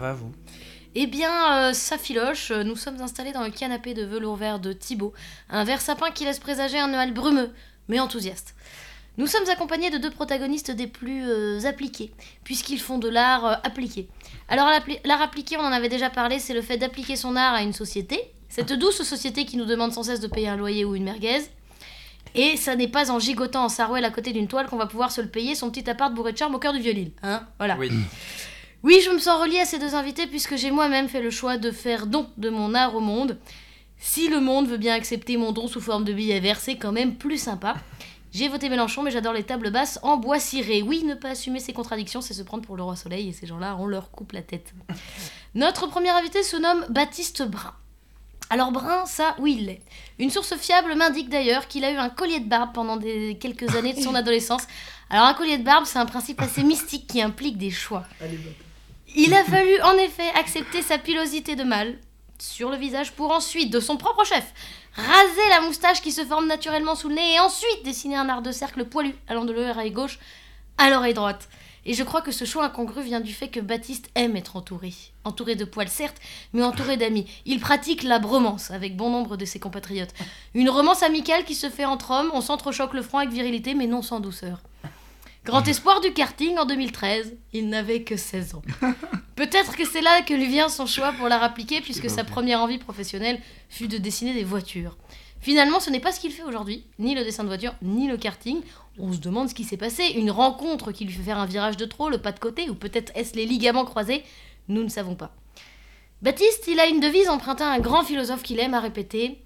va, vous Eh bien, euh, ça filoche. Nous sommes installés dans le canapé de velours vert de Thibaut. Un vert sapin qui laisse présager un Noël brumeux, mais enthousiaste. Nous sommes accompagnés de deux protagonistes des plus euh, appliqués, puisqu'ils font de l'art euh, appliqué. Alors, l'art appliqué, on en avait déjà parlé, c'est le fait d'appliquer son art à une société. Cette douce société qui nous demande sans cesse de payer un loyer ou une merguez. Et ça n'est pas en gigotant en sarouel à côté d'une toile qu'on va pouvoir se le payer, son petit appart bourré de charme au cœur du vieux-Lille. Hein voilà. Oui. Oui, je me sens reliée à ces deux invités puisque j'ai moi-même fait le choix de faire don de mon art au monde. Si le monde veut bien accepter mon don sous forme de billets verts, c'est quand même plus sympa. J'ai voté Mélenchon, mais j'adore les tables basses en bois ciré. Oui, ne pas assumer ses contradictions, c'est se prendre pour le roi soleil, et ces gens-là, on leur coupe la tête. Notre premier invité se nomme Baptiste Brun. Alors Brun, ça, oui, il l'est. Une source fiable m'indique d'ailleurs qu'il a eu un collier de barbe pendant quelques années de son adolescence. Alors un collier de barbe, c'est un principe assez mystique qui implique des choix. Il a fallu en effet accepter sa pilosité de mâle sur le visage pour ensuite, de son propre chef, raser la moustache qui se forme naturellement sous le nez et ensuite dessiner un art de cercle poilu allant de l'oreille gauche à l'oreille droite. Et je crois que ce choix incongru vient du fait que Baptiste aime être entouré. Entouré de poils certes, mais entouré d'amis. Il pratique la bromance avec bon nombre de ses compatriotes. Une romance amicale qui se fait entre hommes, on s'entrechoque le front avec virilité mais non sans douceur. Grand espoir du karting en 2013, il n'avait que 16 ans. Peut-être que c'est là que lui vient son choix pour l'art appliqué, puisque sa première envie professionnelle fut de dessiner des voitures. Finalement, ce n'est pas ce qu'il fait aujourd'hui, ni le dessin de voiture, ni le karting. On se demande ce qui s'est passé, une rencontre qui lui fait faire un virage de trop, le pas de côté, ou peut-être est-ce les ligaments croisés Nous ne savons pas. Baptiste, il a une devise empruntée à un grand philosophe qu'il aime à répéter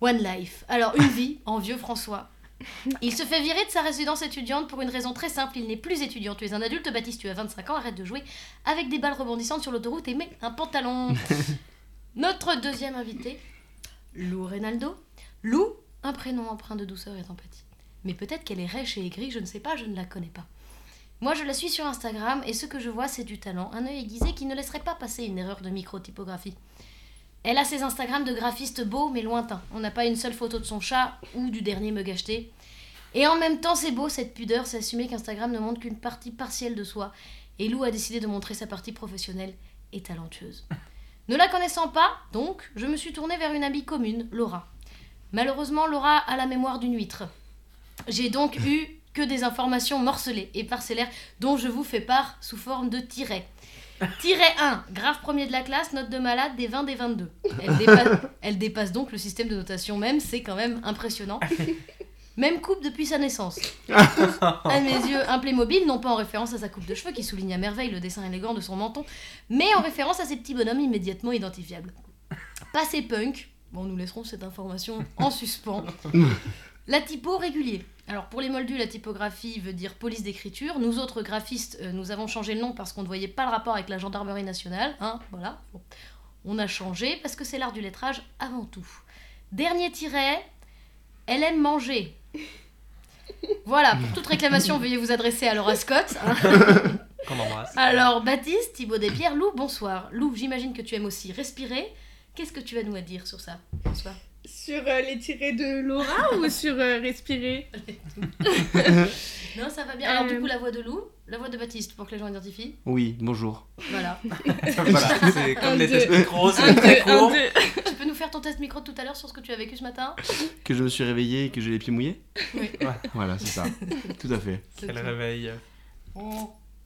One life. Alors, une vie, en vieux François. Il se fait virer de sa résidence étudiante pour une raison très simple. Il n'est plus étudiant. Tu es un adulte, Baptiste, tu as 25 ans, arrête de jouer avec des balles rebondissantes sur l'autoroute et mets un pantalon. Notre deuxième invité, Lou Reynaldo. Lou, un prénom empreint de douceur et d'empathie. Mais peut-être qu'elle est rêche et aigrie, je ne sais pas, je ne la connais pas. Moi, je la suis sur Instagram et ce que je vois, c'est du talent, un œil aiguisé qui ne laisserait pas passer une erreur de microtypographie. Elle a ses Instagram de graphiste beaux mais lointains. On n'a pas une seule photo de son chat ou du dernier mug acheté. Et en même temps, c'est beau cette pudeur, c'est assumer qu'Instagram ne montre qu'une partie partielle de soi. Et Lou a décidé de montrer sa partie professionnelle et talentueuse. Ne la connaissant pas, donc, je me suis tournée vers une amie commune, Laura. Malheureusement, Laura a la mémoire d'une huître. J'ai donc eu que des informations morcelées et parcellaires dont je vous fais part sous forme de tirets. Tiret 1, grave premier de la classe, note de malade des 20 des 22. Elle dépasse, elle dépasse donc le système de notation même, c'est quand même impressionnant. Même coupe depuis sa naissance. À mes yeux, un Playmobil, non pas en référence à sa coupe de cheveux qui souligne à merveille le dessin élégant de son menton, mais en référence à ses petits bonhommes immédiatement identifiables. Passé punk, bon, nous laisserons cette information en suspens. La typo régulier. Alors pour les moldus, la typographie veut dire police d'écriture. Nous autres graphistes, euh, nous avons changé le nom parce qu'on ne voyait pas le rapport avec la gendarmerie nationale. Hein, voilà. Bon. On a changé parce que c'est l'art du lettrage avant tout. Dernier tiret, elle aime manger. Voilà, pour toute réclamation, veuillez vous adresser à Laura Scott. hein. Alors, Baptiste, Thibaut Despierres, Lou, bonsoir. Lou, j'imagine que tu aimes aussi respirer. Qu'est-ce que tu vas nous dire sur ça Bonsoir. Sur euh, les tirés de Laura ou sur euh, respirer? Non, ça va bien. Alors, du Euh, coup, la voix de Lou, la voix de Baptiste, pour que les gens identifient. Oui, bonjour. Voilà. voilà, c'est comme Un, les deux. tests micro, Un, c'est très court. deux. tu peux nous faire ton test micro de tout à l'heure sur ce que tu as vécu ce matin? Que je me suis réveillé et que j'ai les pieds mouillés? Oui. Voilà, c'est ça. Tout à fait. Quel réveil.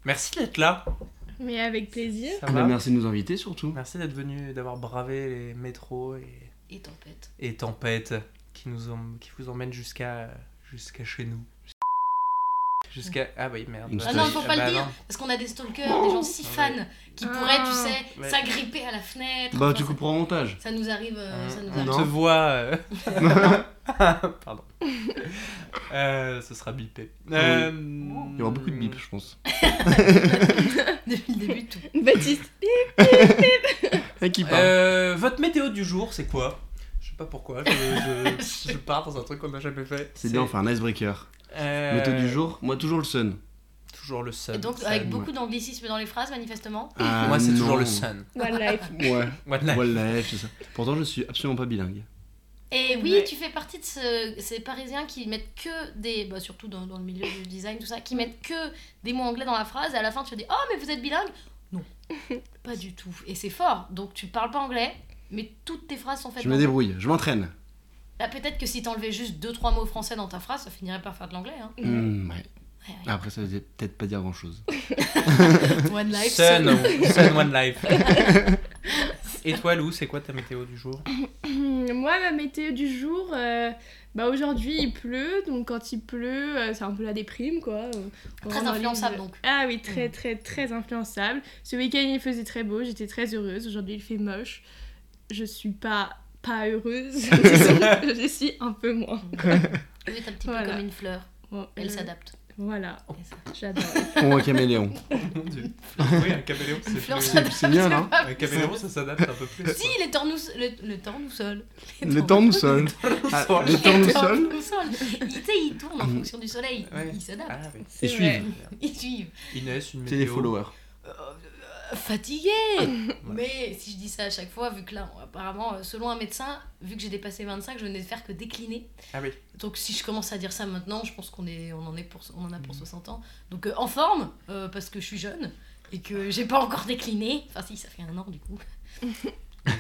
Merci d'être là. Mais avec plaisir. Ça Bah, va? merci de nous inviter surtout. Merci d'être venu, d'avoir bravé les métros et, Et tempête. et tempêtes qui, nous em- qui vous emmènent jusqu'à jusqu'à chez nous. Jusqu'à. Ah oui, merde. Une Ah non, il faut Ah pas bah le dire, non. parce qu'on a des stalkers, des gens si fans qui Ah. pourraient, tu sais, Ouais. s'agripper à la fenêtre. Bah, Enfin, tu couperas au montage. Ça nous arrive. euh, ça nous On arrive. Te voit. euh, Pardon. Euh, ce sera bipé. Ah Euh, Il y aura beaucoup de bips, je pense. Depuis le début, tout. Baptiste. Et qui parle Euh, votre météo du jour, c'est quoi? Je sais pas pourquoi, je, je- je pars dans un truc qu'on n'a jamais fait. C'est bien, on fait un icebreaker. Euh, Méthode du jour, moi toujours le sun. Toujours le sun. Et donc, Sun. avec beaucoup d'anglicisme dans les phrases, manifestement. Ah, Moi, c'est toujours le sun. One life. Ouais, One life. voilà, c'est ça. Pourtant, je suis absolument pas bilingue. Et oui, Ouais. tu fais partie de ce- ces Parisiens qui mettent que des, bah, surtout dans, dans le milieu du design, tout ça, qui mettent que des mots anglais dans la phrase, et à la fin tu te dis Oh, mais vous êtes bilingue Pas du tout. Et c'est fort. Donc tu parles pas anglais, mais toutes tes phrases sont faites Je me débrouille, je m'entraîne. Bah, peut-être que si t'enlevais juste deux trois mots français dans ta phrase, ça finirait par faire de l'anglais. Hein. Hmm, ouais. Ouais, Après, ça veut peut-être pas dire grand chose. One life. Sun, Sun One Life. Et toi, Lou, c'est quoi ta météo du jour? Moi, ma météo du jour, euh, bah aujourd'hui il pleut, donc quand il pleut, euh, c'est un peu la déprime quoi. On Très influençable, donc. Ah oui, très Mm. très très influençable. Ce week-end il faisait très beau, j'étais très heureuse. Aujourd'hui il fait moche. Je suis pas pas heureuse, je suis un peu moins. Elle est un petit peu comme une fleur. Bon, Elle euh, s'adapte. Voilà, ça. j'adore. Bon, un caméléon. Mon dieu. Oui, un caméléon, c'est bien, pas Un caméléon, ça s'adapte un peu plus. Si, les tournesols. Le, le tournesol. Le tournesol. Ah, tournesol. le tournesol. tournesol. Il, tu sais, il tourne en fonction du soleil. Ouais. Il s'adapte. Ah oui. C'est Et vrai. suivent. Ils suivent. Inès, une C'est les météo. followers. Fatigué Mais si je dis ça à chaque fois, vu que là, apparemment, euh, selon un médecin, vu que j'ai dépassé 25, je venais de faire que décliner. Ah oui. Donc si je commence à dire ça maintenant, je pense qu'on est, on en, est pour, on en a Mhm. pour 60 ans. Donc euh, en forme, euh, parce que je suis jeune et que j'ai pas encore décliné. Enfin si, ça fait un an du coup.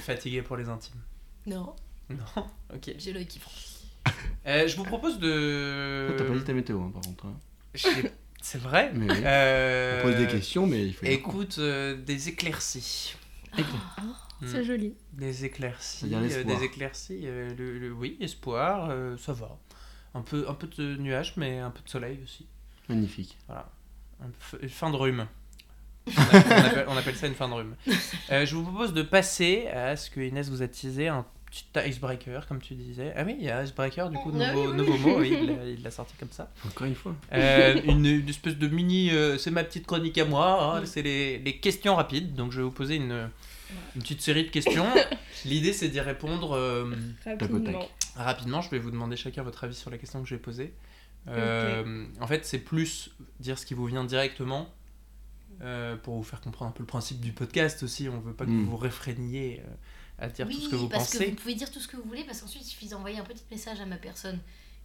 Fatigué pour les intimes. Non, Non Ok. j'ai l'œil qui prend. Euh, je vous propose de. Oh, T'as pas dit ta météo, hein, par contre. hein. C'est vrai Mais oui. Euh, On pose des questions, mais il faut. Écoute, euh, des éclaircies. C'est joli. Des éclaircies. Euh, des éclaircies. euh, le, le- oui, espoir, euh, ça va. Un peu, un peu de nuages, mais un peu de soleil aussi. Magnifique. Un peu- une fin de rhume. On appelle, on appelle- on appelle ça une fin de rhume. Euh, je vous propose de passer à ce que Inès vous a teasé, un petit icebreaker, comme tu disais. Ah oui, il y a icebreaker, du coup, Ah nouveau, oui, oui. nouveau mot, oui, il l'a- sorti comme ça. Encore une fois. Euh, une, une espèce de mini. euh, c'est ma petite chronique à moi. hein. C'est les, les questions rapides. Donc je vais vous poser une, une petite série de questions. L'idée c'est d'y répondre euh, Rapidement. rapidement. Je vais vous demander chacun votre avis sur la question que j'ai posée. Euh, En fait, c'est plus dire ce qui vous vient directement. euh, pour vous faire comprendre un peu le principe du podcast aussi, on veut pas que Mm. vous vous réfréniez euh, à dire oui, tout ce que vous parce que pensez. vous pouvez dire tout ce que vous voulez, parce qu'ensuite il suffit d'envoyer un petit message à ma personne,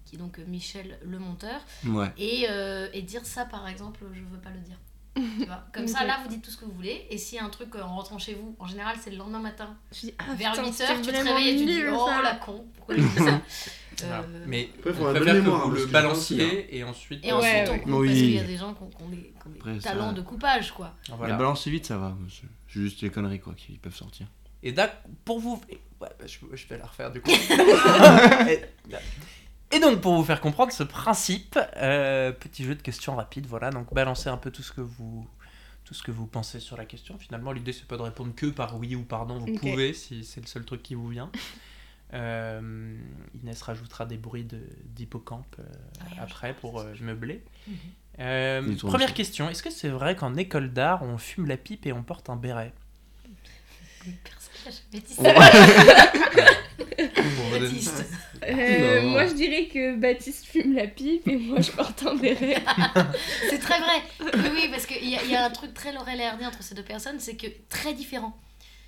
qui est donc euh, Michel le monteur, Ouais. et, euh, et dire ça par exemple, je veux pas le dire. Tu vois Comme ça, là, vous dites tout ce que vous voulez. Et s'il y a un truc euh, en rentrant chez vous, en général, c'est le lendemain matin. Je dis, ah, Vers putain, 8h, c'était tu te réveilles et tu dis Oh ça. la con, pourquoi j'ai ça. Euh, Mais Après, faut on préfère que mémoire, vous le que balanciez pense et ensuite. Et ensuite, Ouais, on ouais. coupe Oui. parce qu'il y a des gens qui ont, qui ont des, qui ont des Après, ça- talents de coupage, quoi. Voilà. La balance vite, ça va. C'est c'est juste les conneries quoi qui peuvent sortir. Et d'ac- pour vous. Ouais, bah, je, je vais la refaire du coup. et, et donc, pour vous faire comprendre ce principe, euh, petit jeu de questions rapides, voilà. Donc, balancez un peu tout ce que vous. Tout ce que vous pensez sur la question. Finalement, l'idée, c'est pas de répondre que par oui ou par non. Vous pouvez, si c'est le seul truc qui vous vient. Euh, Inès rajoutera des bruits de- d'hippocampe euh, Ouais, après pour euh, meubler. Tournesols. première question, est-ce que c'est vrai qu'en école d'art, on fume la pipe et on porte un béret? Personne n'a jamais dit Ouais. ça. Pour vous donner- Baptiste. Euh, moi je dirais que Baptiste fume la pipe et moi je porte un béret. C'est très vrai. Oui, oui, parce qu'il y, a- il y a un truc très Laurel et Hardy entre ces deux personnes, c'est que très différents.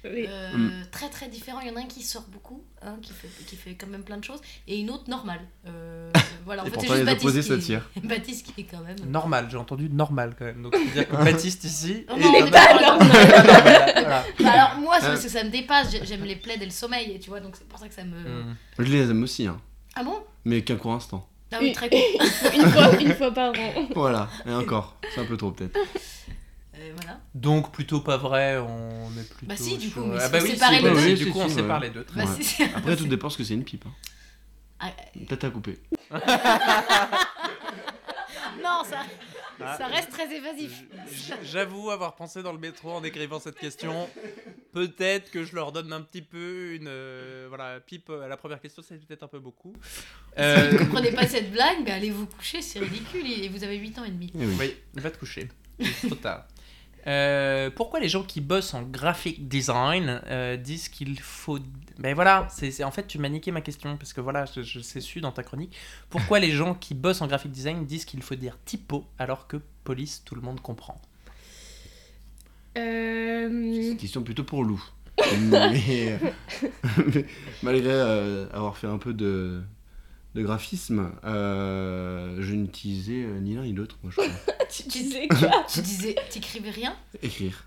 Oui. Euh, Mm. Très très différents. Il y en a un qui sort beaucoup, un qui fait, qui fait quand même plein de choses, et une autre normale. Euh, voilà, en Et fait, pourtant, juste les opposés Baptiste qui, s'attirent. Baptiste qui est quand même. Normal, j'ai entendu normal quand même. Donc, c'est-à-dire que Baptiste ici. Oh est non, est pas normal. normal. Voilà. Bah alors moi, c'est Euh. parce que ça me dépasse. J'ai- J'aime les plaids et le sommeil, et tu vois, donc c'est pour ça que ça me. Hmm. Je les aime aussi, hein. Ah bon? Mais qu'un court instant. Ah oui, très cool. une, fois, une fois par an. Voilà. Et encore. C'est un peu trop peut-être. Euh, voilà. Donc, plutôt pas vrai, on est plutôt. Bah si, du sur- coup, mais ah bah oui, séparer si, les bah deux. oui, Oui, du si, coup, on sépare ouais. les deux. très Bah. Ouais. Après, tout dépend ce que c'est une pipe. hein. Ah, à couper. non, ça, Ah. ça reste très évasif. J'avoue avoir pensé dans le métro en écrivant cette question. Peut-être que je leur donne un petit peu une. euh, voilà, pipe à la première question, c'est peut-être un peu beaucoup. Si Euh, vous ne comprenez pas cette blague, bah allez vous coucher, c'est ridicule et vous avez 8 ans et demi. Oui. Oui, va te coucher. C'est trop tard. Euh, pourquoi les gens qui bossent en graphic design euh, disent qu'il faut. Ben voilà, c'est c'est- en fait tu m'as niqué ma question parce que voilà, je, je c'est su dans ta chronique. Pourquoi les gens qui bossent en graphic design disent qu'il faut dire typo alors que police tout le monde comprend? C'est Euh, une question plutôt pour Lou. mais, mais malgré euh, avoir fait un peu de, de graphisme, euh, je n'utilisais euh, ni l'un ni l'autre, moi je crois. tu disais quoi Tu disais, t'écrivais rien Écrire.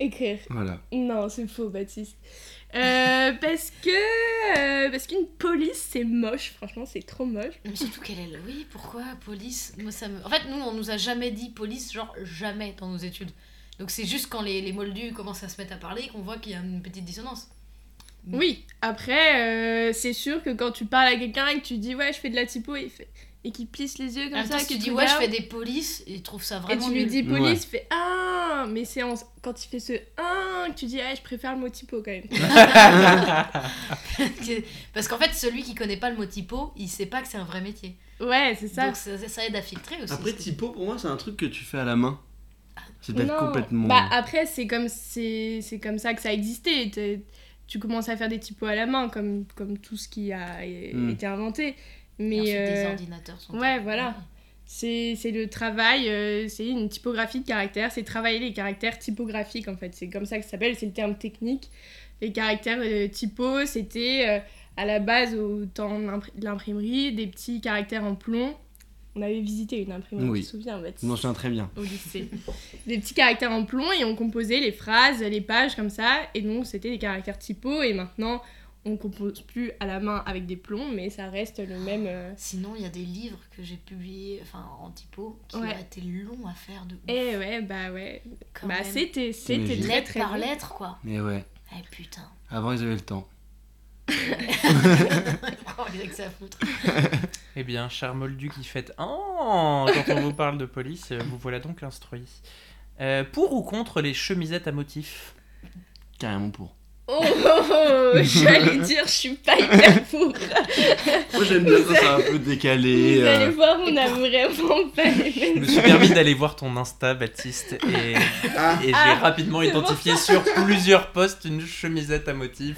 Écrire. Voilà. Non, c'est faux, Baptiste. Euh, parce que. euh, parce qu'une police, c'est moche. Franchement, c'est trop moche. Mais surtout quelle est. Oui, pourquoi police? Moi, ça me... En fait, nous, on nous a jamais dit police, genre jamais dans nos études. Donc c'est juste quand les, les moldus commencent à se mettre à parler qu'on voit qu'il y a une petite dissonance. Oui, après, euh, c'est sûr que quand tu parles à quelqu'un et que tu dis ouais, je fais de la typo et, il fait- et qu'il plisse les yeux comme ça, que tu dis ouais, je fais des polices, ils trouvent ça Et vraiment tu lui nul. dis police, Ouais. il fait ah, mais c'est en- quand il fait ce ah que tu dis ah, je préfère le mot typo quand même. Parce qu'en fait, celui qui connaît pas le mot typo, il sait pas que c'est un vrai métier. Ouais, c'est ça. Donc ça, ça aide à filtrer aussi. Après, typo, pour moi, c'est un truc que tu fais à la main. C'est peut-être complètement. Bah après, c'est comme, c'est, c'est comme ça que ça existait. Tu commences à faire des typos à la main, comme, comme tout ce qui a Hmm. été inventé. Et Mais ensuite, des euh, ordinateurs sont. ouais, voilà. c'est, c'est le travail, euh, c'est une typographie de caractères, c'est travailler les caractères typographiques en fait. C'est comme ça que ça s'appelle, c'est le terme technique. Les caractères euh, typo, c'était euh, à la base au temps de l'imprimerie, des petits caractères en plomb. On avait visité une imprimerie, Oui. tu te souviens, Baptiste Je m'en souviens très bien. au lycée. des petits caractères en plomb et on composait les phrases, les pages comme ça. Et donc c'était des caractères typo et maintenant on compose plus à la main avec des plombs mais ça reste le même... euh, Sinon, il y a des livres que j'ai publiés enfin, en typo qui Ouais. ont été longs à faire de ouf. Eh ouais, bah ouais. quand bah c'était c'était très lettre très par lettre, quoi. Mais ouais, Eh putain. avant ils avaient le temps. Oh, il y a que ça à foutre. Eh bien, cher Moldu qui fait Oh quand on vous parle de police, vous voilà donc instruit. Euh, pour ou contre les chemisettes à motifs Carrément pour. Oh, oh, oh, j'allais dire, je suis pas hyper pour. Moi j'aime bien quand c'est un peu décalé. Vous allez euh, voir, on a vraiment pas les Je me suis permis d'aller voir ton Insta, Baptiste, et, Ah. et j'ai Ah, rapidement identifié sur plusieurs posts une chemisette à motifs.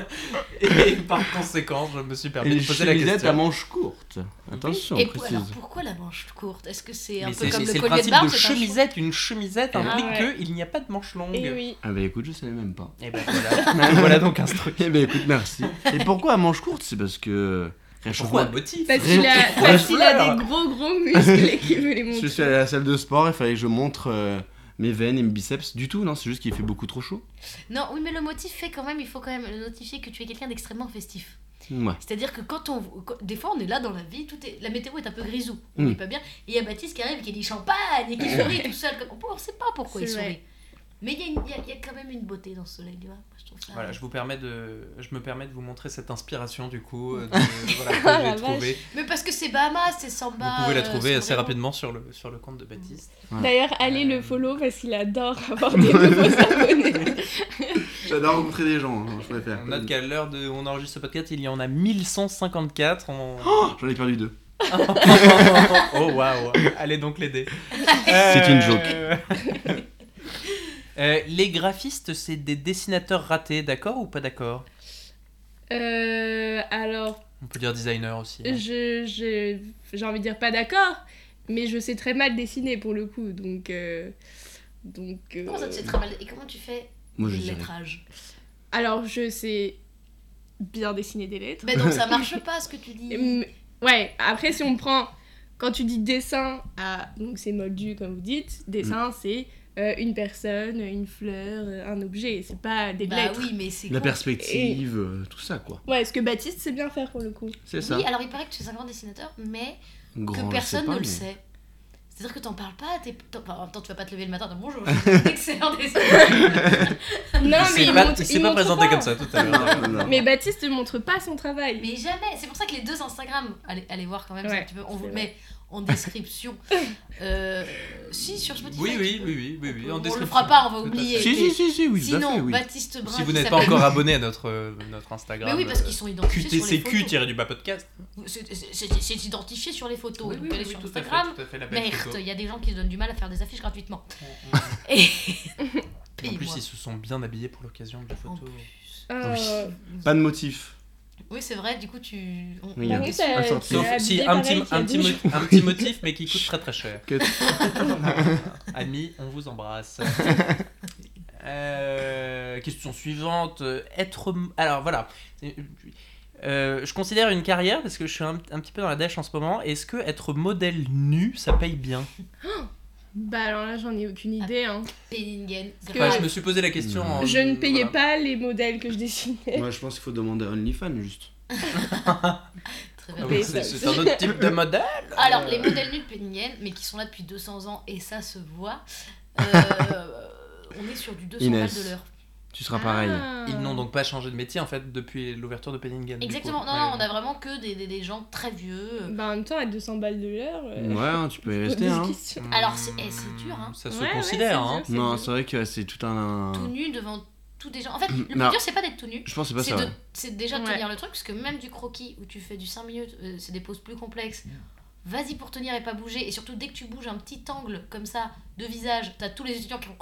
et par conséquent, je me suis permis de poser la chemisettes à question. manches courtes. Attention, Et pour- précise. alors pourquoi la manche courte? Est-ce que c'est un Mais peu comme le le collier de barbe de chemisette. Une chemisette Ah implique ouais. qu'il n'y a pas de manches longues. Et oui. Ah bah écoute, je savais même pas. Et ben voilà. voilà donc instruit. Eh ben écoute, merci. Et pourquoi à manches courtes C'est parce que. Pourquoi réchauffement. motif? Parce qu'il a, parce qu'il a des gros gros muscles et qu'il veut les Je montrer. suis allé à la salle de sport, il fallait que je montre euh, mes veines et mes biceps. Du tout, non, c'est juste qu'il fait beaucoup trop chaud. Non, oui, mais le motif fait quand même, il faut quand même le notifier que tu es quelqu'un d'extrêmement festif. Ouais. C'est-à-dire que quand on. quand- des fois, on est là dans la vie, tout est, la météo est un peu grisou, on Mm. n'est pas bien. Et il y a Baptiste qui arrive et qui dit champagne et qui sourit tout seul. Comme... On ne sait pas pourquoi il sourit. Mais il y, y y a quand même une beauté dans ce soleil, tu vois. Je trouve ça. Voilà, je vous permets de, je me permets de vous montrer cette inspiration du coup, euh, de- voilà, que j'ai trouvée. Mais parce que c'est Bahamas, c'est samba. Vous pouvez la euh, trouver assez rapidement sur le, sur le compte de Baptiste. D'ailleurs, allez le follow parce qu'il adore avoir des nouveaux abonnés. J'adore rencontrer des gens, hein, je préfère. On note qu'à l'heure de où on enregistre ce podcast, il y en a 1154. On... J'en ai perdu deux. oh waouh Allez donc l'aider. C'est une joke. Euh, les graphistes, c'est des dessinateurs ratés, d'accord ou pas d'accord? Euh, alors, On peut dire designer aussi. hein. je, je- j'ai envie de dire pas d'accord, mais je sais très mal dessiner pour le coup, donc. euh, donc euh, Comment ça, tu sais très mal. Et comment tu fais? Moi je lettrage Alors, je sais bien dessiner des lettres. Mais donc ça marche pas ce que tu dis. Ouais, après, si on prend. Quand tu dis dessin, à, donc c'est moldu comme vous dites, dessin Mm. c'est euh, une personne, une fleur, un objet, c'est pas des Bah lettres. oui, mais c'est La con. perspective, euh, tout ça quoi. Ouais, ce que Baptiste sait bien faire pour le coup. C'est ça. Oui, alors il paraît que tu es un grand dessinateur, mais Grand, que personne pas, ne le sait. C'est-à-dire que t'en parles pas, t'es... enfin, en même temps tu vas pas te lever le matin, bonjour, je suis un excellent. Non, mais il pas, montre, il s'est il pas présenté pas. comme ça tout à l'heure. Mais Baptiste ne montre pas son travail. mais jamais, c'est pour ça que les deux Instagram, allez, allez voir quand même, Ouais, un petit peu, on vous le vrai. met en description. Euh, si, sur Spotify. Oui, oui, oui, oui, oui, en on le description. fera pas, on va oublier. Si, si, si, si, oui, Sinon, fait, oui. Baptiste Brun. Si vous n'êtes pas encore abonné à notre, euh, notre Instagram, Mais oui, parce euh, qu'ils sont identifiés sur les photos. QTCQ-du-bas podcast. C'est- C'est c'est- c'est identifié sur les photos. Oui, oui, oui, sur tout à fait, Instagram. tout à fait, la belle Merde, il y a des gens qui se donnent du mal à faire des affiches gratuitement. En Et... plus, Paye-moi. ils se sont bien habillés pour l'occasion de la En photo. plus. Euh, Pas de motif. Oui, c'est vrai, du coup, tu. on- Oui, on hein. est oui, ça- sortir. tu Sauf si un petit, un, mo- un motif, mais qui coûte très très cher. Que- Amis, on vous embrasse. Euh, question suivante. Être. Alors voilà. Euh, je considère une carrière parce que je suis un, un petit peu dans la dèche en ce moment. Est-ce que être modèle nu, ça paye bien? Bah alors là, j'en ai aucune idée. Hein. Penningen. Parce que- Enfin, je me suis posé la question. en- Je ne payais voilà. pas les modèles que je dessinais. Moi, je pense qu'il faut demander à OnlyFans, juste. Très Ah oui, c'est un autre type de modèle. Alors, Euh, les modèles nus de Penningen, mais qui sont là depuis 200 ans, et ça se voit, euh, on est sur du 200 Inès. balles de l'heure. Tu seras pareil. Ah. Ils n'ont donc pas changé de métier en fait depuis l'ouverture de Penningen. Exactement, non, Ouais. non, on a vraiment que des, des, des gens très vieux. Bah en même temps, à 200 balles de l'heure. euh, Ouais, hein, tu peux y rester, hein. Alors, c'est- eh, c'est dur, hein. Ça se Ouais, considère, c'est hein. dur. Non, c'est vrai que c'est tout un. Tout nu devant tous des gens. En fait, le plus dur, c'est pas d'être tout nu. Je pense que c'est pas ça. c'est déjà de Ouais. tenir le truc, parce que même du croquis où tu fais du 5 minutes, euh, c'est des poses plus complexes. Vas-y pour tenir et pas bouger. Et surtout, dès que tu bouges un petit angle comme ça de visage, t'as tous les étudiants qui vont.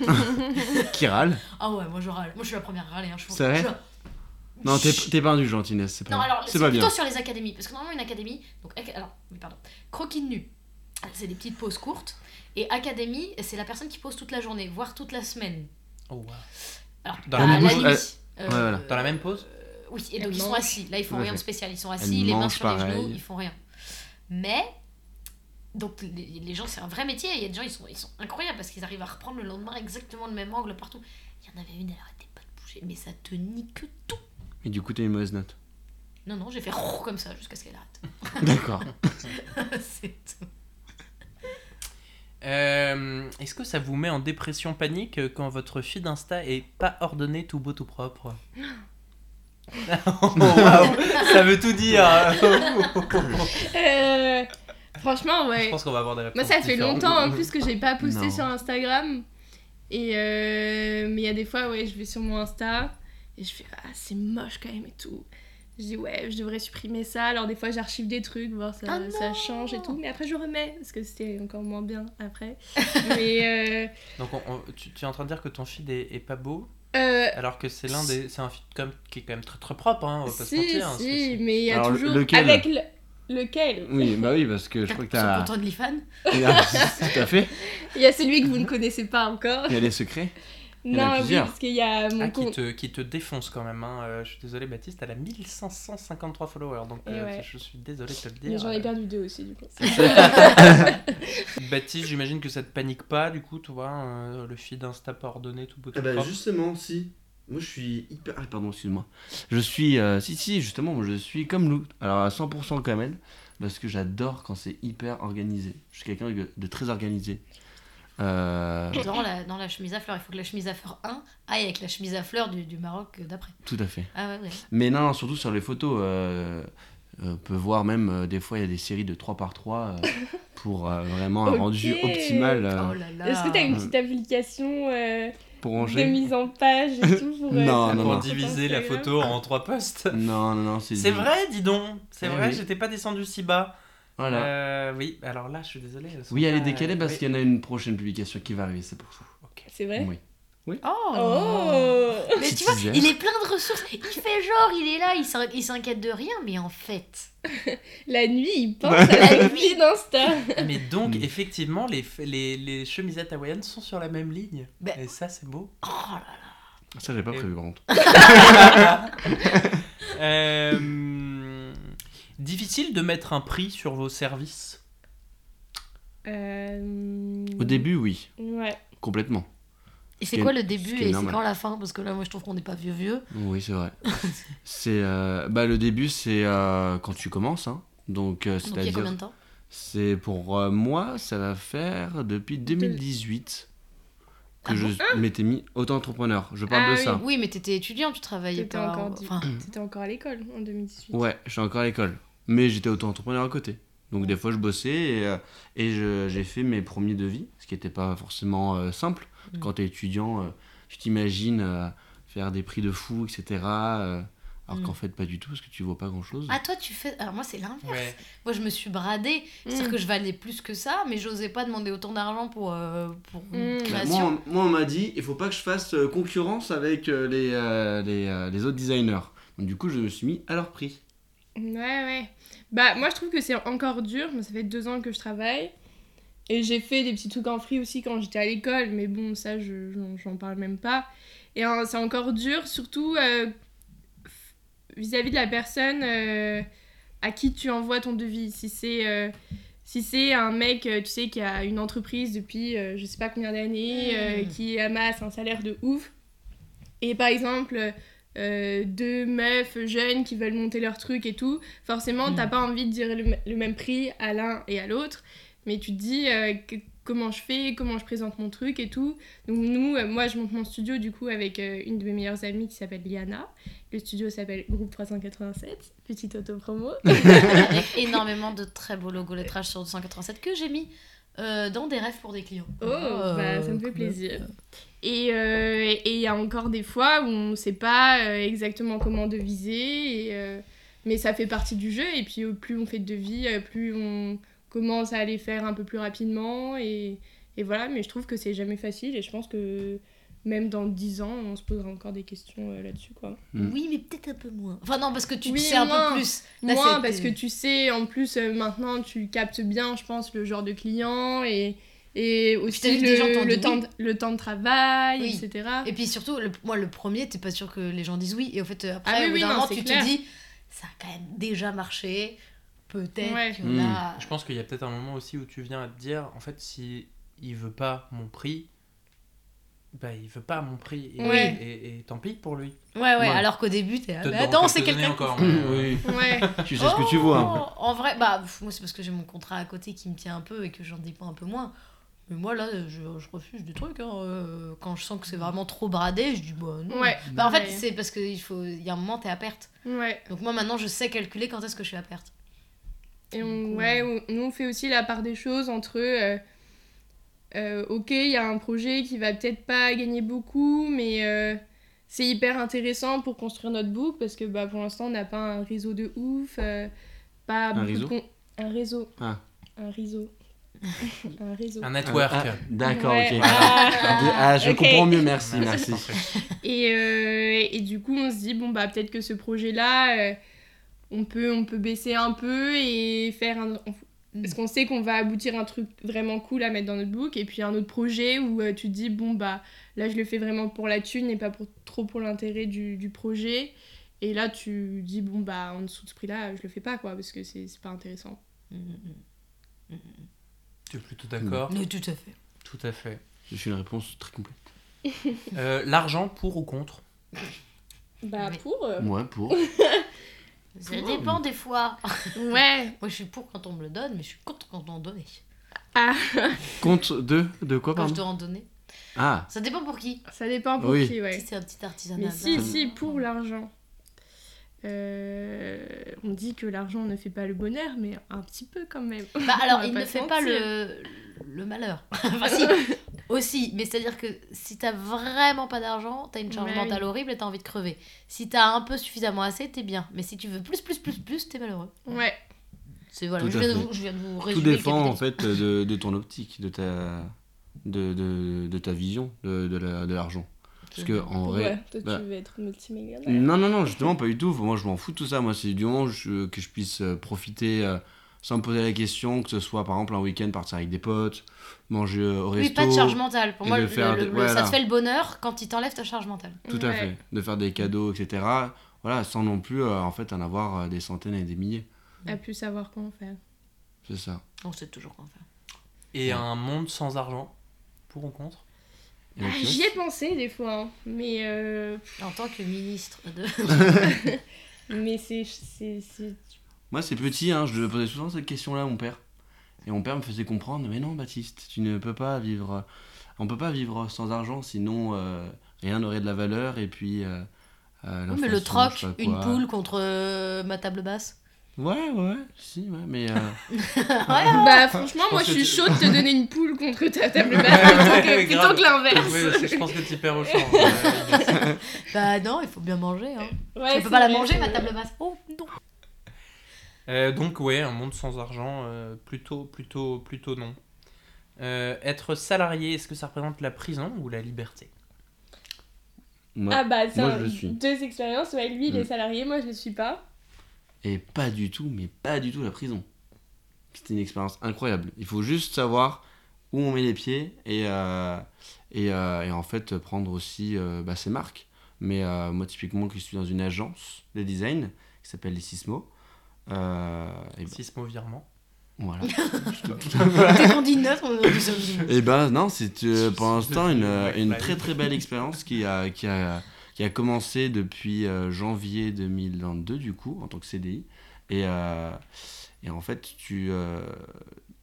Qui râle Ah ouais, moi je râle. Moi je suis la première à râler. Hein. Je C'est vrai je- Non, t'es pas indulgente, Inès, c'est Non, pas, alors c'est pas plutôt bien. sur les académies. Parce que normalement, une académie. Donc, alors, oui, pardon. Croquis nu. C'est des petites pauses courtes. Et académie, c'est la personne qui pose toute la journée, voire toute la semaine. Oh, wow. Alors, Dans la même la pause, Euh, Ouais, voilà. Dans la même pause Oui, et donc Elle ils sont assis. Là, ils font rien de spécial. Ils sont Elle assis, les mains sur les genoux, ils font rien. Mais, donc les, les gens, c'est un vrai métier. Il y a des gens, ils sont, ils sont incroyables parce qu'ils arrivent à reprendre le lendemain exactement le même angle partout. Il y en avait une, elle arrêtait pas de bouger, mais ça te nique tout. Et du coup, t'as une mauvaise note. Non, non, j'ai fait comme ça jusqu'à ce qu'elle arrête. D'accord. c'est tout. Euh, Est-ce que ça vous met en dépression panique quand votre feed Insta est pas ordonné tout beau tout propre? Oh, ça veut tout dire. Euh, franchement, Je ouais. pense qu'on va avoir des réponses. Moi, ça fait longtemps en plus que j'ai pas posté Non. sur Instagram. Et euh, mais il y a des fois, ouais, je vais sur mon Insta et je fais ah c'est moche quand même et tout. Je dis ouais, je devrais supprimer ça. Alors des fois, j'archive des trucs, voir ça, Ah ça change et tout. Mais après, je remets parce que c'était encore moins bien après. mais euh, Donc on- on- tu, tu es en train de dire que ton feed est, est pas beau euh, alors que c'est l'un des c'est un feed comme, qui est quand même très très propre hein, on va pas se mentir. hein, si, mais il y a Alors, toujours lequel? avec le... lequel. Oui, bah oui, parce que je crois que t'as. contents de l'IFAN Tout à fait. Il y a celui que vous ne connaissez pas encore. Il y a les secrets. Il y en a Non, oui, plusieurs. parce qu'il y a mon Ah, qui, compte. te, qui te défonce quand même. Hein. Euh, je suis désolé, Baptiste, elle a 1553 followers. Donc Et euh, ouais. je suis désolé de te le Mais dire. j'en ai perdu deux aussi du coup. Baptiste, j'imagine que ça te panique pas, du coup, tu vois, euh, le feed Insta pas ordonné, tout beau, tout propre. Eh ben, justement, si. Moi, je suis hyper. Ah, pardon, excuse-moi. Je suis. euh, Si, si, justement, moi, je suis comme Lou. Alors, à 100% comme elle. Parce que j'adore quand c'est hyper organisé. Je suis quelqu'un de- très organisé. Euh, dans, la, dans la chemise à fleurs. Il faut que la chemise à fleurs 1 aille avec la chemise à fleurs du, du Maroc d'après. tout à fait. Ah ouais, ouais. Mais non, non, surtout sur les photos. euh, on peut voir même euh, des fois il y a des séries de 3 par 3 pour euh, vraiment un rendu optimal euh, Oh là là. Est-ce que t'as une petite application euh, pour de ranger. mise en page et tout pour, euh, Non, non, Pour non. diviser la photo en trois posts. Non, non, non, c'est C'est du- vrai, dis donc. C'est Eh vrai, oui. j'étais pas descendu si bas. Voilà. Euh, oui, alors là, je suis désolé. Oui, elle est décalée parce oui. qu'il y en a une prochaine publication qui va arriver, c'est pour ça. Ok. C'est vrai? Oui. Oh, Oh Mais tu vois, il est plein de ressources. Il fait genre, il est là, il s'in- il s'inquiète de rien, mais en fait. La nuit, il pense à la vie d'Insta. Mais donc, effectivement, les, les, les chemisettes hawaïennes sont sur la même ligne. Ben- Et ça, c'est beau. Oh là là. Ça, j'ai pas Et- prévu, par contre. Euh, difficile de mettre un prix sur vos services? Euh... Au début, oui, Ouais. complètement. Et Ce c'est quoi le début et c'est quand la fin? Parce que là, moi, je trouve qu'on n'est pas vieux vieux. Oui, c'est vrai. c'est euh, bah le début, c'est euh, quand tu commences, hein. Donc, euh, Donc il y a combien de temps? c'est pour euh, moi, ça va faire depuis 2018 que Ah je m'étais mis auto-entrepreneur. Je parle Ah de oui. ça. Oui, mais t'étais étudiant, tu travaillais T'étais pas. encore Enfin, T'étais encore à l'école en 2018. Ouais, je suis encore à l'école. Mais j'étais auto-entrepreneur à côté. Donc des fois je bossais et, et je- j'ai fait mes premiers devis, ce qui n'était pas forcément euh, simple. Mm. Quand tu es étudiant, euh, tu t'imagines euh, faire des prix de fou, etc. euh, alors Mm. qu'en fait pas du tout, parce que tu vaux pas grand-chose. Ah, toi, tu fais. Alors, moi, c'est l'inverse. Ouais. Moi, je me suis bradée. C'est-à-dire Mm. que je valais plus que ça, mais j'osais pas demander autant d'argent pour, euh, pour une Mm. Bah, création. moi, on- moi, on m'a dit, il faut pas que je fasse concurrence avec euh, les, euh, les, euh, les autres designers. Donc du coup, je me suis mis à leur prix. Ouais, ouais. Bah, moi, je trouve que c'est encore dur. Moi, ça fait deux ans que je travaille. Et j'ai fait des petits trucs en free aussi quand j'étais à l'école. Mais bon, ça, je, j'en, parle même pas. Et hein, c'est encore dur, surtout euh, vis-à-vis de la personne euh, à qui tu envoies ton devis. Si c'est euh, si c'est un mec, tu sais, qui a une entreprise depuis je sais pas combien d'années, euh, Mm. qui amasse un salaire de ouf, et par exemple deux meufs jeunes qui veulent monter leur truc et tout, forcément Mm. t'as pas envie de dire le même prix à l'un et à l'autre, mais tu te dis euh, que- comment je fais, comment je présente mon truc et tout. Donc nous, euh, moi je monte mon studio du coup avec euh, une de mes meilleures amies qui s'appelle Liana. Le studio s'appelle Groupe 387, petite auto-promo. Avec énormément de très beaux logos lettrage sur 287 que j'ai mis euh, dans des rêves pour des clients. Oh, bah, ça me fait cool. plaisir. Et euh, et il y a encore des fois où on sait pas euh, exactement comment deviser, et, euh, mais ça fait partie du jeu. Et puis plus on fait de devis, plus on commence à les faire un peu plus rapidement. Et, et voilà, mais je trouve que c'est jamais facile. Et je pense que même dans 10 ans, on se posera encore des questions euh, là-dessus. quoi. Mm. Oui, mais peut-être un peu moins. Enfin, non, parce que tu Oui, sais un moins. peu plus. Là, Moi, c'était- parce que tu sais, en plus, euh, maintenant, tu captes bien, je pense, le genre de client et, et aussi gens le, le temps oui. de, le temps de travail, Oui. etc. Et puis surtout, le- moi, le premier, t'es pas sûr que les gens disent oui. Et au fait, euh, après, Ah oui, au bout oui, d'un non, moment, tu clair. te dis, ça a quand même déjà marché. Peut-être Ouais. Mm. là. Je pense qu'il y a peut-être un moment aussi où tu viens à te dire, en fait, si il veut pas mon prix, bah il veut pas mon prix. Et, Ouais. et, et tant pis pour lui. Ouais, ouais, Ouais. alors qu'au début, t'es mais dans attends, c'est quelqu'un. encore. qui- mais, euh, Oui, Ouais. tu sais ce que tu vois. hein. Oh, En vrai, bah, pff, moi, c'est parce que j'ai mon contrat à côté qui me tient un peu et que j'en dépends un peu moins. Mais moi, là, je, je refuse des trucs. hein, euh, quand je sens que c'est vraiment trop bradé, je dis, bah non. Ouais. Bah, en fait, Ouais. c'est parce qu'il faut... il y a un moment, t'es à perte. Ouais. Donc, moi, maintenant, je sais calculer quand est-ce que je suis à perte. Et on, ouais, on- nous, on fait aussi la part des choses entre. euh, euh, ok, il y a un projet qui va peut-être pas gagner beaucoup, mais euh, c'est hyper intéressant pour construire notre book parce que bah, pour l'instant, on n'a pas un réseau de ouf. euh, pas beaucoup de réseau con- Un réseau. Ah. Un réseau. un réseau. Un network. Ah, ah, D'accord, Ouais. ok. Ah. Ah, je comprends mieux, merci, Merci. merci. Et, euh, et du coup, on se dit, bon, bah, peut-être que ce projet-là, euh, on, peut, on peut baisser un peu et faire un. Parce qu'on sait qu'on va aboutir à un truc vraiment cool à mettre dans notre book. Et puis un autre projet où euh, tu te dis, bon, bah, là, je le fais vraiment pour la thune et pas pour, trop pour l'intérêt du, du projet. Et là, tu dis, bon, bah, en dessous de ce prix-là, je le fais pas, quoi, parce que c'est c'est pas intéressant. Mm, mm, Tu es plutôt d'accord mm. Mais tout à fait. Tout à fait. Je suis une réponse très complète. Euh, L'argent pour ou contre? Bah, Oui. pour. euh, Moi, pour. Ça dépend des fois. Ouais. Moi, je suis pour quand on me le donne, mais je suis contre quand on en donne. Compte de De quoi, Quand je pardon dois en donner. Ah, Ça dépend pour qui. Ça dépend pour Oui. qui, ouais. Si c'est un petit artisanat. Mais si, bah, si, pour l'argent. Euh, on dit que l'argent ne fait pas le bonheur, mais un petit peu quand même. Bah alors, il ne fait pas le, le malheur. enfin, si, aussi. Mais c'est-à-dire que si t'as vraiment pas d'argent, t'as une charge mentale horrible et t'as envie de crever. Si t'as un peu suffisamment assez, t'es bien. Mais si tu veux plus, plus, plus, plus, t'es malheureux. Ouais, C'est voilà, Tout je viens, de vous, je viens de vous tout résumer le dépend en fait de, de ton optique, de ta, de, de, de ta vision de, de la- de l'argent. Parce que en vrai. ouais. Toi, bah- tu veux être multimillionnaire. Non, non, non, justement, pas du tout. Moi, je m'en fous de tout ça. Moi, c'est du moment que je puisse euh, profiter euh, sans me poser la question, que ce soit par exemple un week-end, partir avec des potes, manger euh, au Oui, resto. pas de charge mentale. Pour et moi, de le- faire le- des- le- voilà. ça te fait le bonheur quand il t'enlève ta charge mentale. Tout à Ouais. fait. De faire des cadeaux, etc. Voilà, sans non plus euh, en fait en avoir euh, des centaines et des milliers. À plus savoir comment faire. C'est ça. On sait toujours quoi faire. Et Ouais. un monde sans argent Pour ou contre? Ah, J'y ai pensé des fois, hein, mais euh, En tant que ministre de. mais c'est- Moi, c'est petit, hein, je posais souvent cette question-là à mon père. Et mon père me faisait comprendre, mais non, Baptiste, tu ne peux pas vivre. On peut pas vivre sans argent, sinon euh, rien n'aurait de la valeur. Et puis. euh, euh, Oui, mais le troc, je une poule contre euh, ma table basse. Ouais, ouais, si, ouais, mais. euh, Bah franchement, moi pense je que suis tu- chaude de te donner une poule contre ta table basse plutôt que, Ouais, plutôt grave. que l'inverse. Oui, que je pense que tu perds au champ. Ouais. Bah non, il faut bien manger. Hein. Ouais, tu peux pas la manger, ma table basse. Oh non. Euh, donc ouais, un monde sans argent, euh, plutôt, plutôt, plutôt non. Euh, être salarié, est-ce que ça représente la prison ou la liberté? Moi- Ah bah ça, Moi, je le suis. deux expériences. Ouais, lui il est Mm. salarié, moi je le suis pas. Et pas du tout, mais pas du tout la prison. C'était une expérience incroyable. Il faut juste savoir où on met les pieds et, euh, et, euh, et en fait prendre aussi euh, bah, ses marques. Mais euh, moi, typiquement, que je suis dans une agence de design qui s'appelle les Sismo. Euh, et bah, Sismo virement. Voilà. Dès qu'on dit note, on dit ça. Et ben non, c'est euh, pour l'instant une, une très très belle expérience qui a, qui, a, qui a commencé depuis euh, janvier 2022 du coup en tant que CDI. Et, euh, et en fait, tu, euh,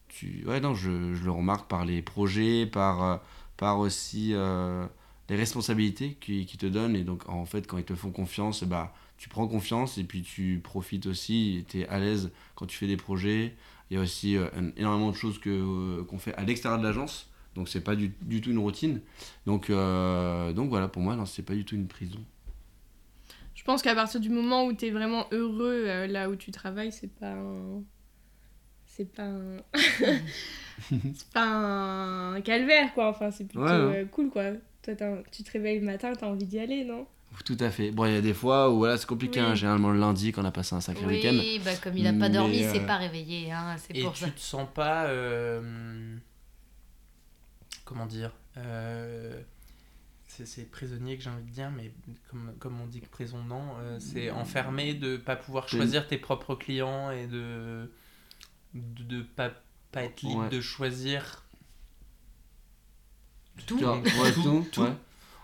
tu... Ouais, non, je, je le remarque par les projets, par, euh, par aussi euh, les responsabilités qu'ils qui te donnent. Et donc en fait, quand ils te font confiance, bah, tu prends confiance et puis tu profites aussi, tu es à l'aise quand tu fais des projets. Il y a aussi euh, énormément de choses que, euh, qu'on fait à l'extérieur de l'agence. Donc c'est pas du, du tout une routine. Donc, euh, donc voilà, pour moi, non, c'est pas du tout une prison. Je pense qu'à partir du moment où tu es vraiment heureux là où tu travailles, c'est pas un. C'est pas un. c'est pas un calvaire, quoi. Enfin, c'est plutôt Ouais, ouais. euh, cool, quoi. Toi, tu te réveilles le matin, t'as envie d'y aller, non? Tout à fait. Bon, il y a des fois où voilà, c'est compliqué, Oui. hein, généralement le lundi quand on a passé un sacré week-end. Oui, bah comme il a pas dormi, Mais, c'est euh, pas réveillé, hein, c'est Et pour tu ça. te sens pas. euh, comment dire euh, c'est, c'est prisonnier que j'ai envie de dire, mais comme, comme on dit que prison, non. euh, c'est enfermé de pas pouvoir choisir tes propres clients et de. de, de pas, pas être libre Ouais. de choisir. Tout. Tu vois, ouais, tout, tout. ouais.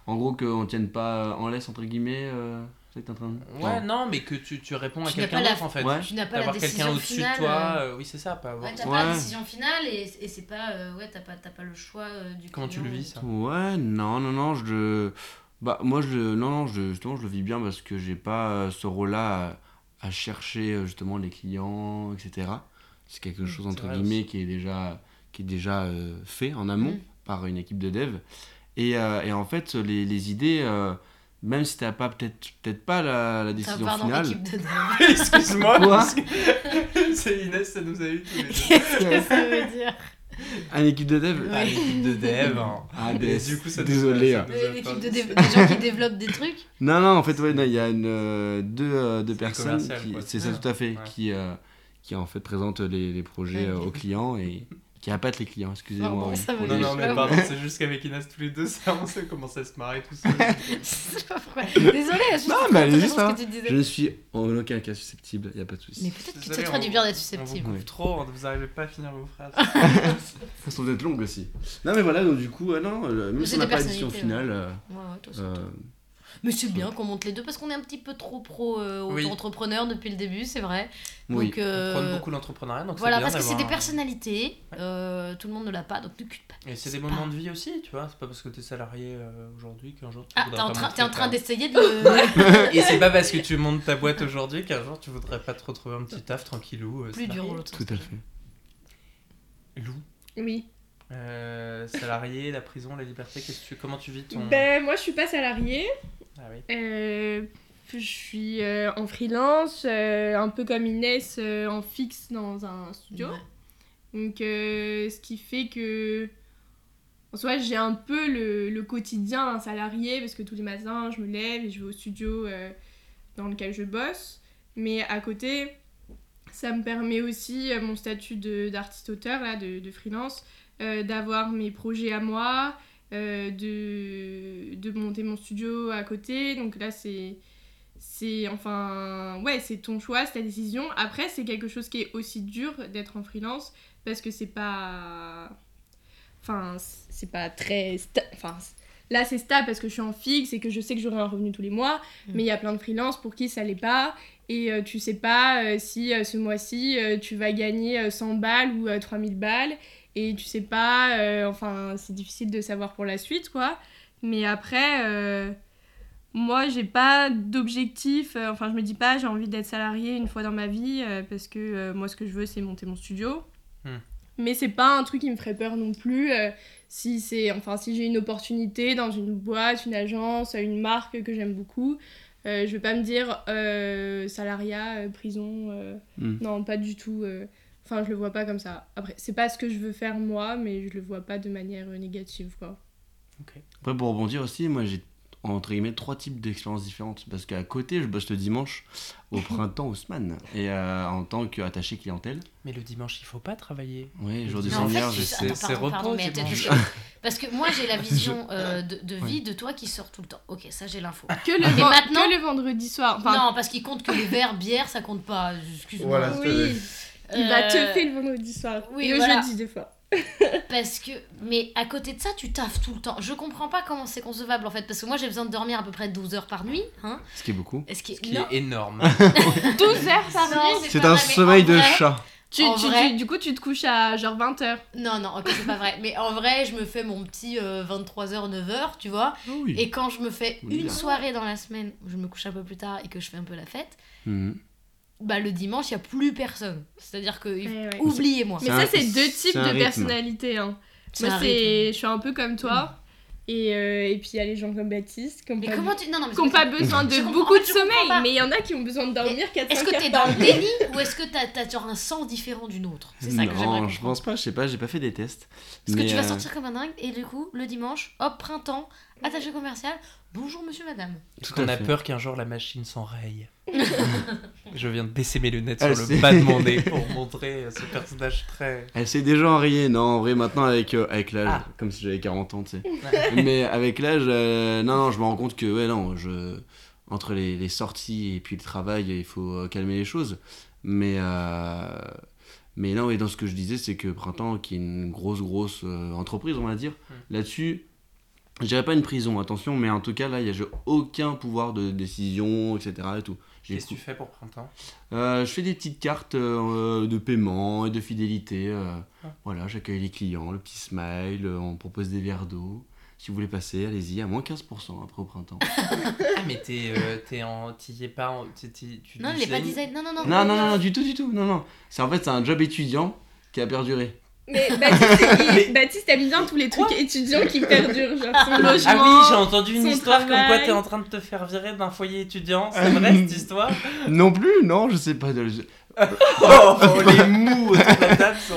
En gros, qu'on tienne pas en laisse, entre guillemets. euh, c'est ça que t'es en train de. Ouais, Non. non, mais que tu, tu réponds à Tu quelqu'un la- d'autre en fait. Ouais. Tu n'as pas la D'avoir quelqu'un au-dessus finale. de toi, euh, euh, oui, c'est ça, pas avoir. Ouais, t'as Ouais. pas la décision finale et, et c'est pas. euh, ouais, t'as pas, t'as pas le choix euh, du Comment tu le vis ça Ouais, non, non, non, je. Bah, moi, je. Non, non, je, justement, je le vis bien parce que j'ai pas euh, ce rôle-là à, à chercher euh, justement les clients, etc. C'est quelque chose, c'est entre guillemets, aussi. qui est déjà, qui est déjà euh, fait en amont Mm. par une équipe de dev. Et, euh, et en fait, les, les idées, euh, même si t'as pas peut-être peut pas la, la décision pardon, finale. équipe de dev. Excuse-moi, que- c'est Inès, ça nous a eu tous les deux. Qu'est-ce que ça veut dire Une équipe de dev Ah, l'équipe de dev. hein. Ah, des- du coup, ça nous- désolé. ça hein. nous a pas- L'équipe de dev, des gens qui développent des trucs Non, non, en fait, ouais, il y a une, euh, deux, euh, deux C'est personnes c'est ça Ouais. tout à fait, Ouais. qui, euh, qui en fait présentent les, les projets Ouais. aux clients et qui appâtent les clients, excusez-moi. Oui, veut Non, non, mais pardon, c'est juste qu'avec Inès, tous les deux, ça, on sait comment ça se marrer tout seul. Désolée, je suis Non, mais allez-y, intéressant ça ce que tu disais. Je ne suis en aucun cas susceptible, il n'y a pas de souci. Mais peut-être que Désolé, te ferait on- du bien d'être On vous susceptible. coupe Ouais. trop, vous arrivez pas à finir vos phrases. Elles sont peut-être longues aussi. Non, mais voilà, donc du coup, euh, non, euh, même Mais si c'est on n'a pas personnalités, finale, euh, euh. Mais c'est bien qu'on monte les deux parce qu'on est un petit peu trop pro euh, Oui. auto-entrepreneur depuis le début, c'est vrai. oui. Donc, On euh, prône beaucoup l'entrepreneuriat, donc voilà, c'est bien parce que c'est des personnalités, Ouais. euh, tout le monde ne l'a pas, donc ne pas. Et c'est des pas- moments de vie aussi, tu vois. C'est pas parce que t'es salarié euh, aujourd'hui qu'un jour tu Ah, t'es en t'es en train d'essayer de le. Et c'est pas parce que tu montes ta boîte aujourd'hui qu'un jour tu voudrais pas te retrouver un petit taf tranquillou. euh, plus dur l'autre Tout à fait. Lou, Oui. Euh, salarié, la prison, la liberté, qu'est-ce que tu, comment tu vis ton. Ben, moi, je suis pas salariée. Ah oui. Euh, je suis euh, en freelance, euh, un peu comme Inès, euh, en fixe dans un studio. Ouais. Donc, euh, ce qui fait que. En soi, j'ai un peu le, le quotidien d'un salarié parce que tous les matins, je me lève et je vais au studio euh, dans lequel je bosse. Mais à côté, ça me permet aussi, euh, mon statut de- d'artiste-auteur, là, de, de freelance, d'avoir mes projets à moi, euh, de, de monter mon studio à côté. Donc là, c'est. C'est enfin. Ouais, c'est ton choix, c'est ta décision. Après, c'est quelque chose qui est aussi dur d'être en freelance parce que c'est pas. Enfin, c'est pas très. sta- Enfin, là, c'est stable parce que je suis en fixe et que je sais que j'aurai un revenu tous les mois. Mm. Mais il y a plein de freelances pour qui ça l'est pas. Et euh, tu sais pas euh, si euh, ce mois-ci euh, tu vas gagner euh, 100 balles ou euh, 3000 balles. Et tu sais pas. euh, enfin, c'est difficile de savoir pour la suite, quoi. Mais après. euh, moi, j'ai pas d'objectif. euh, enfin, je me dis pas, j'ai envie d'être salarié une fois dans ma vie, euh, parce que euh, moi, ce que je veux, c'est monter mon studio. Hmm. Mais c'est pas un truc qui me ferait peur non plus. euh, si c'est, enfin, si j'ai une opportunité dans une boîte, une agence, une marque que j'aime beaucoup, euh, je vais pas me dire euh, salariat, prison. euh, Hmm. Non, pas du tout. Enfin, je le vois pas comme ça. Après, c'est pas ce que je veux faire moi, mais je le vois pas de manière euh, négative, quoi. Après, pour rebondir aussi, moi j'ai entre guillemets trois types d'expériences différentes. Parce qu'à côté, je bosse le dimanche, au printemps, au SMAN, et euh, en tant qu'attaché clientèle. Mais le dimanche, il faut pas travailler. Oui, jour du Seigneur, je sais. c'est que- Parce que moi j'ai la vision euh, de, de vie de toi qui sort tout le temps. Ok, ça j'ai l'info. Que le, Mais maintenant- que le vendredi soir. Enfin, non, parce qu'il compte que les verres, bière, ça compte pas. Excuse-moi. Voilà, oui. Il va Euh, te faire le vendredi soir. oui, et le voilà. jeudi, des fois. Parce que, mais à côté de ça, tu taffes tout le temps. Je comprends pas comment c'est concevable en fait, parce que moi j'ai besoin de dormir à peu près 12 heures par nuit. Hein Ce qui est beaucoup. Ce qui est énorme. 12 heures par nuit C'est un sommeil de vrai- chat. tu, tu- vrai- tu- Du coup, tu te couches à genre 20 heures. Non, non, ok, c'est pas vrai. Mais en vrai, je me fais mon petit 23h, 9h, tu vois. Ah oui. Et quand je me fais Oui, une bien. soirée dans la semaine où je me couche un peu plus tard et que je fais un peu la fête, Mhm. Bah le dimanche, il y a plus personne. C'est-à-dire que Ouais, ouais. oubliez-moi. Mais ça, c'est deux types de rythme. personnalités. Hein. Moi, c'est, je suis un peu comme toi. Et, euh, et puis, il y a les gens comme Baptiste qui n'ont Mais pas, comment tu non non mais qui ont c'est pas besoin de beaucoup de sommeil. Mais il y en a qui ont besoin de dormir 4 que- Est-ce que t'es dans le déni ou est-ce que t'as as genre un sang différent d'une autre C'est ça que j'aimerais Non, je pense pas, je sais pas, j'ai pas fait des tests. Parce que Mais, tu vas euh, sortir comme un dingue et du coup, le dimanche, hop, printemps, attaché commercial, bonjour monsieur madame. tout On a fait. peur qu'un jour la machine s'enraye. je viens de baisser mes lunettes Elle sur le bas de mon nez pour montrer euh, ce personnage très. Elle s'est déjà enrayée, non, en vrai, maintenant avec, euh, avec l'âge, Ah. comme si j'avais 40 ans, tu sais. Mais avec l'âge, euh, non, non, je me rends compte que, ouais, non, je, entre les, les sorties et puis le travail, il faut euh, calmer les choses. Mais, euh, mais non, et dans ce que je disais, c'est que Printemps, qui est une grosse, grosse euh, entreprise, on va dire, Hmm. là-dessus, je dirais pas une prison, attention, mais en tout cas, là, il y a j'ai aucun pouvoir de décision, etc. Et tout. Qu'est-ce que tu fais pour printemps euh, je fais des petites cartes euh, de paiement et de fidélité. euh, Ah. Voilà, j'accueille les clients, le petit smile, euh, on propose des verres d'eau. Si vous voulez passer, allez-y, à moins 15% après au printemps. Ah, mais t'es euh, t'es en. T'y es pas. En, t'y- t'y- tu Non, il est pas design. Non, non, non. non, non, non, non, du tout, du tout, non, non. C'est en fait, c'est un job étudiant qui a perduré. Mais Baptiste, il- Baptiste aime bien tous les trucs étudiants qui perdurent. Genre son logement. Ah oui, j'ai entendu une histoire comme quoi t'es en train de te faire virer d'un foyer étudiant. C'est vrai cette histoire? Non plus, non, je sais pas. de- Oh, les mous autour de la table sont.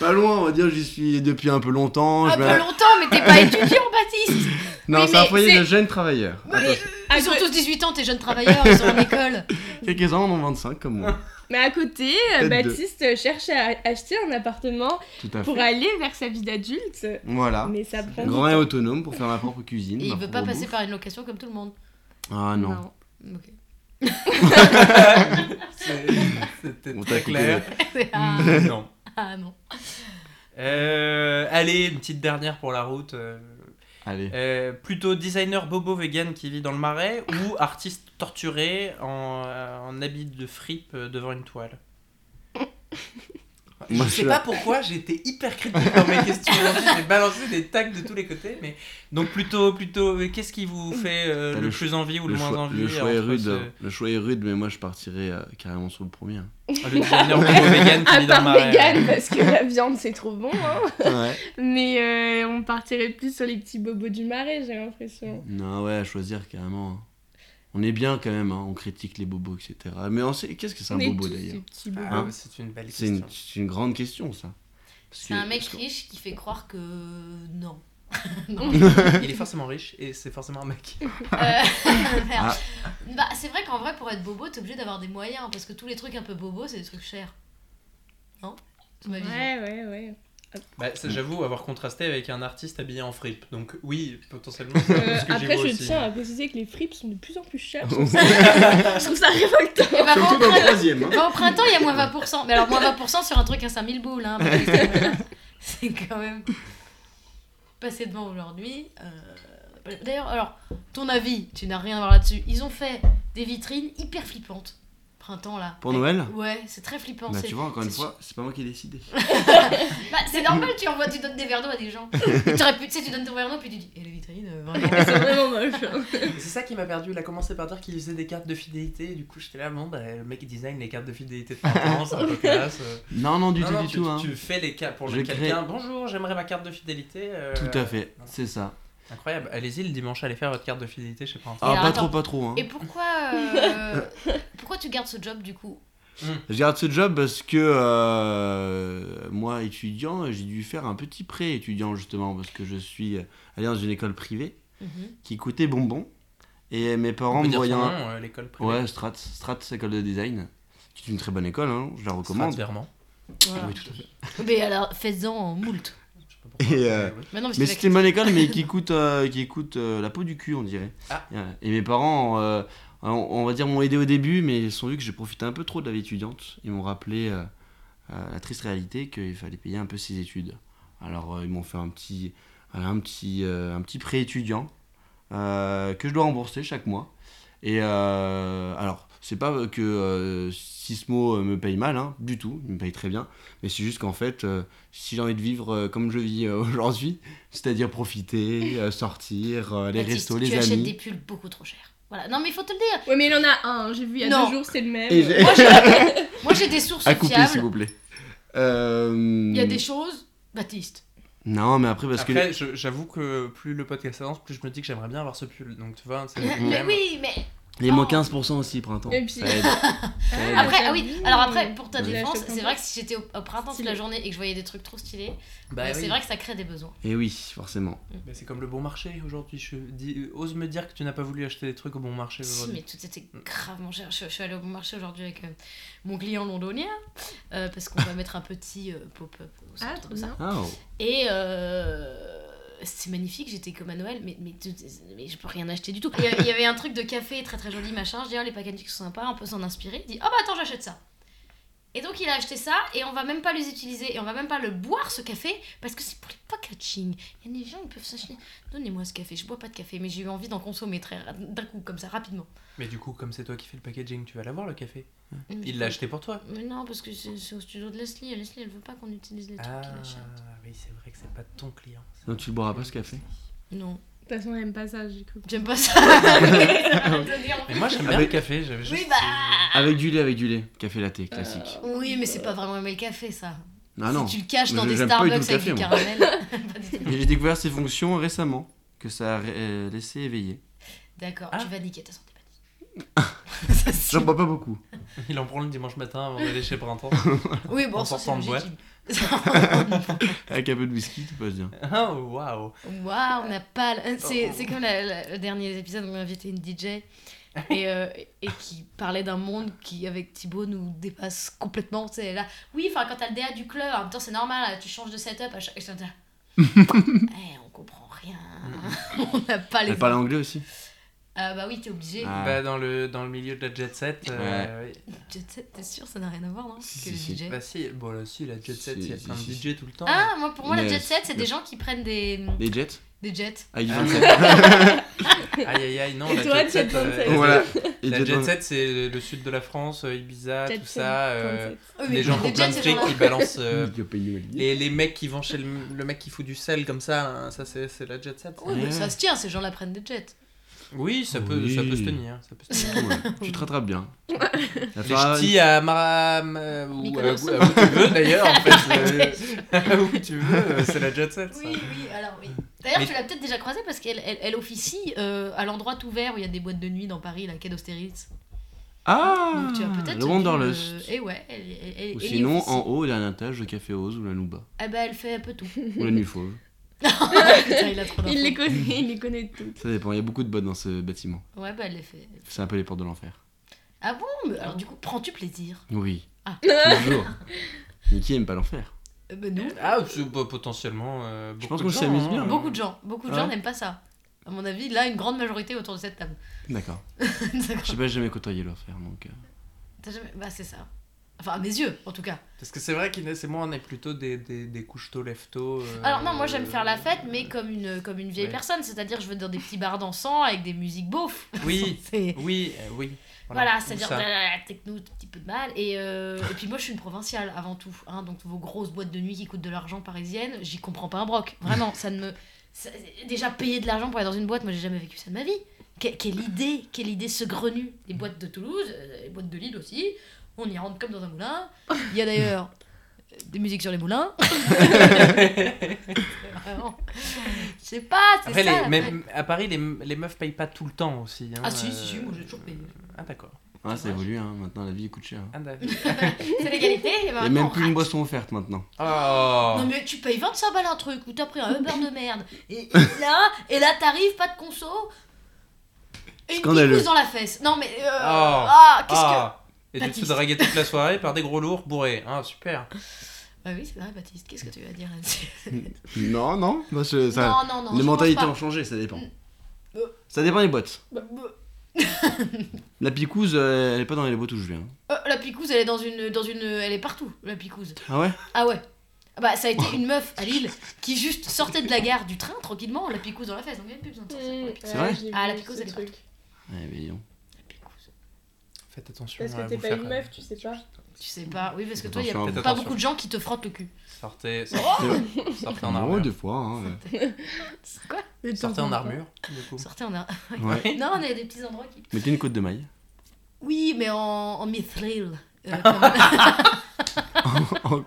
Pas loin, on va dire, j'y suis depuis un peu longtemps. Un je peu longtemps, mais t'es pas étudiant, Baptiste Non, Oui, c'est un mais foyer c'est- de jeunes travailleurs. Attention. ils ont tous 18 ans, tes jeunes travailleurs, ils sont en école. Quelques-uns en ont 25 comme moi. Mais à côté, Peut-être. Baptiste cherche à acheter un appartement Tout à pour aller vers sa vie d'adulte. Voilà. Mais ça prend du Grand et temps. autonome pour faire ma propre cuisine. Et ma il veut pas propre passer bouffe. par une location comme tout le monde. Ah non. Ok. C'est- C'était On très coupé. clair. ah, non. Ah non. Euh, allez, une petite dernière pour la route. euh, Allez. euh, plutôt designer bobo vegan qui vit dans le marais ou artiste torturé en, euh, en habit de fripe euh, devant une toile? Je sais je- pas pourquoi, j'ai été hyper critique dans mes questions j'ai balancé des tags de tous les côtés, mais donc plutôt, plutôt, euh, qu'est-ce qui vous fait euh, le, le plus envie ou le, Le moins choix, envie le choix est rude. ce- hein. Le choix est rude, mais moi je partirais euh, carrément sur le premier. hein. Ah, le vegan À part vegan, parce que la viande c'est trop bon. hein. Ouais. Mais euh, on partirait plus sur les petits bobos du marais, j'ai l'impression. non, ouais, à choisir carrément. Hein. On est bien quand même, hein, on critique les bobos, etc. Mais on sait, qu'est-ce que c'est un bobo d'ailleurs. Ah, Hein c'est une belle C'est question. une, c'est une grande question ça. C'est que- un mec riche qui fait croire que non. Il est forcément riche et c'est forcément un mec. Euh. Ah. Bah, c'est vrai qu'en vrai, pour être bobo, t'es obligé d'avoir des moyens parce que tous les trucs un peu bobo, c'est des trucs chers. Non? Ouais, ouais, ouais. Bah, ça, j'avoue avoir contrasté avec un artiste habillé en fripe. Donc oui, potentiellement. c'est Euh, ce que j'y après, je aussi. tiens à préciser que les fripes sont de plus en plus chères. Je trouve ça, révoltant. Bah, Surtout au dans le printemps, troisième. hein. au printemps, il y a moins 20%. Mais alors, moins 20% sur un truc à 5000 boules. Hein, c'est quand même. Passé devant aujourd'hui. euh, D'ailleurs, alors, ton avis, tu n'as rien à voir là-dessus. Ils ont fait des vitrines hyper flippantes. Printemps là. Pour Noël Ouais, c'est très flippant. Bah tu vois, encore une fois, c'est pas moi qui ai décidé. Bah, c'est normal, tu envoies, tu donnes des verres d'eau à des gens. Et t'aurais pu, tu sais, tu donnes ton verre d'eau puis tu dis, et les vitrines, euh, vraiment. C'est vraiment moche. hein. C'est ça qui m'a perdu. Il a commencé par dire qu'il faisait des cartes de fidélité. Et du coup, j'étais là, bon, bah, le mec il design les cartes de fidélité de printemps, c'est un peu classe. euh. Non, non, du Non, tout, non, du tu, tout. hein. tu fais les cartes pour le crée- quelqu'un. Bonjour, j'aimerais ma carte de fidélité. euh, Tout à fait, c'est ça. Incroyable. Allez-y le dimanche, allez faire votre carte de fidélité chez Printemps. Ah, alors, pas attends. trop, pas trop. Hein. Et pourquoi, euh, pourquoi tu gardes ce job du coup? Je garde ce job parce que euh, moi, étudiant, j'ai dû faire un petit prêt étudiant justement parce que je suis allé dans une école privée qui coûtait bonbon et mes parents me nom, euh, l'école privée. Ouais, Strat, Strat, école de design, qui est une très bonne école, hein, je la recommande. Strasbourg. Voilà. Oui, tout à fait. Mais alors, faites-en en moult. Et, euh. Mais c'était une bonne école, mais qui coûte, euh, qui coûte euh, la peau du cul, on dirait. Ah. Et mes parents, euh, on, on va dire, m'ont aidé au début, mais ils ont vu que j'ai profité un peu trop de la vie étudiante. Ils m'ont rappelé euh, euh, la triste réalité qu'il fallait payer un peu ses études. Alors euh, ils m'ont fait un petit, un petit, euh, un petit prêt étudiant euh, que je dois rembourser chaque mois. Et euh, alors, c'est pas que euh, Sismo euh, me paye mal, hein, du tout, il me paye très bien, mais c'est juste qu'en fait, euh, si j'ai envie de vivre euh, comme je vis euh, aujourd'hui, c'est-à-dire profiter, euh, sortir, euh, les Baptiste, restos, tu les achètes amis. des pulls beaucoup trop chers. Voilà. Non, mais il faut te le dire. Ouais, mais il en a un, j'ai vu il y a Non. deux jours, c'est le même. Moi, j'ai- des sources À couper, s'il vous plaît. Euh, Il y a des choses. Baptiste. Non, mais après, parce que. Après, je- j'avoue que plus le podcast avance, plus je me dis que j'aimerais bien avoir ce pull. Donc tu vois, c'est Mais oui, mais Les moins Oh. 15% aussi, printemps. Et puis-. Après, ah oui, alors après, pour ta défense, c'est vrai que si j'étais au, au printemps toute la journée et que je voyais des trucs trop stylés, Bah oui. c'est vrai que ça crée des besoins. Et oui, forcément. Mais c'est comme le bon marché aujourd'hui. Je dis, ose me dire que tu n'as pas voulu acheter des trucs au bon marché Si, aujourd'hui. mais tout était gravement cher. Je, je suis allée au bon marché aujourd'hui avec euh, mon client londonien, euh, parce qu'on va mettre un petit euh, pop-up au Ah, centre trop de ça. Ah, oh. Et euh, c'est magnifique, j'étais comme à Noël, mais, mais, mais je peux rien acheter du tout. Il y a- il y avait un truc de café très très joli, machin. Je dis, oh, les packaging sont sympas, on peut s'en inspirer. Il dit, oh bah attends, j'achète ça. Et donc il a acheté ça, et on va même pas les utiliser, et on va même pas le boire ce café, parce que c'est pour les packaging. Il y a des gens, ils peuvent s'acheter. Donnez-moi ce café, je bois pas de café, mais j'ai eu envie d'en consommer très d'un coup, comme ça, rapidement. Mais du coup, comme c'est toi qui fais le packaging, tu vas l'avoir le café. Mais Il l'a acheté pour toi. Mais non, parce que c'est au studio de Leslie, et Leslie elle veut pas qu'on utilise les trucs Ah, qu'il achète. oui, c'est vrai que c'est pas ton client. Non, tu le boiras pas ce café? Non, toute façon, elle aime pas ça, j'ai cru. j'aime pas ça. Mais moi, j'aime bien Avec- le café. j'avais juste- Oui, bah. Avec du lait, avec du lait. Café latte, classique. Oui, mais c'est pas vraiment aimer le café, ça. Ah non. Si tu le caches Mais dans des j'aime pas du tout Starbucks le avec café, du moi. caramel. Pas du tout. Et j'ai découvert ses fonctions récemment, que ça a euh, laissé éveiller. D'accord, Ah. tu vas niquer ta santé, Baptiste. J'en bois pas beaucoup. Il en prend le dimanche matin avant d'aller chez Printemps. Oui, bon, en ça c'est logique. Avec un peu de whisky, tout passe bien. Oh, waouh. Waouh, on n'a pas. le- C'est c'est comme la- la- le dernier épisode où on a invité une DJ et, euh, et qui parlait d'un monde qui, avec Thibaut, nous dépasse complètement. C'est là. Oui, enfin, quand t'as le DA du club, en même temps, c'est normal, là, tu changes de setup à chaque. et Eh, on comprend rien. on n'a pas les. Elle parle anglais aussi Ah, bah oui, t'es obligé. Ah. Bah, dans, le, dans le milieu de la jet set. euh, oui. Jet set, t'es sûr, ça n'a rien à voir, non Si, Que si, les si. DJ. Bah, si, bon, là, si, la jet set, Si, il y a si, plein de si, DJ tout le temps. Ah, moi, pour moi, Mais jet set, c'est des gens qui prennent des, Les jets des jets. Ah, 27. Aïe, aïe, aïe, non, Et la toi, jet set. jet euh, 27. Voilà. Et La jet set, c'est le sud de la France, euh, Ibiza, Jet tout ça. euh, 37. les gens qui ont plein de qui balancent. euh, les, les mecs qui vont chez le, le mec qui fout du sel comme ça, hein, ça c'est c'est la jet set. Oui, mais ça se tient, ces gens-là prennent des jets. Oui, ça peut, Oui. ça peut se tenir. Ça peut se tenir. Ouais, Tu te rattrapes bien. Les ch'tis à Mara... euh, ou à, Mykonos. à où tu veux d'ailleurs, en fait. euh, où tu veux, euh, c'est la jet set. ça. Oui, oui, alors oui. D'ailleurs, Mais- tu l'as peut-être déjà croisée parce qu'elle elle, elle officie euh, à l'endroit tout vert où il y a des boîtes de nuit dans Paris, la quai d'Austerlitz. Ah Donc tu as peut-être. Le Wanderlust. Et ouais, elle, elle, elle- Ou elle y sinon, en haut, dernier étage, le Café Rose ou la Nouba. Ah bah, elle fait un peu tout. Ou la Nuit Fauve. Putain, il a trop Il les connaît, il les connaît toutes. Ça dépend, il y a beaucoup de bottes dans ce bâtiment. Ouais, bah, elle les fait. C'est un peu les portes de l'enfer. Ah bon mais Alors, du coup, prends-tu plaisir? Oui. Ah. Toujours. Mais qui aime pas l'enfer euh, Bah, nous. Ah, bah, potentiellement. euh, beaucoup pense de qu'on gens, s'amuse hein. bien. Beaucoup de gens. Beaucoup de gens Ouais. n'aiment pas ça. À mon avis, là, une grande majorité autour de cette table. D'accord. D'accord. Je sais pas, j'ai jamais côtoyé l'enfer, donc... euh, T'as jamais... Bah, c'est ça. Enfin, à mes yeux, en tout cas. Parce que c'est vrai qu'Inès et moi, on est plutôt des, des, des couches-tôt, lève-tôt. euh, Alors non, moi j'aime faire la fête, mais comme une, comme une vieille Ouais. personne, c'est-à-dire je vais dans des petits bars dansants avec des musiques beaufs. Oui, oui, euh, oui. Voilà, c'est-à-dire la techno, un petit peu de mal. Et, euh, et puis moi je suis une provinciale avant tout. Hein, donc vos grosses boîtes de nuit qui coûtent de l'argent parisienne, j'y comprends pas un broc. Vraiment, ça ne me... ça- Déjà payer de l'argent pour aller dans une boîte, moi j'ai jamais vécu ça de ma vie. Que- quelle idée, quelle idée saugrenue. Les boîtes de Toulouse, euh, les boîtes de Lille aussi, on y rentre comme dans un moulin. Il y a d'ailleurs euh, des musiques sur les moulins. Vraiment. Je sais pas, c'est Après, ça. les, mais, à Paris, les, les meufs payent pas tout le temps aussi. hein, Ah si, euh, si, si, moi j'ai toujours payé. Ah d'accord. Ah, ça évolue, hein. maintenant la vie coûte cher. hein. Ah, d'accord. C'est l'égalité. et Il y a même plus une boisson offerte maintenant. Oh Non mais tu payes 25 balles un truc ou t'as pris un Uber de merde et, et là et là t'arrives pas de conso et une Scandaleux. dans la fesse. Non mais euh, Oh. ah qu'est-ce que Et tu te fais draguer toute la soirée par des gros lourds bourrés. Ah, super. Ah oui c'est vrai Baptiste qu'est-ce que tu vas dire là-dessus Non, non, ça... Non non non. les je mentalités pense ont changé, ça dépend. Euh. Ça dépend des boîtes. pas. Bah, bah. La picouse, euh, elle est pas dans les boîtes où je viens. Euh, la picouse, elle est dans une, dans une, elle est partout, la picouse. Ah ouais? Ah ouais. Ah Bah, ça a été une meuf à Lille qui juste sortait de la gare du train tranquillement, la picouse dans la fesse. Donc, il n'y plus besoin de sortir pour la picouse. C'est vrai? Ah, la picouse, elle est truc. Ouais, mais picouse. Faites attention Parce à que t'es pas faire, une euh, meuf, tu sais pas. Tu sais pas, oui, parce que toi, il y a pas beaucoup de gens qui te frottent le cul. Sortez, Oh sortez, sortez en Oh, armure. des fois. Hein, Quoi De Sortez en armure, du coup. Sortez en a... ouais. ouais. Non, on a des petits endroits qui. Mettez une côte de maille. Oui, mais en, en mithril. Euh, comme-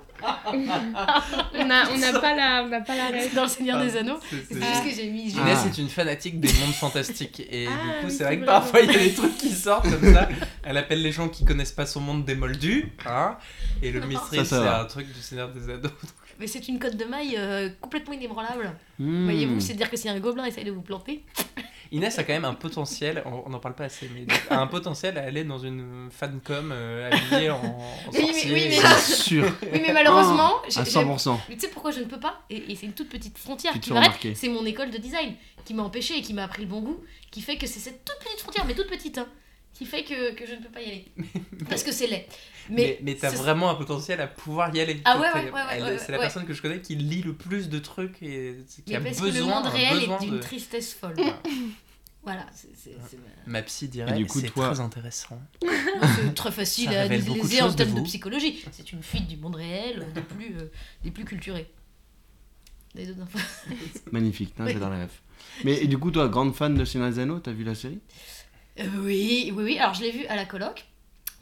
On a, on a pas la, on a pas la ref. dans le Seigneur des Anneaux. C'est- juste que j'ai mis. Inès Ah. est une fanatique des mondes fantastiques et Ah, du coup oui, c'est c'est vrai que parfois il y a des trucs qui sortent comme ça. Elle appelle les gens qui connaissent pas son monde des moldus, hein. Et le ça c'est va. un truc du Seigneur des Anneaux. Mais c'est une cote de maille euh, complètement inébranlable. Hmm. Voyez-vous, c'est dire que si un gobelin essaye de vous planter. Inès a quand même un potentiel, on n'en parle pas assez, mais a un potentiel à aller dans une fancom euh, habillée en, en Oui, mais- sorcier. oui, mais- C'est sûr. Oui, mais malheureusement, À j'ai- j'ai- 100%. Mais tu sais pourquoi je ne peux pas? Et, et c'est une toute petite frontière Tu qui m'arrête. C'est mon école de design qui m'a empêché et qui m'a appris le bon goût, qui fait que c'est cette toute petite frontière, mais toute petite, hein, qui fait que, que je ne peux pas y aller. Parce que c'est laid. Mais, mais t'as ce- vraiment un potentiel à pouvoir y aller. Ah ouais, ouais, ouais, ouais, elle- ouais, C'est la personne que je connais qui lit le plus de trucs et qui Mais a parce que besoin, le monde un réel besoin est d'une de... tristesse folle. voilà, c'est Ma psy dirait, Et du coup, c'est toi- très intéressant. c'est très facile à analyser en de termes de psychologie. C'est une fuite du monde réel euh, des plus, euh, des plus culturés. Des autres infos. Magnifique, Oui. j'adore la ref. Mais et du coup, toi, grande fan de Anneaux, t'as vu la série? Euh, oui, oui, oui. Alors je l'ai vu à la coloc.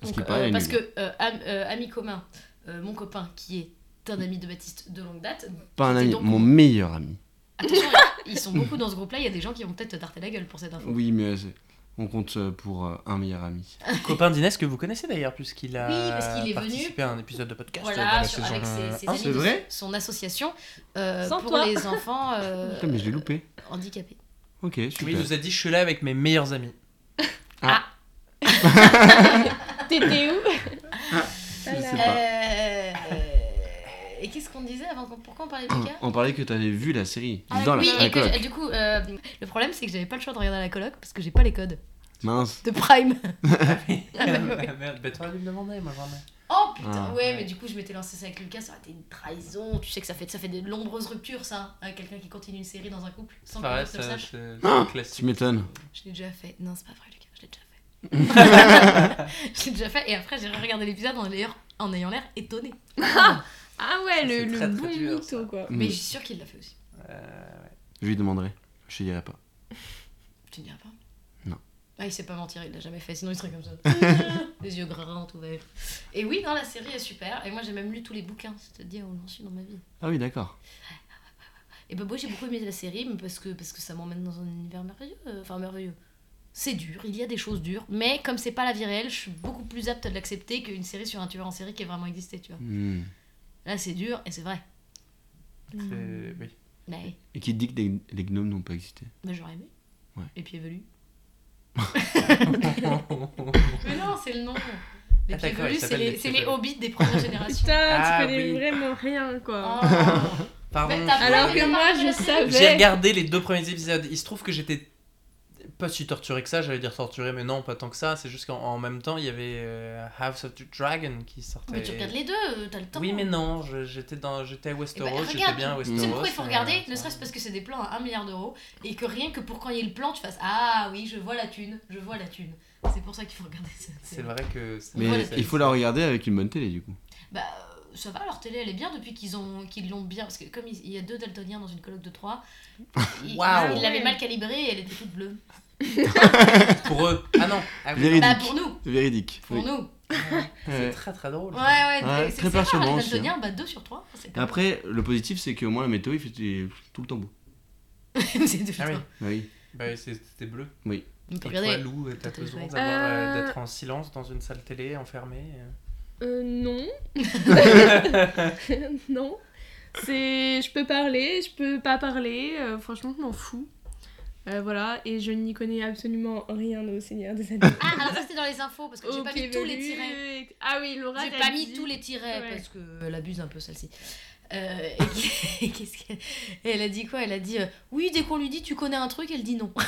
Parce Donc, paraît, nulle. que euh, am- euh, ami commun, euh, mon copain qui est un ami de Baptiste de longue date. Pas un ami, donc- mon meilleur ami. Attention, ils sont beaucoup dans ce groupe-là. Il y a des gens qui vont peut-être te tarter la gueule pour cette info. Oui, mais euh, on compte euh, pour euh, un meilleur ami. Copain d'Inès que vous connaissez d'ailleurs, puisqu'il a Oui, parce qu'il est participé à un épisode de podcast Voilà, dans la sur- saison avec ses, ses un. amis de vrai son association euh, Sans pour toi. les enfants euh, Putain, mais je l'ai loupé. handicapés. Ok, Oui, super. il nous a dit je suis là avec mes meilleurs amis. T'étais où Je sais pas. Euh, et qu'est-ce qu'on disait avant qu'on- Pourquoi on parlait de Lucas On parlait que t'avais vu la série Ah, dans la, oui, à la et que coloc. j'ai- du coup, euh, le problème c'est que j'avais pas le choix de regarder la coloc parce que j'ai pas les codes Mince. de Prime. Ah. Ah bah ouais. Ah merde, bah t'aurais dû me demander, moi j'en ai. Oh putain, Ah. ouais, mais du coup, je m'étais lancé ça avec Lucas, ça aurait été une trahison. Tu sais que ça fait, ça fait de nombreuses ruptures, ça, avec quelqu'un qui continue une série dans un couple sans l'autre ne le sache. c'est Ah, c'est classique. Tu m'étonnes. Je l'ai déjà fait. Non, c'est pas vrai, Lucas, je l'ai déjà fait. et après, j'ai regardé l'épisode en ayant, en ayant l'air étonné. Ah ouais, Ça, le, le très, très bon dur, mytho, ça. quoi. Mais Mm. je suis sûre qu'il l'a fait aussi. Euh, Je lui demanderai. Je te dirai pas. Tu ne diras pas? Non. Ah, il sait pas mentir, il l'a jamais fait, sinon il serait comme ça. Les yeux grands, tout vert. Et oui, non, la série est super, et moi j'ai même lu tous les bouquins, c'est-à-dire où j'en suis dans ma vie. Ah oui, d'accord. Et bah, moi j'ai beaucoup aimé la série, mais parce que, parce que ça m'emmène dans un univers merveilleux. euh, Enfin, merveilleux. C'est dur, il y a des choses dures, mais comme c'est pas la vie réelle, je suis beaucoup plus apte à l'accepter qu'une série sur un tueur en série qui a vraiment existé, tu vois. Hmm. Là, c'est dur et c'est vrai. c'est- oui. Mais, Et qui dit que les, les gnomes n'ont pas existé mais j'aurais aimé. Ouais. Et puis évolue. Mais non, c'est le nom. Les Ah, d'accord, Pieds velus, c'est les, les les velus. hobbits des premières générations. Putain, Ah, tu connais oui. vraiment rien, quoi. Oh. Pardon. Pas Alors que moi, je savais. J'ai regardé les deux premiers épisodes. Il se trouve que j'étais pas si torturé que ça. J'allais dire torturé, mais non, pas tant que ça. C'est juste qu'en en même temps, il y avait euh, House of the Dragon qui sortait. Mais tu regardes les deux, euh, t'as le temps. Oui, mais non. je- J'étais dans, j'étais à Eh ben, Westeros. j'étais bien à Westeros. sais pourquoi il faut et, regarder euh, Ne serait-ce parce que c'est des plans à 1 milliard d'euros et que rien que pour quand il y ait le plan, tu fasses Ah oui, je vois la thune, je vois la thune. C'est pour ça qu'il faut regarder cette C'est vrai que. c'est- Mais Voilà, il faut la regarder avec une bonne télé, du coup. Bah, euh, ça va, leur télé elle est bien depuis qu'ils ont qu'ils l'ont bien. Parce que comme il y a deux daltoniens dans une coloc de 3, ils Waouh. ils l'avaient mal calibrée et elle était toute bleue. Pour eux. Ah non. Ah oui. Véridique. Bah, pour nous, Véridique. pour oui. nous. C'est Ouais. très très drôle. Ouais, ouais, Ouais, c'est très perturbant daltoniens, bah 2 sur 3. C'est quand Après, le positif, c'est que moi, la météo, il fait tout le temps beau. c'est tout Ah oui. temps. Bah oui. Bah, c'était bleu. Donc, Et toi, regardez. Lou, t'as besoin euh, Euh, d'être en silence dans une salle télé, enfermée euh. Euh, non. non. C'est. Je peux parler, je peux pas parler. euh, franchement, je m'en fous. Euh, voilà, et je n'y connais absolument rien au Seigneur des Anneaux. Ah, alors ça c'était dans les infos parce que j'ai pas mis tous les velu. tirets. Ah oui, Laura, J'ai pas mis tous les tirets parce qu'elle abuse un peu celle-ci. Euh, et qu'est-ce qu'elle et elle a dit quoi? Elle a dit euh, oui dès qu'on lui dit tu connais un truc, elle dit non.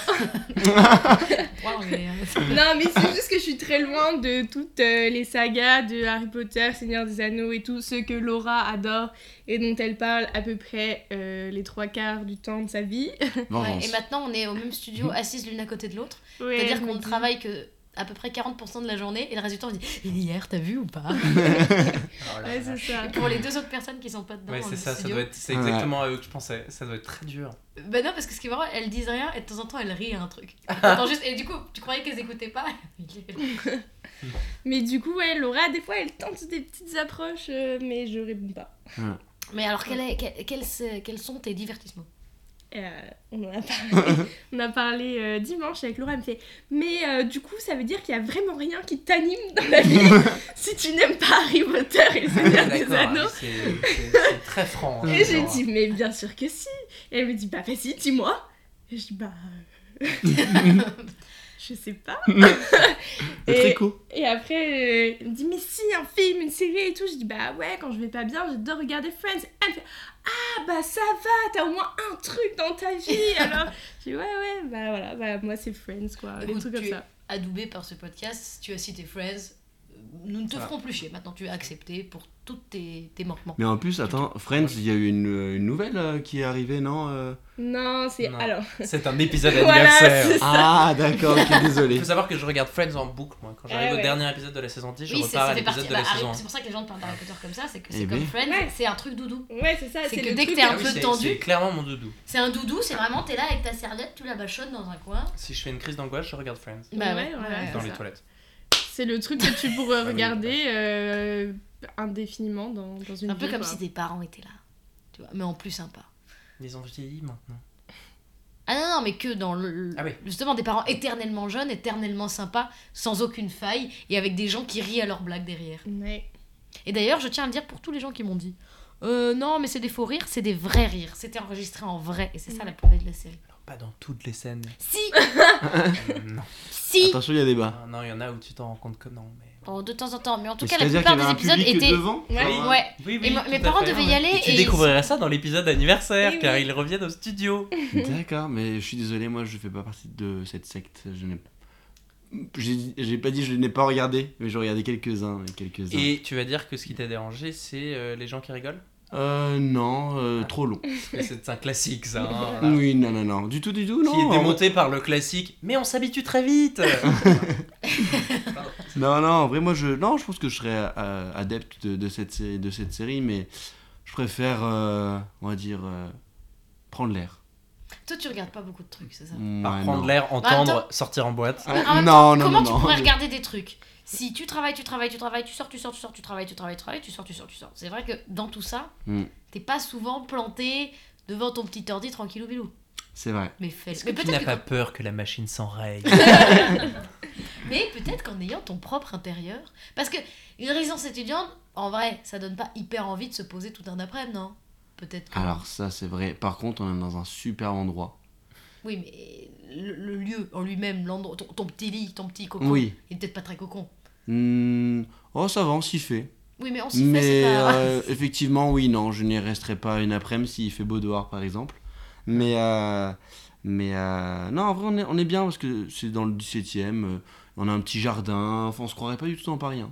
Wow, mais, euh, Non, mais c'est juste que je suis très loin de toutes euh, les sagas de Harry Potter, Seigneur des Anneaux et tout, ceux que Laura adore et dont elle parle à peu près euh, les trois quarts du temps de sa vie. Ouais, et maintenant on est au même studio assises l'une à côté de l'autre. Ouais, C'est-à-dire qu'on ne travaille que à peu près 40% de la journée et le résultat on dit Et hier t'as vu ou pas? Oh là Ouais, là. c'est ça. Pour les deux autres personnes qui sont pas dedans. Ouais, c'est ça, ça doit être, c'est Ouais. exactement à eux que je pensais. Ça doit être très dur. Bah non, parce que ce qui est marrant, elles disent rien et de temps en temps elles rient à un truc. Et t'entends juste, et du coup, tu croyais qu'elles écoutaient pas? Mais du coup, ouais, Laura, des fois, elle tente des petites approches, euh, mais je réponds pas. Mais alors, quel est- quel- quels, quels sont tes divertissements? Euh, on en a parlé, on a parlé euh, dimanche avec Laura, elle me fait Mais euh, du coup, ça veut dire qu'il y a vraiment rien qui t'anime dans la vie si tu n'aimes pas Harry Potter et le Seigneur des Anneaux. c'est très franc. hein, Et j'ai dit, mais bien sûr que si. Et elle me dit, bah vas-y, dis-moi. Et je dis, bah. je sais pas. Le Et- tricot. Et après, euh, elle me dit, mais si, un film, une série et tout. Je dis, bah ouais, quand je vais pas bien, j'adore regarder Friends. Elle me fait, ah bah ça va, t'as au moins un truc dans ta vie. Alors, je dis, ouais, ouais, bah voilà, bah moi c'est Friends quoi, des trucs comme tu es ça. adoubé par ce podcast, tu as cité Friends, nous ne te Voilà. ferons plus chier. Maintenant, tu es accepté pour tous tes, tes manquements. Mais en plus, attends, Friends, il y a eu une, une nouvelle euh, qui est arrivée, non euh Non, c'est. Alors, C'est un épisode Voilà, anniversaire. c'est- Ah, d'accord, ok, Il désolé. faut savoir que je regarde Friends en boucle. Moi. Quand j'arrive Eh au dernier épisode de la saison 10, je Oui, c'est- repars à l'épisode de bah, la Harry- saison 1. c'est pour ça que les gens te parlent d'Harry Potter comme ça, c'est que c'est Eh comme ben. Friends, Ouais. c'est un truc doudou. ouais, c'est ça. C'est que dès que t'es un Ah peu c'est- tendu. C'est clairement mon doudou. C'est un doudou, c'est vraiment, t'es là avec ta serviette, tu la bachonnes dans un coin. Si je fais une crise d'angoisse, je regarde Friends. Bah ouais, voilà, ouais. c'est Dans les toilettes. C'est le truc que tu pourrais Ah regarder euh, indéfiniment dans, dans une Un peu vie, comme quoi. si tes parents étaient là. Tu vois, mais en plus sympa. Ils ont vieilli maintenant. Ah non, non, mais que dans le. Ah oui. Justement, des parents éternellement jeunes, éternellement sympas, sans aucune faille, et avec des gens qui rient à leurs blagues derrière. Et d'ailleurs, je tiens à le dire pour tous les gens qui m'ont dit euh, non, mais c'est des faux rires, c'est des vrais rires. C'était enregistré en vrai, et c'est ça la plus belle de la série. Pas dans toutes les scènes. Si Euh, non. Si Attention, il y a débat. Non, il y en a où tu t'en rends compte que non. Mais... Bon, de temps en temps, mais en tout Mais cas, la plupart des épisodes étaient. devant Ouais. genre, Ouais. Oui, Et mo- tout mes parents devaient y aller Et tu et- découvrirais ça dans l'épisode anniversaire, Oui, car oui. ils reviennent au studio. D'accord, mais je suis désolé, moi je fais pas partie de cette secte. Je n'ai j'ai pas dit je n'ai pas regardé, mais j'ai regardé quelques-uns et quelques-uns. Et tu vas dire que ce qui t'a dérangé, c'est euh, les gens qui rigolent? Euh, non, euh, trop long. C'est un classique, ça. hein, voilà. Oui, non, non, non, du tout, du tout, non. Qui est démonté par le classique. Mais on s'habitue très vite. Non, non, en vrai, moi je, non, je pense que je serais euh, adepte de, de cette série, de cette série, mais je préfère, euh, on va dire, euh, prendre l'air. Toi, tu regardes pas beaucoup de trucs, c'est ça? Par Ouais, prendre l'air, même entendre, sortir en boîte. Ah, non, non, comment non, tu non, pourrais je- regarder des trucs? Si tu travailles, tu travailles, tu travailles, tu sors, tu sors, tu sors, tu travailles, tu travailles, tu travailles, tu sors, tu sors, tu sors. C'est vrai que dans tout ça, Hmm. t'es pas souvent planté devant ton petit ordi tranquillou bilou. C'est vrai. Mais fais Est-ce que tu n'as pas quand- peur que la machine s'enraye Mais peut-être qu'en ayant ton propre intérieur. Parce que une résidence étudiante, en vrai, ça donne pas hyper envie de se poser tout un après-midi, non? Peut-être que. Alors ça, c'est vrai. Par contre, on est dans un super endroit. Oui, mais le, le lieu en lui-même, l'endroit, ton, ton petit lit, ton petit cocon, Oui. il est peut-être pas très cocon. Hmm, Oh, ça va, on s'y fait. Oui, mais on s'y fait, Mais pas. euh, effectivement, oui, non, je n'y resterai pas une après-midi s'il fait beau dehors, par exemple. Mais, euh, mais euh, non, en vrai, on est, on est bien parce que c'est dans le 17 e on a un petit jardin, enfin, on se croirait pas du tout dans Paris. hein.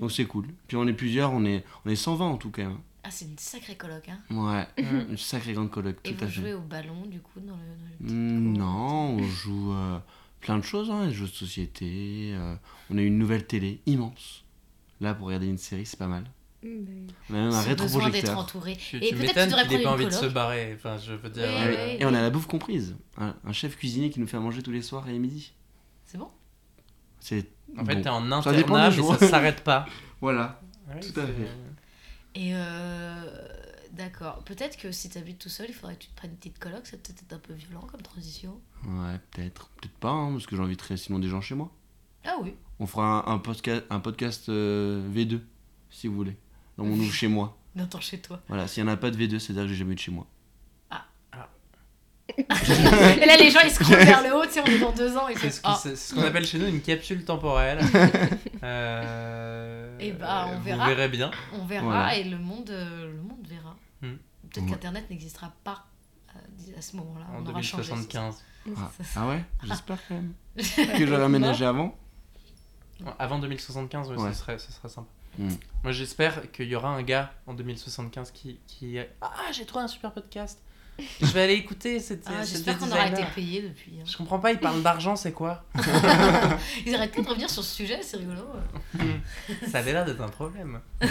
Donc c'est cool. Puis on est plusieurs, on est, on est 120 en tout cas. hein. Ah, c'est une sacrée coloc, hein. Ouais, une sacrée grande coloc, Et tout à vous fait. jouez au ballon, du coup, dans le. dans le petit Hmm. Non, on joue euh, plein de choses, hein, des jeux de société. euh, on a une nouvelle télé immense. Là, pour regarder une série, c'est pas mal. Mm, On a même un Ce besoin d'être rétroprojecteur. entouré. Tu, Et tu peut-être tu devrais qu'il ait pas une envie de se barrer. Enfin, je veux dire. Oui, euh, oui. Et on a la bouffe comprise. Un, un chef cuisinier qui nous fait à manger tous les soirs et les midis. C'est bon? C'est En fait, bon. t'es en Ça dépend internat, des mais jours. ça s'arrête pas. Voilà. Ouais, Tout à fait. Et euh. D'accord. Peut-être que si t'habites tout seul, il faudrait que tu te prennes une petite coloc. Ça peut-être être un peu violent comme transition. Ouais, peut-être. Peut-être pas, hein, parce que j'inviterai sinon des gens chez moi. Ah oui. On fera un, un podcast, un podcast euh, V2, si vous voulez. Dans mon nouveau chez moi. N'entends chez toi. Voilà, s'il n'y en a pas de V2, c'est-à-dire que j'ai jamais eu de chez moi. Et là, les gens, ils scrollent vers le haut, tu sais, on est dans deux ans. C'est ce Ah, c'est ce qu'on appelle chez nous une capsule temporelle. Euh, Eh bah, on vous verra. verrez bien. on verra Voilà. et le monde, euh, le monde verra. Hmm. Peut-être Ouais. qu'Internet n'existera pas euh, à ce moment-là. En On aura changé. 2075. Ah, ah ouais? J'espère quand même. que j'aurais aménagé avant. Avant 2075, ouais, Ouais. Ce, serait, ce serait sympa. Hmm. Moi, j'espère qu'il y aura un gars en 2075 qui. qui... Ah, j'ai trouvé un super podcast. Je vais aller écouter. C'était, Ah, J'espère qu'on aura été payé depuis. hein. Je comprends pas, ils parlent d'argent, c'est quoi? Ils arrêtent pas de revenir sur ce sujet, c'est rigolo. Ça avait l'air d'être un problème. Ce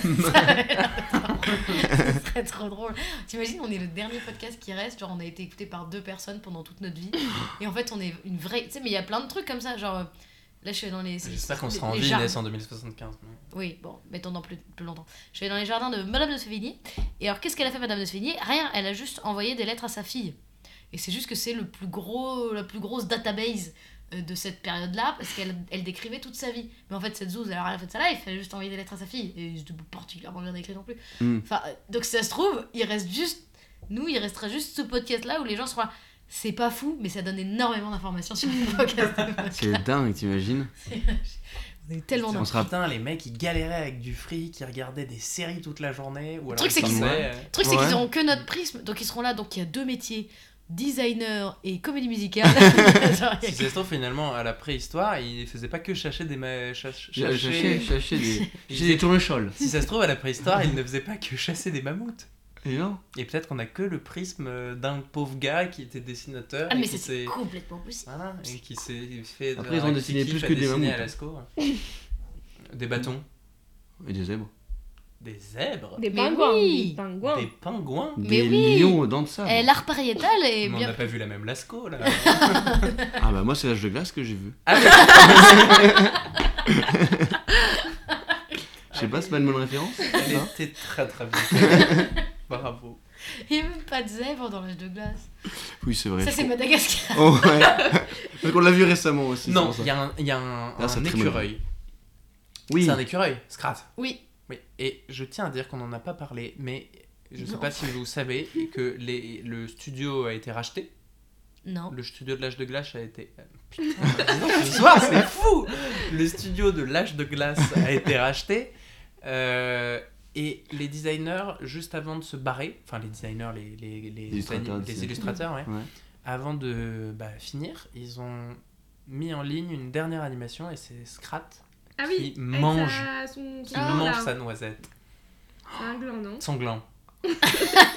serait trop drôle. T'imagines, on est le dernier podcast qui reste. Genre, on a été écouté par deux personnes pendant toute notre vie. Et en fait, on est une vraie. Tu sais, mais il y a plein de trucs comme ça. Genre, euh, là, je suis dans les. J'espère qu'on sera en vie, en 2075. mais- Oui, bon, mettons dans plus, plus longtemps. Je vais dans les jardins de Madame de Sévigné. Et alors, qu'est-ce qu'elle a fait, Madame de Sévigné? Rien, elle a juste envoyé des lettres à sa fille. Et c'est juste que c'est le plus gros, la plus grosse database euh, de cette période-là, parce qu'elle elle décrivait toute sa vie. Mais en fait, cette zouze, elle a rien fait de sa life, elle a juste envoyé des lettres à sa fille. Et c'était particulièrement bien écrit non plus. Hmm. Enfin, euh, donc si ça se trouve, il reste juste. Nous, il restera juste ce podcast-là où les gens seront là. C'est pas fou, mais ça donne énormément d'informations sur le podcast. C'est dingue, t'imagines On est tellement On dans sera- Putain, les mecs, ils galéraient avec du fric, ils regardaient des séries toute la journée. Ou alors truc, c'est ils qu'ils- Le c'est Ouais. qu'ils auront que notre prisme, donc ils seront là. Donc il y a deux métiers designer et comédie musicale. Il Si ça se trouve, finalement, à la préhistoire, ils faisaient pas que chercher des. ma- ch- J'ai chercher- cherché, cherché des. Des tournesols. Si ça se trouve, à la préhistoire, ils ne faisaient pas que chasser des mammouths. Et non Et peut-être qu'on a que le prisme euh, d'un pauvre gars qui était dessinateur. Ah, mais c'est complètement possible. Voilà, et qui s'est fait. Après, ils ont dessiné plus que des mammouths. à Lascaux. Des bâtons. Et des zèbres. Des zèbres. Des pingouins. oui. Des pingouins. Des pingouins. Des oui. lions aux dents de sable. Eh, L'art pariétal est Mais on n'a pas vu la même Lascaux là. Ah bah moi c'est l'âge de glace que j'ai vu. Ah, Je sais pas, c'est pas une bonne référence Elle Hein était très très bien. Bravo. Il n'y a même pas de zèbre dans l'âge de glace. Oui c'est vrai. Ça, c'est. Madagascar. Oh ouais. Parce qu'on l'a vu récemment aussi. Non, c'est il y a un, il y a un, Ah, un écureuil. Oui. C'est un écureuil, Scrat. Oui. Oui. Et je tiens à dire qu'on n'en a pas parlé, mais je sais Non. pas si vous savez que les, le studio a été racheté. Non. Le studio de l'âge de glace a été. euh, Putain, ce soir, c'est fou Le studio de l'âge de glace a été racheté. euh, et les designers, juste avant de se barrer, enfin les designers, les, les, les, Illustrateurs, les illustrateurs, ouais, Ouais. avant de bah, finir, ils ont mis en ligne une dernière animation et c'est Scrat Ah oui. qui mange, sa- son- qui mange sa noisette, C'est un gland, non? Son gland.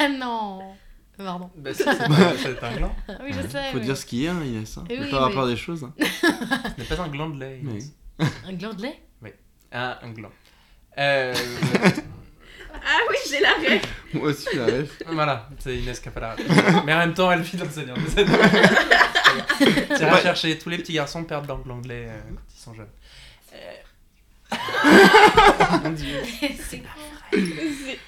Ah non. Pardon. Bah, si, c'est un- un gland. Ah oui, je sais. Faut mais- dire ce qu'il y a, hein, Inès. Hein. Eh Faut oui, pas peur des choses. hein. Ce n'est pas un gland de lait. Inès. Un gland de lait? Ah, un gland. Euh, Ah oui, j'ai la rêve. Moi aussi, la rêve. Voilà, c'est Inès Capella. Mais en même temps, elle vit dans le Seigneur des Anneaux. Tu iras Ouais. chercher, tous les petits garçons perdent leur l'anglais euh, quand ils sont jeunes. Euh. Mon dieu. C'est C'est-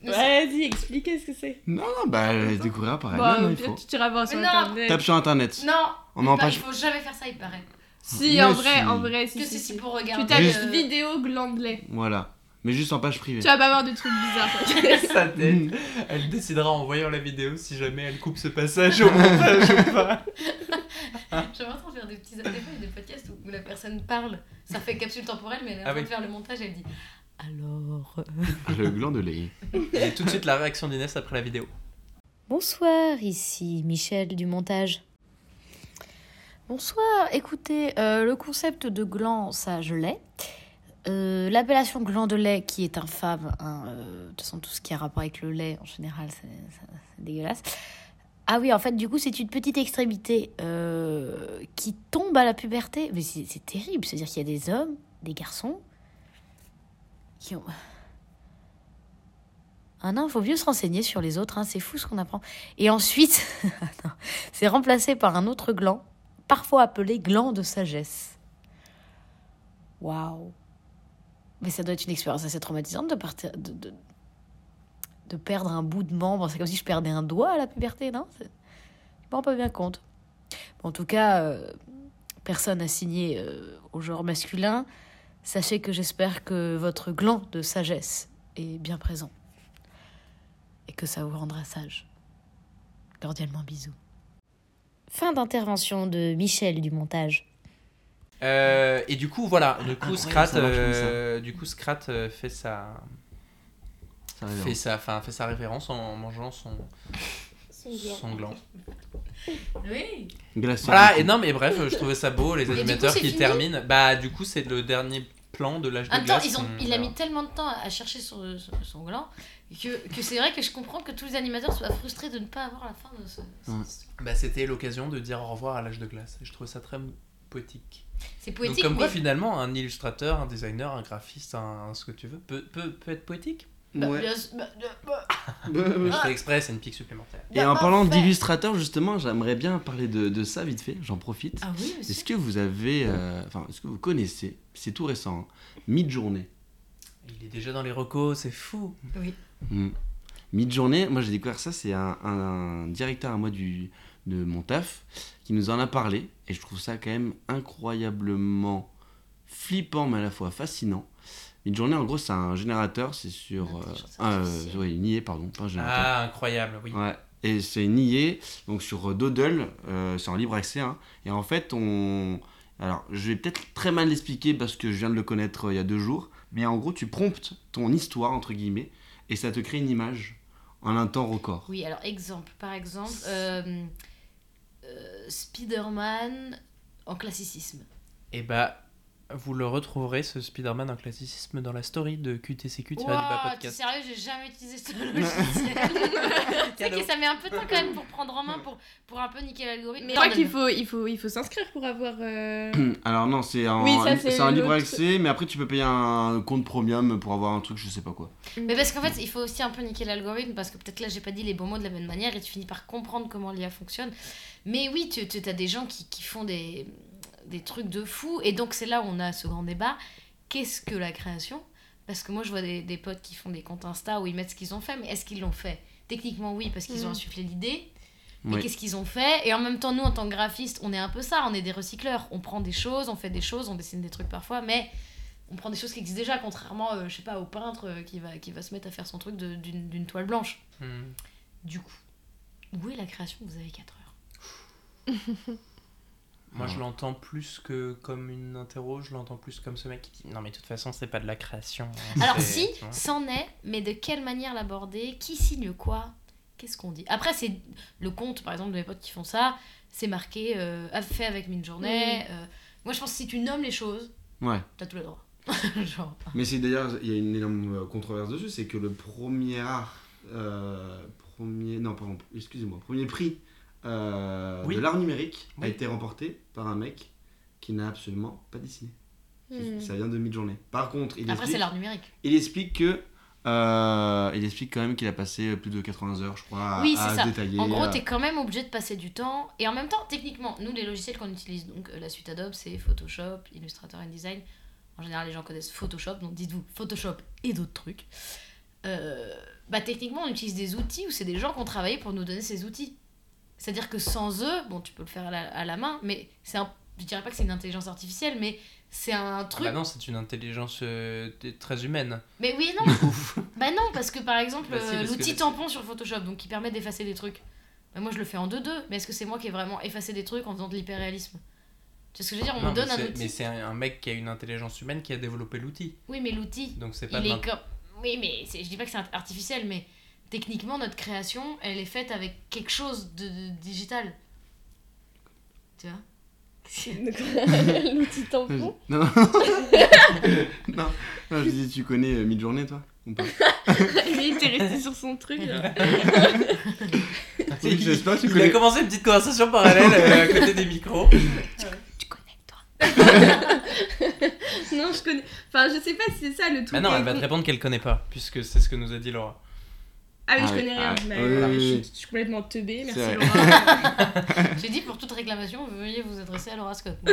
Vas-y, expliquez ce que c'est. Non, non, bah elle découvrira par Bon, elle-même, hein, tu iras voir sur internet. Tape sur internet. Non. On en pas- page- Il faut jamais faire ça, il paraît. Si, en vrai, si. en vrai, si. Que si, c'est si. si pour Tu regarder. tapes euh, vidéo gland de lait. Voilà. Mais juste en page privée. Tu vas pas voir de trucs bizarres. Sa tête. Elle décidera en voyant la vidéo si jamais elle coupe ce passage au montage ou pas. J'aimerais trop faire des petits des fois, des podcasts où, la personne parle. Ça fait capsule temporelle, mais elle est en Ah train oui. de faire le montage, elle dit Alors. euh, Le gland de lait. Et tout de suite la réaction d'Inès après la vidéo. Bonsoir, ici Michel du montage. Bonsoir, écoutez, euh, le concept de gland, ça je l'ai. Euh, L'appellation gland de lait, qui est infâme, hein, euh, de toute façon tout ce qui a rapport avec le lait en général, c'est dégueulasse. Ah oui, en fait, du coup, c'est une petite extrémité euh, qui tombe à la puberté. Mais c'est terrible, c'est-à-dire qu'il y a des hommes, des garçons, qui ont... Ah non, faut mieux se renseigner sur les autres, hein, c'est fou ce qu'on apprend. Et ensuite, attends, c'est remplacé par un autre gland, parfois appelé gland de sagesse. Waouh. Mais ça doit être une expérience assez traumatisante de, partir, de, perdre un bout de membre. C'est comme si je perdais un doigt à la puberté, non? Je me rends pas bien compte. En tout cas, euh, personne n'a signé euh, au genre masculin. Sachez que j'espère que votre gland de sagesse est bien présent et que ça vous rendra sage. Cordialement bisous. Fin d'intervention de Michel du montage. Euh, et du coup, voilà, du coup, Scrat, euh, du coup, Scrat euh, fait sa fait sa, enfin, fait sa révérence en mangeant son, Son gland. Oui. Glacé. Voilà, et non, mais bref, je trouvais ça beau, les coup, animateurs qui terminent. Bah, du coup, c'est le dernier plan de l'âge de glace. ils ont, il a mis tellement de temps à chercher son, son, son gland que, que c'est vrai que je comprends que tous les animateurs soient frustrés de ne pas avoir la fin de ce. ce- Ouais. Bah, c'était l'occasion de dire au revoir à l'âge de glace. Et je trouvais ça très poétique. C'est Donc, poétique, comme quoi, mais finalement, un illustrateur, un designer, un graphiste, un, ce que tu veux, peut, peut, peut être poétique. bah, Ouais. bien sûr, bah, bah, Ouais. Je fais exprès, c'est une pique supplémentaire. Et en bah, parlant d'illustrateur, justement, j'aimerais bien parler de, de ça vite fait, j'en profite. Ah oui. Est-ce que vous avez, euh, enfin, est-ce que vous connaissez, c'est tout récent, hein, Mid-journée Il est déjà dans les recos, c'est fou. Hmm. Mid-journée, moi j'ai découvert ça, c'est un, un directeur à moi du, de mon taf qui nous en a parlé et je trouve ça quand même incroyablement flippant mais à la fois fascinant. Mid-journée, en gros, c'est un générateur, c'est sur. euh, euh, ouais, une IA, pardon, pas un générateur. Ah, incroyable, oui. Ouais. Et c'est une IA, donc sur Doodle, euh, c'est en libre accès. hein. et en fait, on. Alors, je vais peut-être très mal l'expliquer parce que je viens de le connaître euh, il y a deux jours. Mais en gros, tu promptes ton histoire, entre guillemets, et ça te crée une image en un temps record. Oui, alors exemple, par exemple, euh, euh, Spider-Man en classicisme. Et bah, vous le retrouverez, ce Spider-Man en classicisme, dans la story de QTCQ Wow, podcast. sérieux, j'ai jamais utilisé ce logiciel. tu Cadeau. que ça met un peu de temps quand même pour prendre en main, pour, pour un peu niquer l'algorithme. Mais je crois qu'il faut, il faut, il faut s'inscrire pour avoir. euh, Alors non, c'est en, Oui, c'est c'est libre accès, mais après tu peux payer un compte premium pour avoir un truc, je sais pas quoi. Mais parce qu'en fait, il faut aussi un peu niquer l'algorithme, parce que peut-être là, j'ai pas dit les bons mots de la bonne manière, et tu finis par comprendre comment l'IA fonctionne. Mais oui, tu as des gens qui, qui font des, des trucs de fou, et donc c'est là où on a ce grand débat. Qu'est-ce que la création? Parce que moi, je vois des, des potes qui font des comptes Insta où ils mettent ce qu'ils ont fait, mais est-ce qu'ils l'ont fait? Techniquement, oui, parce qu'ils ont Mhm. insufflé l'idée. Mais Oui. qu'est-ce qu'ils ont fait? Et en même temps, nous, en tant que graphistes, on est un peu ça, on est des recycleurs. On prend des choses, on fait des choses, on dessine des trucs parfois, mais on prend des choses qui existent déjà, contrairement, euh, je sais pas, au peintre euh, qui, va, qui va se mettre à faire son truc d'une toile blanche. Hmm. Du coup, où est la création? Vous avez 4 heures. Moi, je l'entends plus que comme une interro, je l'entends plus comme ce mec qui dit Non, mais de toute façon, c'est pas de la création. hein, Alors si, c'en est, mais de quelle manière l'aborder? Qui signe quoi? Qu'est-ce qu'on dit? Après, c'est le compte, par exemple, de mes potes qui font ça, c'est marqué, euh, fait avec une journée. euh, moi, je pense que si tu nommes les choses, Ouais. t'as tous les droits. Genre. Mais c'est d'ailleurs, il y a une énorme euh, controverse dessus, c'est que le premier art, euh, premier, non pardon, excusez-moi, premier prix euh, Oui. de l'art numérique a été remporté par un mec qui n'a absolument pas dessiné. hmm. Ça vient de mid-journée. Par contre, il Après, explique, c'est l'art numérique. il explique que, euh, il explique quand même qu'il a passé plus de 80 heures, je crois, à, Oui, à c'est ça. détailler. En gros, à- t'es quand même obligé de passer du temps. Et en même temps, techniquement, nous, les logiciels qu'on utilise, donc euh, la suite Adobe, c'est Photoshop, Illustrator, InDesign. En général, les gens connaissent Photoshop, donc dites-vous Photoshop et d'autres trucs. Euh, bah, techniquement, on utilise des outils où c'est des gens qui ont travaillé pour nous donner ces outils. C'est-à-dire que sans eux, bon, tu peux le faire à la, à la main, mais c'est un. Je dirais pas que c'est une intelligence artificielle, mais c'est un Ah truc. Bah non, c'est une intelligence euh, très humaine. Mais oui, non, Ouf. bah non, parce que par exemple, Bah si, euh, l'outil tampon sur Photoshop, donc qui permet d'effacer des trucs, bah moi je le fais en 2-2, mais est-ce que c'est moi qui ai vraiment effacé des trucs en faisant de l'hyperréalisme? Tu vois ce que je veux dire On Non, me donne un outil. Mais c'est un, mec qui a une intelligence humaine qui a développé l'outil. Oui, mais l'outil, Donc c'est pas il est comme. Oui, mais je dis pas que c'est artificiel, mais techniquement, notre création, elle est faite avec quelque chose de, de digital. Tu vois L'outil tampon. Non. non, non, je disais, tu connais euh, mid-journée, toi ou pas Il était resté sur son truc. là. Oui, j'espère que tu Il connais. a commencé une petite conversation parallèle euh, à côté des micros. Tu connais, toi non, je connais. Enfin, je sais pas si c'est ça le truc. Bah non, elle va te répondre qu'elle connaît pas, puisque c'est ce que nous a dit Laura. Ah oui, Ah je oui, connais rien. ah mais Oui, voilà, oui, je, suis, je suis complètement teubée. Merci. Laura. J'ai dit pour toute réclamation, veuillez vous adresser à l'horoscope.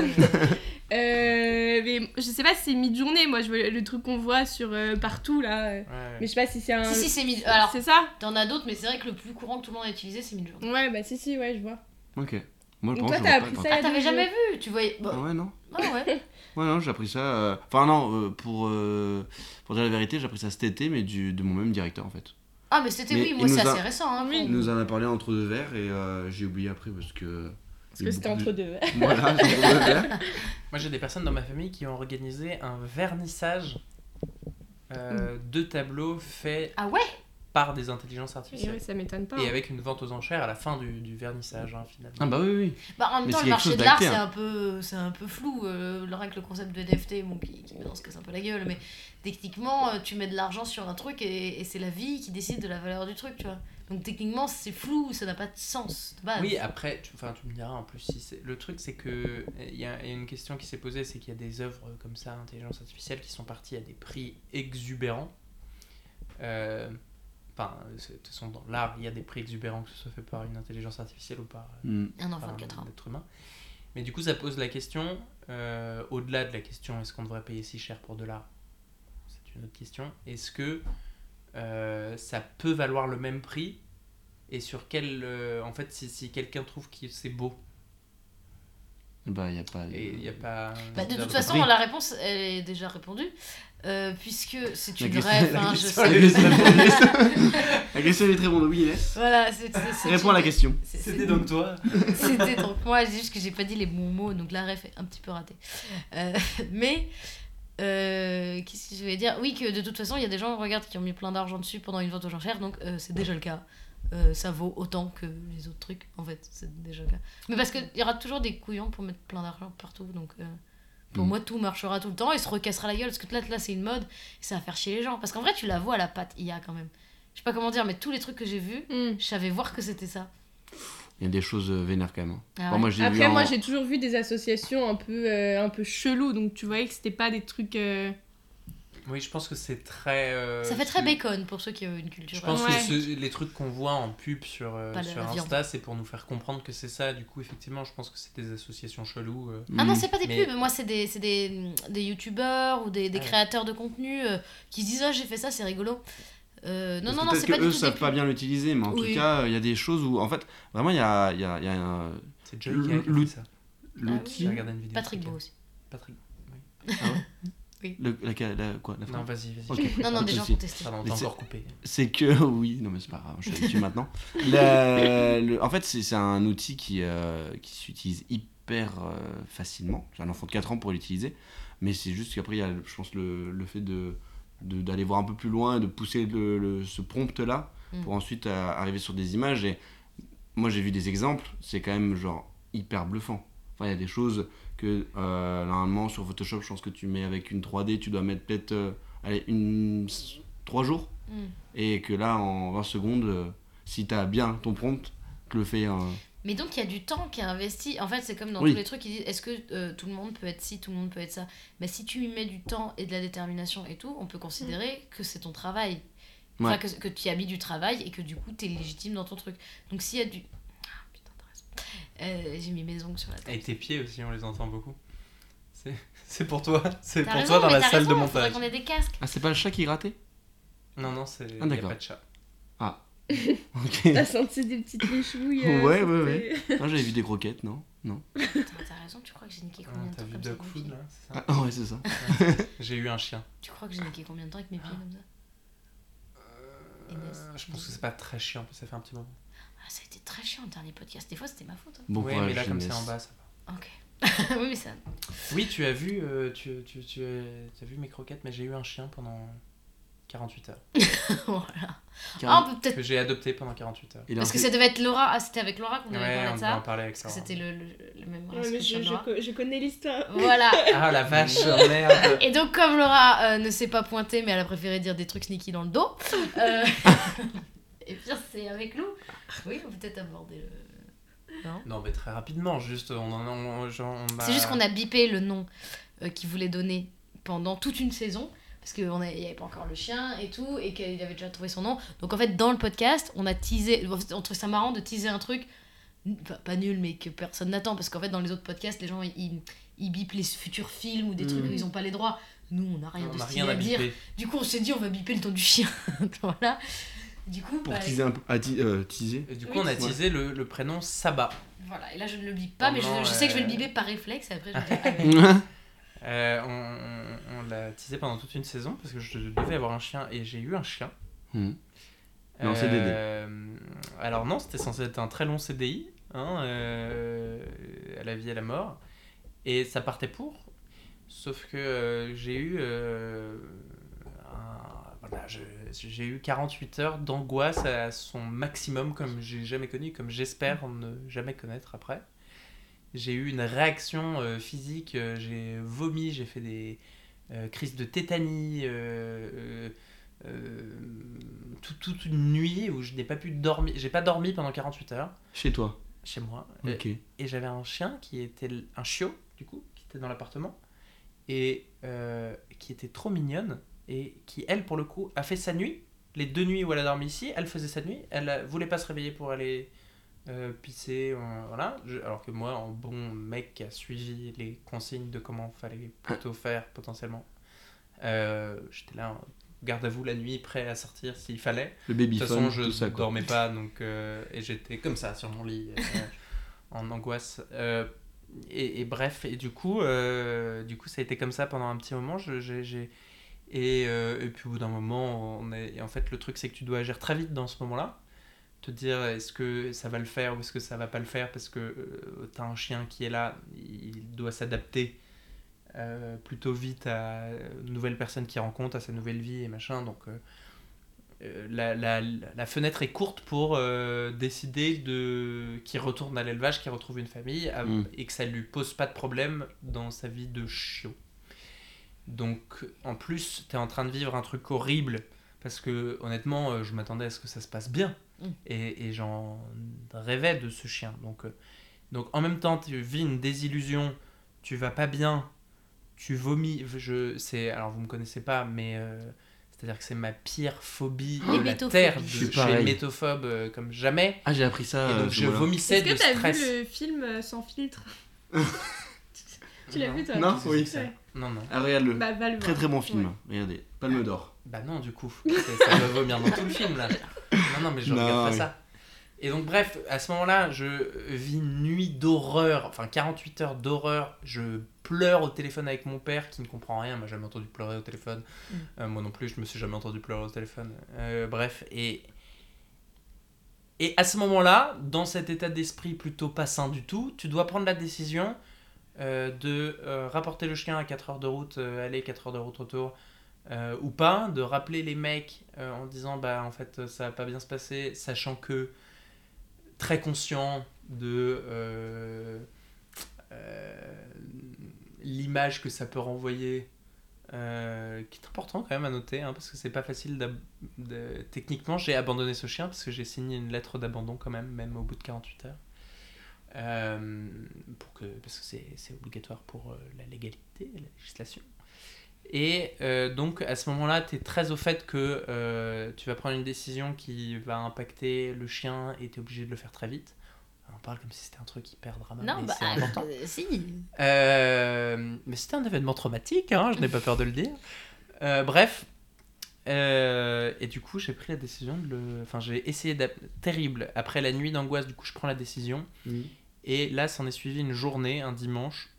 Euh, mais je sais pas si c'est mid-journée. Moi, je vois le truc qu'on voit sur euh, partout là. Ouais. Mais je sais pas si c'est un. si, si, c'est mid. Alors, C'est ça t'en as d'autres, mais c'est vrai que le plus courant que tout le monde a utilisé, c'est mid-journée. Ouais, bah si, si, ouais, je vois. Ok. Moi, je Donc pense toi, t'as appris ça Ah, t'avais jamais vu Tu voyais. Ah Bon, ouais, non ah ouais. Ouais, non, j'ai appris ça. euh, Enfin, non, euh, pour, euh, pour dire la vérité, j'ai appris ça cet été, mais du, de mon même directeur en fait. Ah, mais c'était oui, moi c'est assez récent. Hein, Oui. Il nous en a parlé entre deux verres et euh, j'ai oublié après parce que. Parce que c'était entre deux. Voilà, c'est entre deux verres. Moi j'ai des personnes dans ma famille qui ont organisé un vernissage euh, deux tableaux faits Ah ouais? Par des intelligences Et artificielles. ouais, ça m'étonne pas. Et hein. avec une vente aux enchères à la fin du, du vernissage, hein, finalement. Ah bah oui, oui. Bah, en même Mais temps, c'est le marché de l'art, c'est hein. un peu, c'est un peu flou. Euh, rien que le concept de NFT, bon, qui, qui me lance casse un peu la gueule, mais techniquement, euh, tu mets de l'argent sur un truc et, et c'est la vie qui décide de la valeur du truc, tu vois. Donc techniquement, c'est flou, ça n'a pas de sens de base. Oui, après, tu, enfin, tu me diras en plus, si c'est- le truc c'est que il y, a il y a une question qui s'est posée, c'est qu'il y a des œuvres comme ça, intelligence artificielle, qui sont parties à des prix exubérants. Euh, Enfin, de toute façon, dans l'art, il y a des prix exubérants, que ce soit fait par une intelligence artificielle ou par, euh, Hmm. Un par enfant de un 4 ans. être humain. Mais du coup, ça pose la question, euh, au-delà de la question est-ce qu'on devrait payer si cher pour de l'art? C'est une autre question. Est-ce que euh, ça peut valoir le même prix? Et sur quel. euh, en fait, si, si quelqu'un trouve que c'est beau, Bah, y a pas. et il n'y a pas. Bah, de toute façon, prix. la réponse, elle est déjà répondue. Euh, puisque c'est une question- rêve, la hein, je question- sais. la question- La question est très bonne, oui, Inès. Voilà, c'est Réponds à la question. C'était donc toi C'était donc moi, c'est juste que j'ai pas dit les bons mots, donc la ref est un petit peu ratée. Euh, mais, euh, qu'est-ce que je voulais dire? Oui, que de toute façon, il y a des gens, regarde, qui ont mis plein d'argent dessus pendant une vente aux enchères, donc euh, c'est déjà le cas. Euh, ça vaut autant que les autres trucs, en fait, c'est déjà le cas. Mais parce qu'il y aura toujours des couillons pour mettre plein d'argent partout, donc euh, pour Mm. moi, tout marchera tout le temps et se recassera la gueule, parce que là, là c'est une mode, et ça va faire chier les gens. Parce qu'en vrai, tu la vois à la patte IA quand même. Je sais pas comment dire, mais tous les trucs que j'ai vus, Hmm. je savais voir que c'était ça. Il y a des choses euh, vénères quand même. hein. Ah Enfin, moi, Après, en- moi, j'ai toujours vu des associations un peu, euh, un peu chelous, donc tu voyais que c'était pas des trucs. euh, Oui, je pense que c'est très. euh, Ça fait très bacon pour ceux qui ont une culture. Je pense Ouais. que ce- les trucs qu'on voit en pub sur, euh, sur. Insta, c'est pour nous faire comprendre que c'est ça. Du coup, effectivement, je pense que c'est des associations cheloues. euh. Ah non, c'est pas des Mais- pubs, moi c'est des, c'est des, des youtubeurs ou des, des Ah ouais. créateurs de contenu euh, qui se disent Ah, j'ai fait ça, c'est rigolo. Euh, non, non, non, c'est pas du eux savent pas bien l'utiliser, mais en Oui. tout cas, il y a des choses où, en fait, vraiment, il y a, il y a, il y a un- C'est l'outil. J'ai regardé une vidéo. Patrick ce Beau week-end. le- la, la- quoi, la Non, vas-y, vas-y. Ok. Non, non, des gens ont testé. Pardon, c'est- encore coupé. C'est que, oui, non mais c'est pas grave, je suis habitué maintenant. Le- le- en fait, c'est c'est un outil qui, euh, qui s'utilise hyper euh, facilement. J'ai un enfant de 4 ans pour l'utiliser, mais c'est juste qu'après, il y a, je pense, le, le fait de de- d'aller voir un peu plus loin, de pousser le, le- ce prompt-là, Mm. pour ensuite euh, arriver sur des images. Et moi, j'ai vu des exemples, c'est quand même genre hyper bluffant. Enfin, il y a des choses que euh, normalement sur Photoshop, je pense que tu mets avec une 3D, tu dois mettre peut-être euh, allez, une 3 jours Mm. et que là en 20 secondes euh, si t'as bien ton prompt tu le fais euh, Mais donc il y a du temps qui est investi. En fait, c'est comme dans Oui. tous les trucs qui disent est-ce que euh, tout le monde peut être ci, tout le monde peut être ça? Mais si tu y mets du temps et de la détermination et tout, on peut considérer que c'est ton travail. Enfin, Ouais. que, que tu y as mis du travail et que du coup, tu es légitime dans ton truc. Donc s'il y a du. Ah, putain, t'as raison. Euh, J'ai mis mes ongles sur la table. Et tes pieds aussi, on les entend beaucoup. C'est c'est pour toi. C'est T'as pour raison, toi dans la t'as salle raison, de montage. qu'on ait des casques. ah c'est pas le chat qui grattait? Non, non, c'est. Ah, a d'accord. pas de chat. ok T'as senti des petites léchouilles euh, Ouais, ouais, c'était- non j'avais vu des croquettes non? Non t'as raison, tu crois que j'ai niqué Ah, combien de T'as temps vu comme ça Dog avec mes Food là c'est ça? Ah ouais c'est ça J'ai eu un chien. Tu crois que j'ai niqué combien de temps avec mes pieds comme ça? Euh, je pense que c'est pas très chiant, parce que ça fait un petit moment. Ah, ça a été très chiant le dernier podcast. Des fois, c'était ma faute. hein. bon courage, mais là, comme c'est en bas, ça va. Ok. oui, mais ça. Oui, tu as vu, euh, tu, tu, tu, as, tu as vu mes croquettes, mais j'ai eu un chien pendant 48 heures. voilà. Car- Ah, on peut peut-être. Que j'ai adopté pendant 48 heures. Parce que ça devait être Laura. Ah, c'était avec Laura qu'on avait Ouais, parlé on de ça. parler avec ça. c'était le, le, le même Ouais, mais je connais l'histoire. Voilà. Ah la vache, merde. Et donc, comme Laura euh, ne s'est pas pointée, mais elle a préféré dire des trucs sneaky dans le dos. euh, Et bien, c'est avec nous. Oui, on peut peut-être aborder le. Non Non, mais très rapidement, juste, on en on, on C'est juste qu'on a bipé le nom euh, qu'il voulait donner pendant toute une saison. Parce qu'il n'y avait pas encore le chien et tout, et qu'il avait déjà trouvé son nom. Donc en fait, dans le podcast, on a teasé. On trouve ça marrant de teaser un truc, pas, pas nul, mais que personne n'attend. Parce qu'en fait, dans les autres podcasts, les gens ils, ils, ils bipent les futurs films ou des trucs Mhm. où ils n'ont pas les droits. Nous, on n'a rien On de stylé rien à à dire. biper. Du coup, on s'est dit, on va biper le ton du chien. voilà. Du coup, pour bah, teaser un peu ah, ti- euh, teaser Et du coup, Oui. on a Ouais. teasé le, le prénom Saba. voilà. Et là, je ne le bip pas, mais je, Pendant, je sais que je vais le euh, biper par réflexe. Et après, je vais dire, ah. Euh, on on- on l'a teasé pendant toute une saison parce que je devais avoir un chien et j'ai eu un chien. Hmm. En CDD. Euh, alors non, c'était censé être un très long CDI, hein, euh, à la vie et à la mort. Et ça partait pour. Sauf que euh, j'ai eu euh, voilà, j'ai eu 48 heures d'angoisse à son maximum, comme j'ai jamais connu, comme j'espère ne jamais connaître après. J'ai eu une réaction euh, physique, euh, j'ai vomi, j'ai fait des euh, crises de tétanie, tout- toute une nuit où je n'ai pas pu dormir, j'ai pas dormi pendant 48 heures Chez toi. chez moi. Euh, Ok. et j'avais un chien qui était un chiot, du coup, qui était dans l'appartement, et qui était trop mignonne, et qui, elle, pour le coup, a fait sa nuit. Les deux nuits où elle a dormi ici, elle faisait sa nuit. Elle euh, voulait pas se réveiller pour aller euh, pisser, euh, voilà. Je- alors que moi, en bon mec qui a suivi les consignes de comment fallait plutôt faire potentiellement, euh, j'étais là, en garde à vous la nuit, prêt à sortir s'il fallait. Le De baby toute façon, je ça, dormais pas, donc et j'étais comme ça sur mon lit, en angoisse. Et, et bref, et du coup, du coup, ça a été comme ça pendant un petit moment. J'ai- et, euh, et puis au bout d'un moment, on est, et en fait, le truc, c'est que tu dois agir très vite dans ce moment-là. Te dire, est-ce que ça va le faire ou est-ce que ça va pas le faire parce que tu as un chien qui est là, il doit s'adapter euh, plutôt vite à une nouvelle personne qu'il rencontre, à sa nouvelle vie et machin. Donc, euh, euh, la, la, la fenêtre est courte pour euh, décider de qu'il retourne à l'élevage, qu'il retrouve une famille à- Mm. et que ça lui pose pas de problème dans sa vie de chiot. Donc en plus, tu es en train de vivre un truc horrible parce que honnêtement, euh, je m'attendais à ce que ça se passe bien Mm. et, et j'en rêvais de ce chien. Donc, euh, donc en même temps, tu vis une désillusion, tu vas pas bien, tu vomis. Je, c'est, alors vous me connaissez pas, mais euh, c'est-à-dire que c'est ma pire phobie de la terre. Je De, suis je suis pareil. hémétophobe euh, comme jamais. Ah, j'ai appris ça. et donc ce je vomissais Est-ce de que t'as stress. vu le film euh, sans filtre? Tu l'as vu toi Non, que oui. Non, non. Ah, regarde-le. Bah, va le Très voir. très bon film. Ouais. Regardez. Palme d'or. Bah non, du coup. Ça va vomir dans tout le film, là. Non, non, mais je Non, regarde pas oui. ça. Et donc, bref, à ce moment-là, je vis une nuit d'horreur, enfin 48 heures d'horreur. Je pleure au téléphone avec mon père qui ne comprend rien, m'a jamais entendu pleurer au téléphone. Mm. Euh, moi non plus, je me suis jamais entendu pleurer au téléphone. Euh, bref, et. Et à ce moment-là, dans cet état d'esprit plutôt pas sain du tout, tu dois prendre la décision euh, de euh, rapporter le chien à 4 heures de route, euh, aller 4 heures de route retour, euh, ou pas, de rappeler les mecs euh, en disant bah en fait ça va pas bien se passer, sachant que très conscient de euh, euh, l'image que ça peut renvoyer, euh, qui est important quand même à noter, hein, parce que c'est pas facile. de- Techniquement, j'ai abandonné ce chien parce que j'ai signé une lettre d'abandon quand même, même au bout de 48 heures. Euh, pour que, parce que c'est c'est obligatoire pour euh, la légalité, la législation. Et euh, donc à ce moment-là, tu es très au fait que euh, tu vas prendre une décision qui va impacter le chien et tu es obligé de le faire très vite. On parle comme si c'était un truc hyper dramatique. Non, bah, c'est important. euh, si. Euh, mais c'était un événement traumatique, hein, je n'ai pas peur de le dire. Euh, bref. Euh, et du coup, j'ai pris la décision de le. Enfin, j'ai essayé Terrible. Après la nuit d'angoisse, du coup, je prends la décision. Et là, s'en est suivi une journée, un dimanche,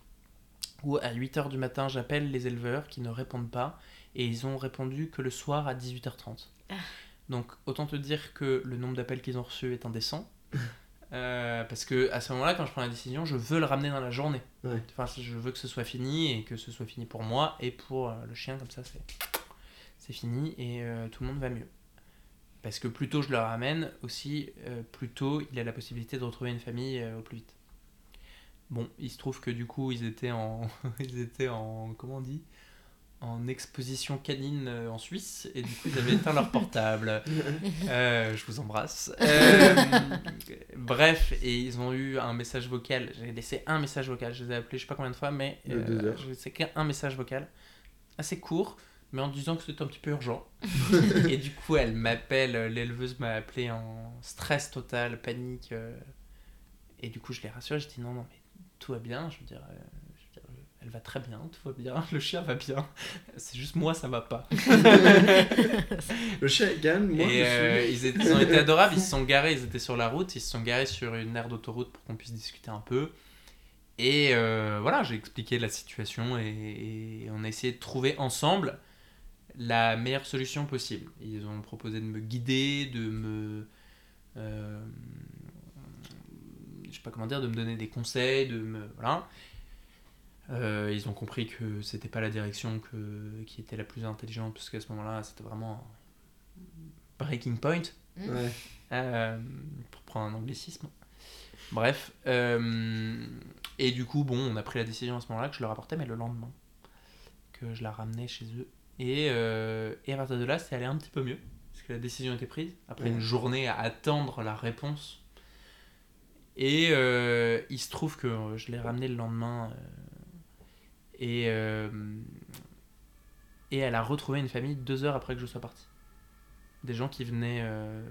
où à 8h du matin, j'appelle les éleveurs qui ne répondent pas. Et ils ont répondu que le soir à 18h30. Ah. Donc, autant te dire que le nombre d'appels qu'ils ont reçus est indécent. Euh, parce que à ce moment-là, quand je prends la décision, je veux le ramener dans la journée. Ouais. Enfin, je veux que ce soit fini et que ce soit fini pour moi et pour euh, le chien, comme ça, c'est c'est fini et euh, tout le monde va mieux. Parce que plus tôt je le ramène, aussi, euh, plus tôt il a la possibilité de retrouver une famille au plus vite. Bon, il se trouve que du coup, ils étaient en. ils étaient en. Comment on dit En exposition canine euh, en Suisse, et du coup, ils avaient éteint leur portable. Euh, je vous embrasse. Euh, bref, et ils ont eu un message vocal. J'ai laissé un message vocal. Je les ai appelés je sais pas combien de fois, mais heures. je sais qu'un message vocal. Assez court, mais en disant que c'était un petit peu urgent. et du coup, elle m'appelle, euh, l'éleveuse m'a appelé en stress total, panique. euh, et du coup, je l'ai rassurée. Je dis non, non, mais tout va bien. Je veux dire. euh, je veux dire, elle va très bien, tout va bien, le chien va bien. C'est juste moi, ça va pas. Le chien calme, moi. Et je euh, suis- ils, étaient- ils ont été adorables, ils se sont garés, ils étaient sur la route, ils se sont garés sur une aire d'autoroute pour qu'on puisse discuter un peu. Et euh, voilà, j'ai expliqué la situation et, et on a essayé de trouver ensemble la meilleure solution possible. Ils ont proposé de me guider, de me... euh, pas comment dire, de me donner des conseils, de me... Voilà. Euh, ils ont compris que c'était pas la direction que, qui était la plus intelligente, parce qu'à ce moment-là, c'était vraiment un breaking point, Ouais. euh, pour prendre un anglicisme. Bref. euh, et du coup, bon, on a pris la décision à ce moment-là que je le rapportais, mais le lendemain, que je la ramenais chez eux. Et, euh, et à partir de là, c'est allé un petit peu mieux, parce que la décision était prise, après Ouais. une journée à attendre la réponse. Et euh, il se trouve que euh, je l'ai ramené le lendemain. euh, et, euh, et elle a retrouvé une famille deux heures après que je sois parti. Des gens qui venaient euh,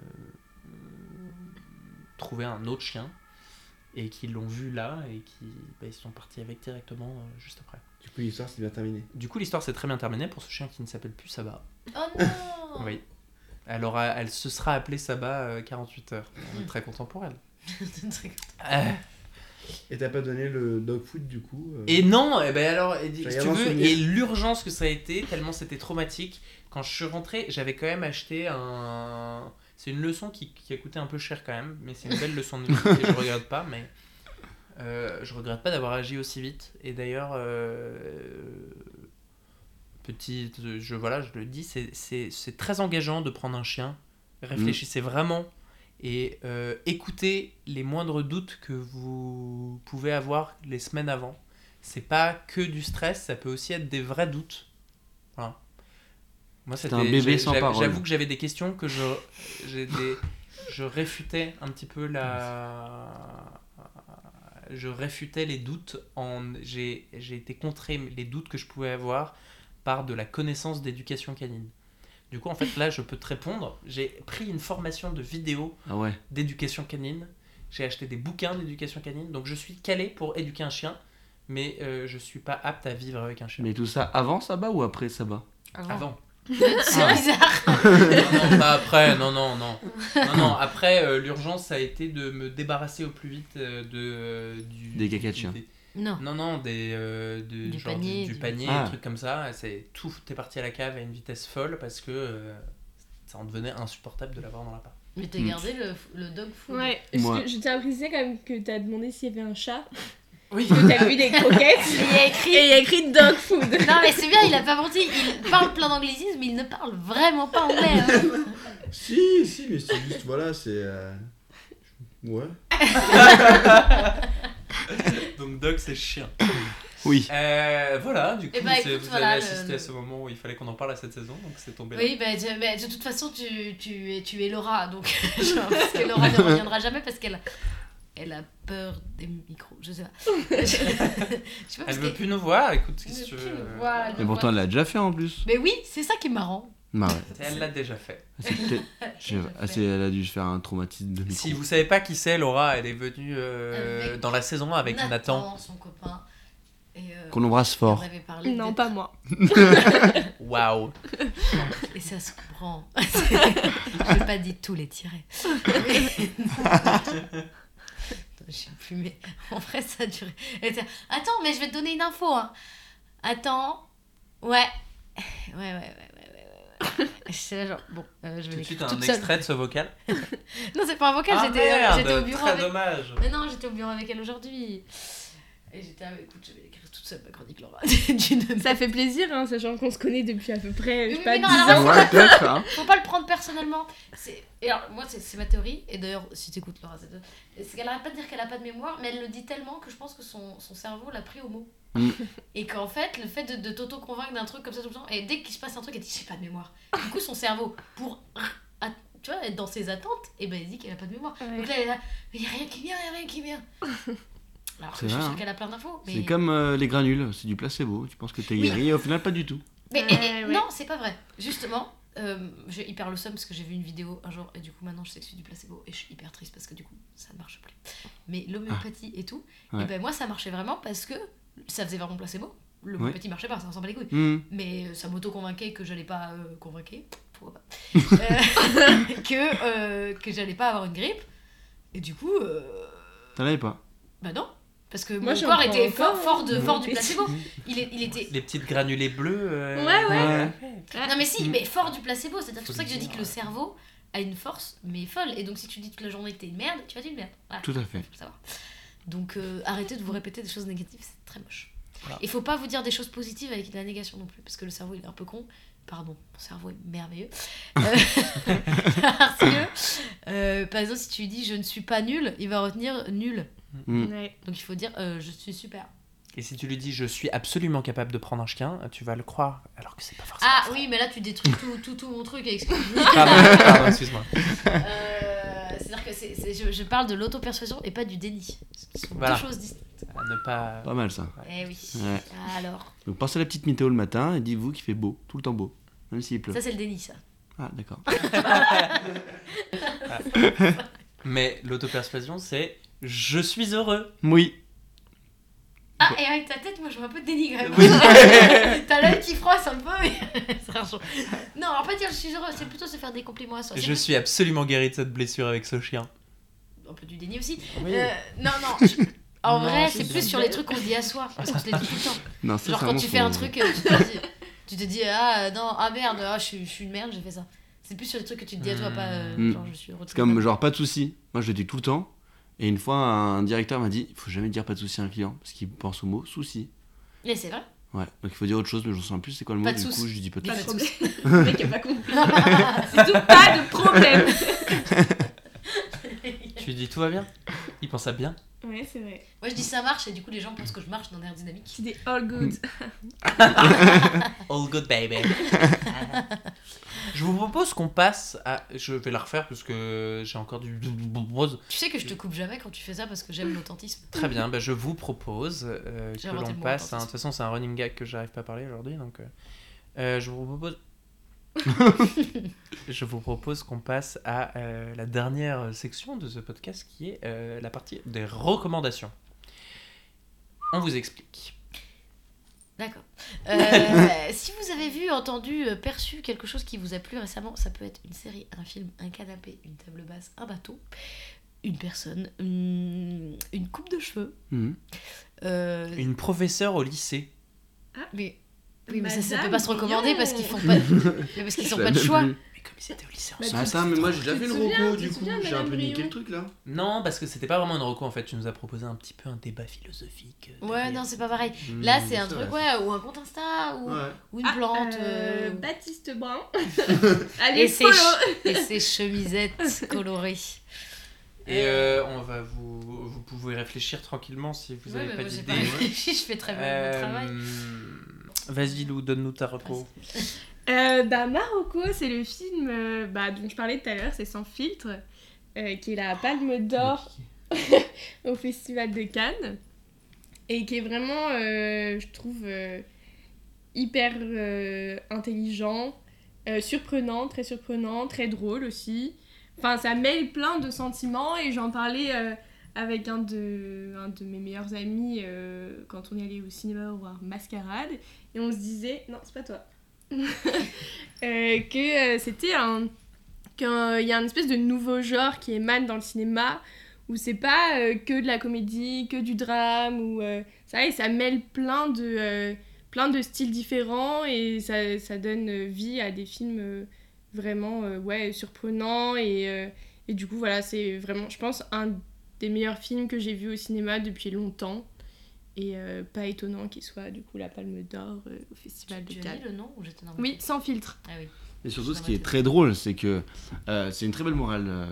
trouver un autre chien et qui l'ont vu là et qui bah, ils sont partis avec directement euh, juste après. Du coup, l'histoire s'est bien terminée. Du coup, l'histoire s'est très bien terminée pour ce chien qui ne s'appelle plus Saba. Oh non Oui. Elle, aura, elle se sera appelée Saba euh, 48 heures. On est très content pour elle. Euh, Et t'as pas donné le dog food du coup euh, Et non, eh ben alors, et, si J'avais tu veux, souvenir. et l'urgence que ça a été, tellement c'était traumatique, quand je suis rentré, j'avais quand même acheté un... C'est une leçon qui, qui a coûté un peu cher quand même, mais c'est une belle leçon de vie, et je regrette pas, mais... euh, je regrette pas d'avoir agi aussi vite, et d'ailleurs... euh, petit, je, voilà, je le dis, c'est- très engageant de prendre un chien. Réfléchissez vraiment et euh, écoutez les moindres doutes que vous pouvez avoir les semaines avant. C'est pas que du stress, ça peut aussi être des vrais doutes. Voilà. Moi, C'était un bébé sans j'avoue- parole. J'avoue que j'avais des questions que je, j'ai des- je réfutais un petit peu la. Je réfutais les doutes en. J'ai j'ai été contré les doutes que je pouvais avoir par de la connaissance d'éducation canine. Du coup, en fait, là, je peux te répondre. J'ai pris une formation de vidéo Ah ouais. d'éducation canine. J'ai acheté des bouquins d'éducation canine. Donc, je suis calé pour éduquer un chien, mais euh, je suis pas apte à vivre avec un chien. Mais tout ça avant Saba ou après Saba? Avant. C'est Ah. bizarre. non, non, pas après. Non, non, non. Non, non. Après, euh, l'urgence, ça a été de me débarrasser au plus vite euh, de euh, du Des caca de chien. des- Non. Non, non, des, euh, de- Du genre panier, du, panier, Ah. des trucs comme ça. C'est tout est parti à la cave à une vitesse folle parce que euh, ça en devenait insupportable de l'avoir dans l'appart. Mais t'as Mm. gardé le, le dog food. Ouais, Moi. que je tiens à préciser quand même que t'as demandé s'il y avait un chat, Oui. que t'as vu des croquettes, Il y a écrit. et il y a écrit dog food. Non mais c'est bien, il a pas menti. Il parle plein d'anglicismes, mais il ne parle vraiment pas anglais. hein. Si, si, mais c'est juste, voilà, c'est. euh, Ouais. Donc Doc c'est chien. Oui. Euh, voilà, du coup, Eh ben, c'est- écoute, vous voilà, avez le- assisté à ce moment où il fallait qu'on en parle à cette saison, donc c'est tombé là. Oui, bah, de, bah, de toute façon, tu, tu, es, tu es Laura, donc genre, parce que Laura ne reviendra jamais parce qu'elle elle a peur des micros, je sais pas. je, sais pas Elle veut que- plus nous voir, écoute, qu'est-ce que tu veux voir, Mais pourtant, voir. elle l'a déjà fait en plus. Mais oui, c'est ça qui est marrant. Bah ouais. Elle l'a déjà fait. Je. Ah, c'est- elle a dû faire un traumatisme de micro. Si vous savez pas qui c'est, Laura, elle est venue euh, Avec dans la saison 1 avec Nathan. son copain. Et, euh, Qu'on embrasse fort. Non, pas moi. Waouh. Et ça se comprend. J'ai pas dit tous les tirets. Je sais plus, mais en vrai, ça a duré. Attends, mais je vais te donner une info. Hein. Attends. Ouais. Ouais, ouais, ouais, là, genre, bon, euh, je vais Tout de suite un seule. extrait de ce vocal. Non, c'est pas un vocal, Ah, j'étais j'étais au bureau très avec. dommage. Mais non, j'étais au bureau avec elle aujourd'hui. Et j'étais, ah, écoute, je vais l'écrire toute seule, ma chronique Laura. Ça fait plaisir, hein, sachant qu'on se connaît depuis à peu près, je sais mais pas, non, 10 alors, ans. Ouais, hein. Faut pas le prendre personnellement. C'est... Et alors, moi, c'est, c'est ma théorie. Et d'ailleurs, si t'écoutes Laura, c'est, c'est qu'elle arrête pas de dire qu'elle a pas de mémoire, mais elle le dit tellement que je pense que son, son cerveau l'a pris au mot. Mm. Et qu'en fait, le fait de, de t'auto-convaincre d'un truc comme ça tout le temps, et dès qu'il se passe un truc, elle dit j'ai pas de mémoire. Du coup, son cerveau, pour ah, tu vois, être dans ses attentes, et ben elle dit qu'elle a pas de mémoire. Ouais. Donc là, elle est là, mais y a rien qui vient, y a rien qui vient. Alors que C'est je suis sûre hein. qu'elle a plein d'infos. Mais... C'est comme euh, les granules, c'est du placebo. Tu penses que t'es Oui. guéri et au final, pas du tout. Mais Ouais, et- et- ouais. non, c'est pas vrai. Justement, euh, j'ai hyper le seum parce que j'ai vu une vidéo un jour et du coup maintenant je sais que c'est du placebo et je suis hyper triste parce que du coup ça ne marche plus. Mais l'homéopathie et tout, Ouais. et ben moi ça marchait vraiment parce que ça faisait vraiment placebo. L'homéopathie marchait pas, ça s'en bat les couilles. Hmm. Mais euh, ça m'auto-convainquait que j'allais pas euh, convaincre, pourquoi pas, Euh, que, euh, que j'allais pas avoir une grippe. Et du coup, euh, T'en avais pas? bah non. Parce que Moi, mon corps était encore, fort, fort, de, hein. fort du Ouais. placebo. Il, est- il était Les petites granulés bleus. euh, Ouais, ouais. Non mais si, mais fort du placebo, c'est-à-dire que Faut c'est pour ça que le je dis que le ouais. cerveau a une force, mais folle. Et donc si tu dis toute la journée que t'es une merde, tu vas être une merde. Voilà, Tout à fait. faut le savoir. Donc euh, arrêtez de vous répéter des choses négatives, c'est très moche. Voilà. Il faut pas vous dire des choses positives avec de la négation non plus, parce que le cerveau il est un peu con. Pardon, mon cerveau est merveilleux. Euh, parce que, euh, par exemple, si tu lui dis je ne suis pas nul, il va retenir nul. Mm. Ouais. Donc il faut dire euh, je suis super. Et si tu lui dis je suis absolument capable de prendre un chien, tu vas le croire, alors que c'est pas forcément. Ah oui, mais là tu détruis tout, tout, tout mon truc avec ce que tu dis. Pardon, pardon, excuse-moi. Euh, C'est-à-dire que c'est- c'est- je, je parle de l'auto-persuasion et pas du déni. Ce sont Voilà. deux choses distinctes. À ne pas. Pas mal ça. Eh oui. Ouais. Alors, Donc pensez à la petite météo le matin et dites-vous qu'il fait beau, tout le temps beau, même s'il pleut. ça c'est le déni, ça. Ah d'accord. Mais l'autopersuasion, c'est je suis heureux. Oui. Ah, et avec ta tête, moi je vois un peu de déni quand même. Oui. T'as l'œil qui froisse un peu, mais. c'est un jour. Non, en fait, je suis heureux, c'est plutôt se faire des compliments à soi. Je plus- suis absolument guéri de cette blessure avec ce chien. Un peu du déni aussi. Oui. Euh, non, non. je- En Non, vrai, c'est plus sur les trucs qu'on dit à soi. On se les dit tout le temps. Non, Genre quand tu fais un truc, euh, tu te dis, tu te dis ah euh, non, ah merde, ah, je, suis, je suis une merde, j'ai fait ça. C'est plus sur les trucs que tu te dis à toi, pas euh, Mm. genre je suis heureux. de C'est comme genre pas de soucis. Moi je le dis tout le temps. Et une fois un directeur m'a dit il faut jamais dire pas de soucis à un client parce qu'il pense au mot souci. Mais c'est vrai. Ouais. Donc il faut dire autre chose mais je ne sais plus c'est quoi le mot. Pas de du soucis. coup je dis pas de Pas Pas soucis. de problème. Le mec pas compris. C'est tout, pas de problème. Tu lui dis tout va bien? Il pense à bien? Ouais, c'est vrai. Moi je dis ça marche et du coup les gens pensent que je marche dans l'air dynamique. Tu dis all good. All good baby. Je vous propose qu'on passe à. Je vais la refaire parce que j'ai encore du. Tu sais que je te coupe jamais quand tu fais ça parce que j'aime l'authentisme. Très bien, bah, je vous propose euh, que l'on passe. De toute façon, c'est un running gag que j'arrive pas à parler aujourd'hui, donc euh, euh, je vous propose. je vous propose qu'on passe à euh, la dernière section de ce podcast qui est la partie des recommandations. On vous explique. D'accord. Euh, si vous avez vu, entendu, euh, perçu quelque chose qui vous a plu récemment, ça peut être une série, un film, un canapé, une table basse, un bateau, une personne, une, une coupe de cheveux. Mhm. euh, Une professeure au lycée. mais, oui, mais ça, ça peut pas se recommander parce qu'ils font pas, parce qu'ils pas de choix. plus. Comme ils étaient au lycée Bah, ensemble. Attends mais moi j'ai déjà fait une reco du coup j'ai un peu niqué le truc là. Non, parce que c'était pas vraiment une reco en fait. Tu nous as proposé un petit peu un débat philosophique. euh, Ouais, non, c'est pas pareil. Là, Mhm, c'est un truc, ouais, ou un compte Insta, ou, Ouais. ou une Ah, plante. euh, euh, Baptiste Brun. et, Allez, et ses chemisettes colorées. Et euh, on va vous, vous pouvez réfléchir tranquillement si vous Ouais, avez mais pas d'idée. pas réfléchi, je fais très bien Euh, mon travail. Vas-y Lou, donne-nous ta reco. Euh, bah, Marocco, c'est le film euh, bah, dont je parlais tout à l'heure, c'est Sans filtre, euh, qui est la Palme d'Or au Festival de Cannes et qui est vraiment, je trouve, hyper intelligent, surprenant, très surprenant, très drôle aussi. Enfin, ça mêle plein de sentiments et j'en parlais avec un de, un de mes meilleurs amis quand on est allé au cinéma voir Mascarade et on se disait, non, c'est pas toi. Euh, que euh, c'était un qu'il y a une espèce de nouveau genre qui émane dans le cinéma où c'est pas euh, que de la comédie, que du drame ou ça et ça mêle plein de plein de styles différents et ça, ça donne vie à des films vraiment ouais surprenants et, et du coup voilà c'est vraiment je pense un des meilleurs films que j'ai vu au cinéma depuis longtemps et euh, pas étonnant qu'il soit du coup la Palme d'Or euh, au Festival Tu de as Cannes. dit le nom ou j'étais dans ma Oui, tête sans filtre. Ah oui. Et surtout ce qui est très drôle c'est que euh, c'est une très belle morale euh,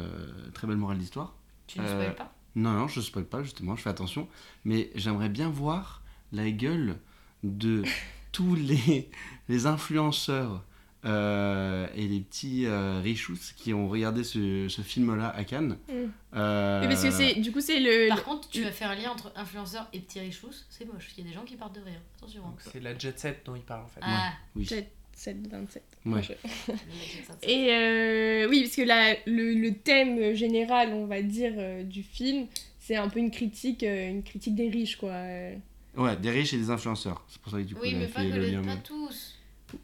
très belle morale d'histoire. Tu ne Euh, spoil pas? Non, non, je spoil pas, justement, je fais attention. Mais j'aimerais bien voir la gueule de tous les, les influenceurs euh, et les petits euh, richous qui ont regardé ce, ce film-là à Cannes. Mm. Euh, Oui, parce que c'est, du coup, c'est le. Par contre, tu vas faire un lien entre influenceur et petit richous, c'est moche. Il y a des gens qui partent de rire. Attention. hein. Donc c'est la jet set dont il parle en fait. Ah, Oui. 7, 27. Ouais. Et euh, oui, parce que la, le, le thème général, on va dire, euh, du film, c'est un peu une critique, euh, une critique des riches, quoi. Ouais, des riches et des influenceurs. C'est pour ça que du coup, oui, mais pas, fait que le les, lien. pas tous.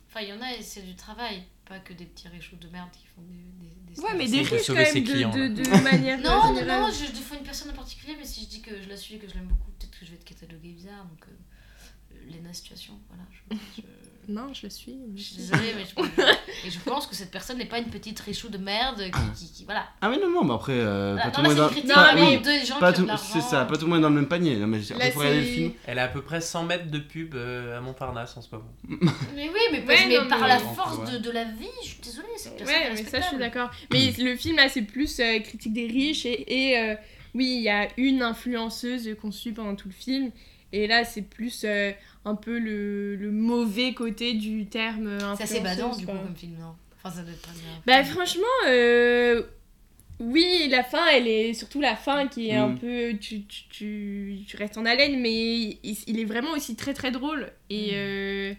Enfin, il y en a et c'est du travail. Pas que des petits richous de merde qui font des. des, des Ouais, mais des de riches quand même, de, clients, de, manière Non, non, non, je défends une personne en particulier, mais si je dis que je la suis et que je l'aime beaucoup, peut-être que je vais être cataloguée bizarre. Donc, euh, Lena Situation, voilà. Je, je- Non, je le suis. Je suis désolée, mais je, et je pense que cette personne n'est pas une petite richou de merde qui. qui, qui- voilà. Ah, mais non, non, mais après, euh, Voilà. pas tout Non, le là, monde dans. critique Non, pas- mais- vraiment oui, de gens pas qui ont tout- de C'est ça, pas tout le monde est dans le même panier. Non, mais Là, faut regarder le film. Elle a à peu près 100 mètres de pub euh, à Montparnasse en ce moment. Mais oui, mais, Ouais, mais non, par mais- la Ouais. force de, de la vie, je suis désolée, cette personne Ouais, est mais ça, je suis d'accord. Mais le film, là, c'est plus euh, critique des riches. Et, et, euh, oui, il y a une influenceuse qu'on suit pendant tout le film. Et là, c'est plus euh, un peu le, le mauvais côté du terme. C'est assez badant du coup comme film, non? Enfin, ça doit être pas bien. Bah, franchement, euh, oui, la fin, elle est surtout la fin qui est un Mm. peu. Tu, tu, tu, tu restes en haleine, mais il, il est vraiment aussi très très drôle. Et Mm. euh,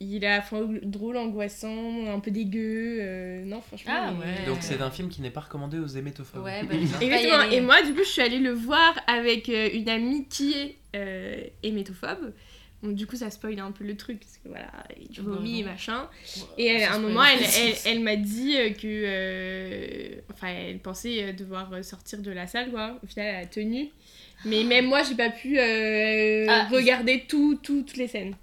il est à la fois drôle, angoissant, un peu dégueu. euh, non, franchement. Ah ouais. Donc c'est un film qui n'est pas recommandé aux hémétophobes. Ouais, bah, Exactement. Et moi, du coup, je suis allée le voir avec euh, une amie qui est euh, hémétophobe. Bon, du coup, ça spoil un peu le truc, parce que voilà, du vomi et machin. Ouais, Et à un moment, elle, elle, elle m'a dit euh, que. euh, Enfin, elle pensait devoir sortir de la salle, quoi. Au final, elle a tenu. Mais même moi, j'ai pas pu euh, Ah. regarder tout, tout- toutes les scènes.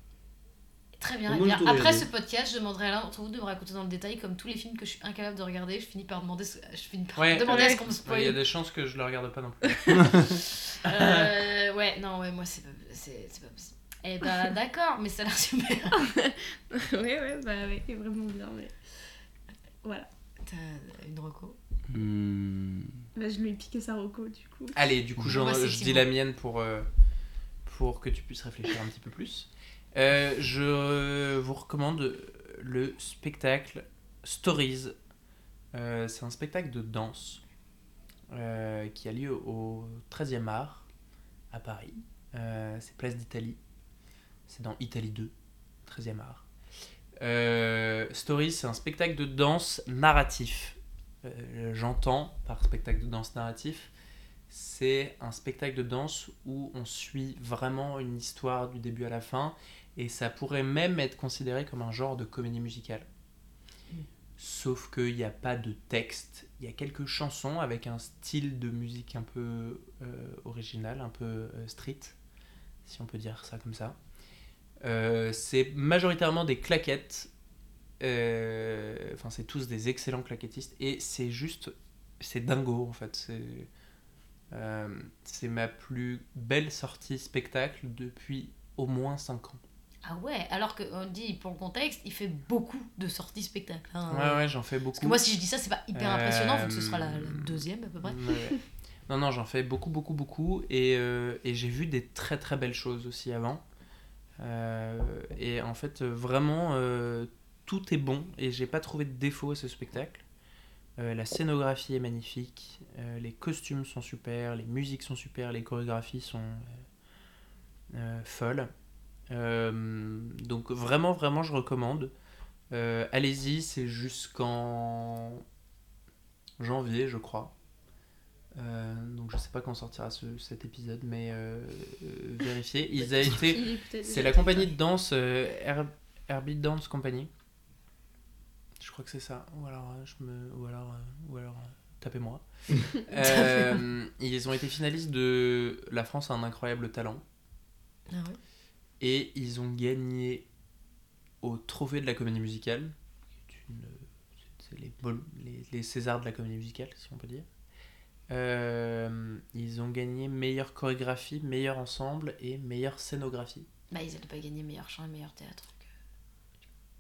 Très bien. Eh bien. Après ce podcast, je demanderai à l'un d'entre vous de me raconter dans le détail, comme tous les films que je suis incapable de regarder, je finis par demander, ce- je finis par Ouais. demander à ce Ouais. qu'on me Ouais, Il y a spoil. des chances que je le regarde pas non plus. Euh, ouais, non, ouais, moi c'est pas, c'est, c'est pas possible. Eh bah d'accord, mais ça a l'air super. ouais, ouais, bah ouais, c'est vraiment bien. Mais... Voilà. T'as une reco? Hmm. Bah, je lui ai piqué sa roco, du coup. Allez, du coup, Moi, je dis la mienne pour, euh, pour que tu puisses réfléchir un petit peu plus. Euh, je vous recommande le spectacle Stories. Euh, c'est un spectacle de danse euh, qui a lieu au 13e art à Paris. C'est Place d'Italie. C'est dans Italie 2, 13e art. Stories, c'est un spectacle de danse narratif. J'entends par spectacle de danse narratif c'est un spectacle de danse où on suit vraiment une histoire du début à la fin et ça pourrait même être considéré comme un genre de comédie musicale. Sauf qu'il n'y a pas de texte, il y a quelques chansons avec un style de musique un peu euh, original, un peu euh, street, si on peut dire ça comme ça. Euh, c'est majoritairement des claquettes, enfin c'est tous des excellents claquettistes et c'est juste, c'est dingo en fait. C'est c'est ma plus belle sortie spectacle depuis au moins 5 ans. Ah ouais, alors que on dit pour le contexte, il fait beaucoup de sorties spectacles. hein. Ouais, ouais, j'en fais beaucoup. Parce que moi, si je dis ça, c'est pas hyper impressionnant, vu que ce Euh, sera la, la deuxième à peu près. Ouais. Non, non, j'en fais beaucoup, beaucoup, beaucoup. Et, euh, et j'ai vu des très, très belles choses aussi avant. Euh, et en fait, euh, vraiment, euh, tout est bon. Et j'ai pas trouvé de défaut à ce spectacle. Euh, la scénographie est magnifique. euh, les costumes sont super. Les musiques sont super. Les chorégraphies sont euh, euh, folles. Euh, donc, vraiment, vraiment, je recommande. Euh, Allez-y, c'est jusqu'en janvier, je crois. Euh, donc je sais pas quand sortira ce- cet épisode, mais euh, euh, vérifiez. Ils a été, c'est la compagnie de danse euh, Air- Airbeat Dance Company. Je crois que c'est ça. Ou alors, je me, ou alors, ou alors, euh, tapez-moi. Euh, ils ont été finalistes de La France a un incroyable talent Ah ouais. Et ils ont gagné au trophée de la comédie musicale. C'est les, les, les Césars de la comédie musicale, si on peut dire. Euh, ils ont gagné meilleure chorégraphie, meilleur ensemble et meilleure scénographie. Bah, ils allaient pas gagner meilleur chant et meilleur théâtre.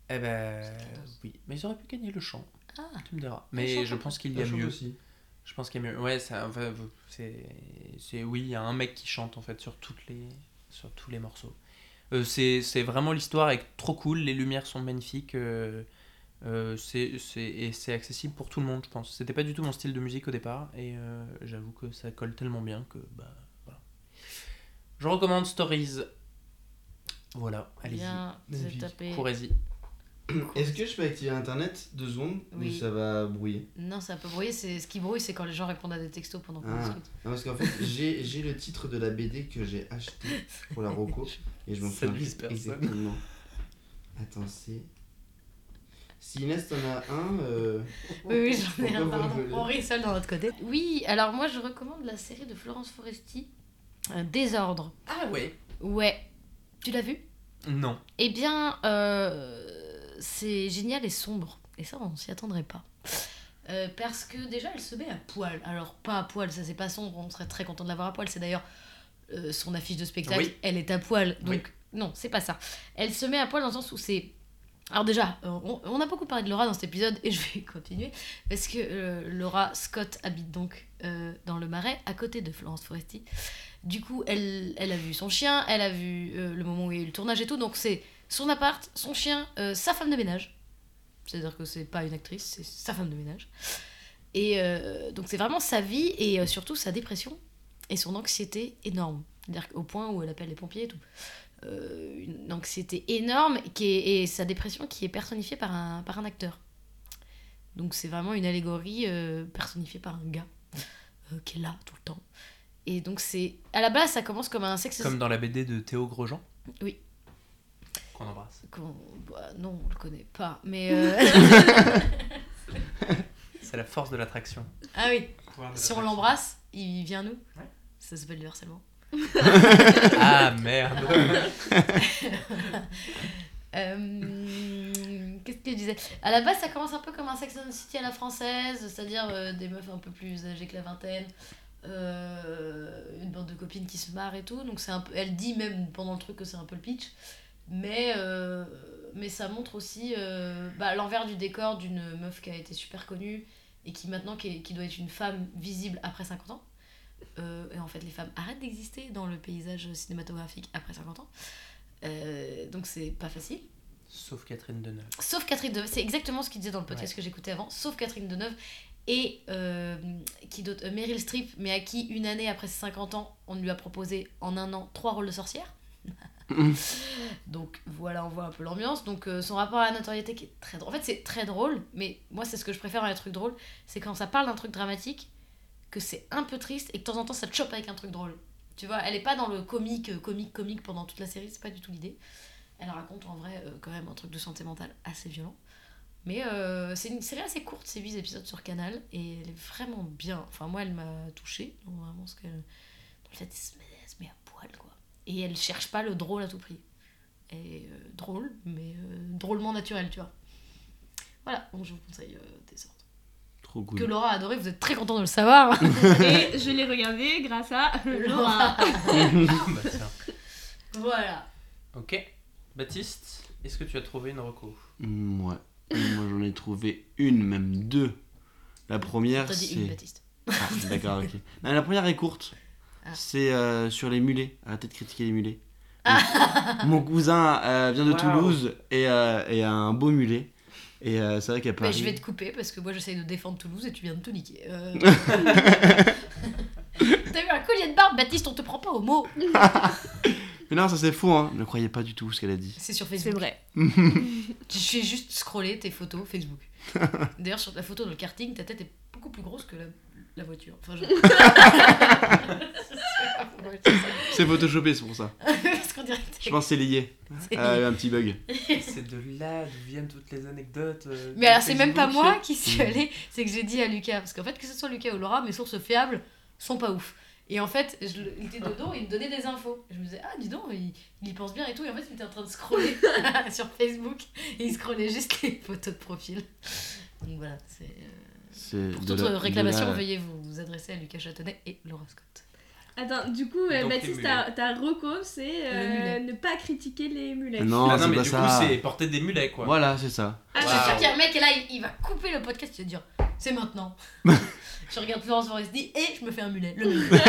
Eh ben oui, mais ils auraient pu gagner le chant, Ah, tu me diras. Mais je pense qu'il y a mieux. aussi. Je pense qu'il y a mieux. Ouais, ça, enfin, c'est, c'est, oui, il y a un mec qui chante en fait sur toutes les, sur tous les morceaux. Euh, c'est, c'est vraiment l'histoire est trop cool. Les lumières sont magnifiques. euh, euh, c'est, c'est, et c'est accessible pour tout le monde, je pense. C'était pas du tout mon style de musique au départ, et euh, j'avoue que ça colle tellement bien que bah voilà. Je recommande Stories. Voilà, allez-y, courez-y. Est-ce que je peux activer internet deux secondes Oui. ou ça va brouiller Non, ça peut brouiller. C'est ce qui brouille, c'est quand les gens répondent à des textos pendant qu'on Ah. discute. Non, parce qu'en fait, j'ai j'ai le titre de la BD que j'ai acheté pour la Rocco et je m'en personne. exactement. Attends, c'est. Si Inès t'en a un, euh, Oui, oui, j'en ai un, pardon. On rit seul dans notre côté. Oui, alors moi je recommande la série de Florence Foresti, euh, Désordre. Ah ouais. Ouais. Tu l'as vu? Non. Eh bien, euh, c'est génial et sombre. Et ça, on s'y attendrait pas. Euh, parce que déjà, elle se met à poil. Alors, pas à poil, ça c'est pas sombre, on serait très content de l'avoir à poil. C'est d'ailleurs euh, son affiche de spectacle. Oui. Elle est à poil. Donc, Oui. non, c'est pas ça. Elle se met à poil dans le sens où c'est. Alors, déjà, euh, on, on a beaucoup parlé de Laura dans cet épisode et je vais continuer. Parce que euh, Laura Scott habite donc dans le marais, à côté de Florence Foresti. Du coup, elle, elle a vu son chien, elle a vu le moment où il y a eu le tournage et tout. Donc, c'est son appart, son chien, euh, sa femme de ménage. C'est-à-dire que c'est pas une actrice, c'est sa femme de ménage. Et euh, donc, c'est vraiment sa vie et euh, surtout sa dépression et son anxiété énorme. C'est-à-dire au point où elle appelle les pompiers et tout. Euh, une anxiété énorme qui est, et sa dépression qui est personnifiée par un, par un acteur. Donc, c'est vraiment une allégorie euh, personnifiée par un gars qui est là tout le temps. Et donc, c'est. À la base, ça commence comme un sexe. Comme dans la BD de Théo Grosjean? Oui. Qu'on embrasse. bah, non, on le connaît pas. Mais. euh, C'est la force de l'attraction. ah oui, si on l'embrasse, il vient nous. Ouais. Ça s'appelle le harcèlement. Ah merde. Euh, Qu'est-ce que je disais? À la base, ça commence un peu comme un Sex and City à la française, c'est-à-dire euh, des meufs un peu plus âgées que la vingtaine, euh, une bande de copines qui se marrent et tout. Donc c'est un peu, elle dit même pendant le truc que c'est un peu le pitch, mais euh, mais ça montre aussi euh, bah, l'envers du décor d'une meuf qui a été super connue et qui maintenant qui, est- qui doit être une femme visible après 50 ans. Euh, et en fait, les femmes arrêtent d'exister dans le paysage cinématographique après 50 ans. Donc c'est pas facile. Sauf Catherine Deneuve. Sauf Catherine Deneuve, c'est exactement ce qu'il disait dans le podcast que j'écoutais avant, sauf Catherine Deneuve et euh, qui Euh, Meryl Streep, mais à qui une année après ses 50 ans, on lui a proposé en un an trois rôles de sorcière. Donc voilà, on voit un peu l'ambiance. Donc euh, son rapport à la notoriété qui est très drôle. En fait, c'est très drôle, mais moi, c'est ce que je préfère dans les trucs drôles, c'est quand ça parle d'un truc dramatique, que c'est un peu triste et que de temps en temps ça te chope avec un truc drôle. Tu vois, elle est pas dans le comique, euh, comique, comique pendant toute la série, c'est pas du tout l'idée. Elle raconte en vrai euh, quand même un truc de santé mentale assez violent. Mais c'est une série assez courte, c'est 8 épisodes sur Canal, et elle est vraiment bien. Enfin, moi, elle m'a touchée, vraiment, ce qu'elle. Dans fait, elle se, met, elle se met à poil, quoi. Et elle cherche pas le drôle à tout prix. Et euh, drôle, mais euh, drôlement naturel, tu vois. Voilà, donc je vous conseille euh, des ordres. Trop cool. Que Laura a adoré, vous êtes très content de le savoir. Et je l'ai regardé grâce à Laura. bah tiens. voilà. Ok. Baptiste, est-ce que tu as trouvé une reco? Ouais. Moi j'en ai trouvé une, même deux. La première T'as dit une, c'est. Baptiste. Ah, D'accord, ok. Non, la première est courte. Ah. C'est euh, sur les mulets. Arrêtez de critiquer les mulets. Mon cousin euh, vient de Wow. Toulouse et, euh, et a un beau mulet. Et euh, c'est vrai qu'à Mais Paris. je vais te couper parce que moi j'essaye de défendre Toulouse et tu viens de tout niquer. Euh. T'as eu un collier de barbe, Baptiste, on te prend pas au mot. Mais non, ça c'est faux, hein. Ne croyez pas du tout ce qu'elle a dit. C'est sur C'est Facebook. vrai. Je fais juste scroller tes photos Facebook. D'ailleurs, sur ta photo dans le karting, ta tête est beaucoup plus grosse que la, la voiture. Enfin, je... C'est photoshopé, c'est pour ça. Parce qu'on dirait que Je pense que c'est lié. c'est- Ah, il y a un petit bug. C'est de là d'où viennent toutes les anecdotes. euh, Mais alors, c'est même pas moi qui suis allée, c'est que j'ai dit à Lucas. Parce qu'en fait, que ce soit Lucas ou Laura, mes sources fiables sont pas ouf. Et en fait, je, il était dedans, il me donnait des infos. Et je me disais, ah, dis donc, il, il y pense bien et tout. Et en fait, il était en train de scroller sur Facebook. Et il scrollait juste les photos de profil. Donc voilà, c'est. euh, C'est Pour toute la- réclamation, la- veuillez vous, vous adresser à Lucas Châtenay et Laura Scott. Attends, du coup, euh, Baptiste, ta, ta reco, c'est euh, ne pas critiquer les mulets. Non, Ah non, mais pas du ça. coup, c'est porter des mulets quoi. Voilà, c'est ça. Ah, je suis sûre qu'il y a un mec et là, il, il va couper le podcast, il va dire c'est maintenant. je regarde Florence Foresti et je me fais un mulet. Le mulet.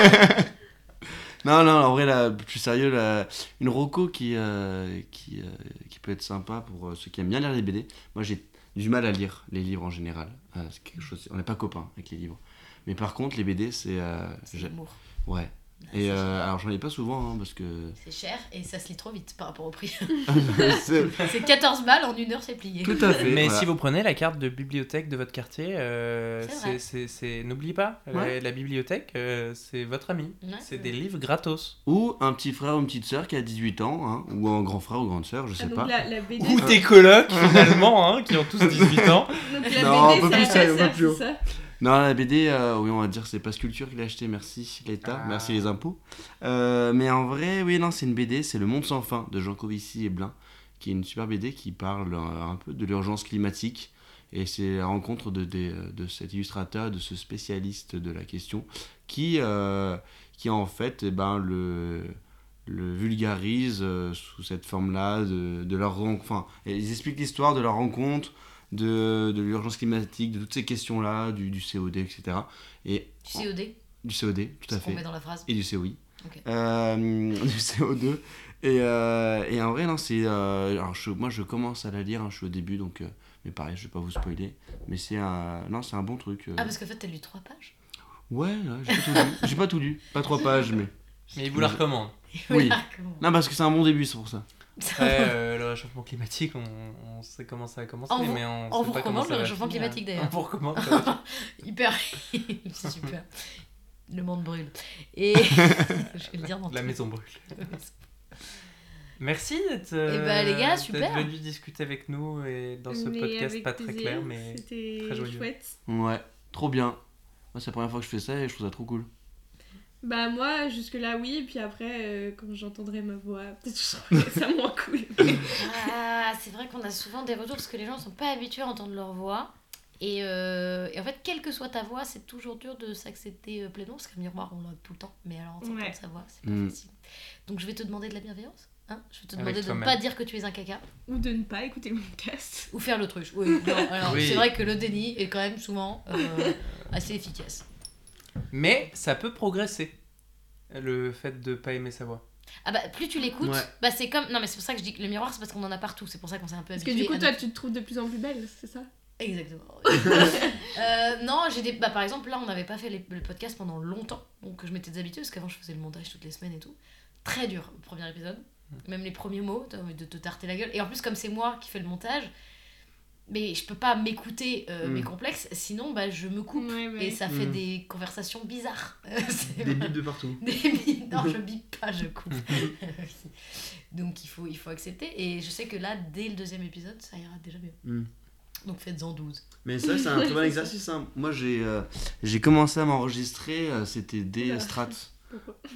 Non, non, en vrai, là, plus sérieux, là, une roco qui, euh, qui, euh, qui peut être sympa pour ceux qui aiment bien lire les BD. Moi, j'ai du mal à lire les livres en général. C'est quelque chose, on n'est pas copains avec les livres. Mais par contre, les BD, c'est. euh, C'est l'amour. ouais. Et euh, alors, j'en ai pas souvent, hein, parce que. C'est cher et ça se lit trop vite par rapport au prix. c'est- c'est 14 balles, en une heure c'est plié. Tout à fait. Mais voilà. si vous prenez la carte de bibliothèque de votre quartier, euh, C'est vrai. c'est- c'est- c'est- n'oubliez pas, la- Ouais. la, bibliothèque, euh, c'est votre ami. Ouais, c'est des livres gratos. Ou un petit frère ou une petite sœur qui a 18 ans, hein, ou un grand frère ou grande sœur, je Ah, sais donc pas. la, la BD, Ou des colocs finalement, hein, qui ont tous 18 ans. donc la Non, un BD, peu plus sérieux, un plus haut. c'est ça Non, la BD, euh, oui, on va dire c'est pas Culture qu'il a acheté, merci l'État, Ah. merci les impôts. Euh, mais en vrai, oui, non, c'est une BD, c'est Le Monde sans fin de Jean Covici et Blin, qui est une super BD qui parle euh, un peu de l'urgence climatique. Et c'est la rencontre de, de cet illustrateur, de ce spécialiste de la question, qui, euh, qui en fait, eh ben, le, le vulgarise sous cette forme-là, de, de leur enfin, ils expliquent l'histoire de leur rencontre, de, de l'urgence climatique, de toutes ces questions-là, du, du COD, etc. Et Du COD, du COD, tout à fait. met dans la phrase. Et du COI. Euh, du CO2. Et, euh, et en vrai, non, c'est. euh, alors, je- moi, je commence à la lire, hein, je suis au début, donc. euh, mais pareil, je vais pas vous spoiler. Mais c'est un. Non, c'est un bon truc. euh. Ah, parce qu'en fait, t'as lu trois pages? Ouais, ouais, j'ai pas tout lu. J'ai pas tout lu. Pas trois pages, mais. Mais il vous la recommande. Oui. Voilà, comment- Non, parce que c'est un bon début, c'est pour ça. Après, euh, le réchauffement climatique, on, on sait comment ça a commencé, On vous- mais on, on sait vous pas recommande le réchauffement finir. climatique, d'ailleurs. On vous recommande. Hyper. c'est super. Le monde brûle. Et. je vais le dire dans La tout. maison brûle. Merci d'être Eh ben, les gars, d'être super. venu discuter avec nous et dans ce Mais podcast pas très plaisir, clair, mais C'était très joyeux. chouette. Ouais, trop bien. Moi, c'est la première fois que je fais ça et je trouve ça trop cool. Bah, moi, jusque-là, oui. Et puis après, euh, quand j'entendrai ma voix, peut-être que je trouverai ça moins cool. Ah, c'est vrai qu'on a souvent des retours parce que les gens sont pas habitués à entendre leur voix. Et, euh, et en fait, quelle que soit ta voix, c'est toujours dur de s'accepter euh, pleinement parce qu'un miroir, on l'a tout le temps. Mais alors, entendre Ouais. sa voix, c'est pas Mm. facile. Donc, je vais te demander de la bienveillance. Hein je vais te Avec demander de ne pas dire que tu es un caca Ou de ne pas écouter le podcast. ou faire l'autruche. Oui, non, alors Oui. c'est vrai que le déni est quand même souvent euh, assez efficace. Mais ça peut progresser. Le fait de pas aimer sa voix. Ah bah, plus tu l'écoutes, Ouais. bah c'est comme. Non, mais c'est pour ça que je dis que le miroir, c'est parce qu'on en a partout. C'est pour ça qu'on s'est un peu Parce que habitué. du coup, toi, notre- tu te trouves de plus en plus belle, c'est ça? Exactement. Euh, non, j'ai des. Bah, par exemple, là, on n'avait pas fait les- le podcast pendant longtemps. Donc, je m'étais déshabituée parce qu'avant, je faisais le montage toutes les semaines et tout. Très dur, le premier épisode. Même les premiers mots, t'as envie de te tarter la gueule. Et en plus, comme c'est moi qui fais le montage, mais je peux pas m'écouter euh, Mm. mes complexes, sinon, bah, je me coupe. Ouais, ouais. Et ça fait Mm. des conversations bizarres. Des bips de partout. des bips. Non, je bip pas, je coupe. Donc il faut, il faut accepter. Et je sais que là, dès le deuxième épisode, ça ira déjà mieux. Mm. Donc faites-en 12. Mais ça, c'est un très bon exercice. hein. Moi, j'ai euh, j'ai commencé à m'enregistrer, euh, c'était des. Pourquoi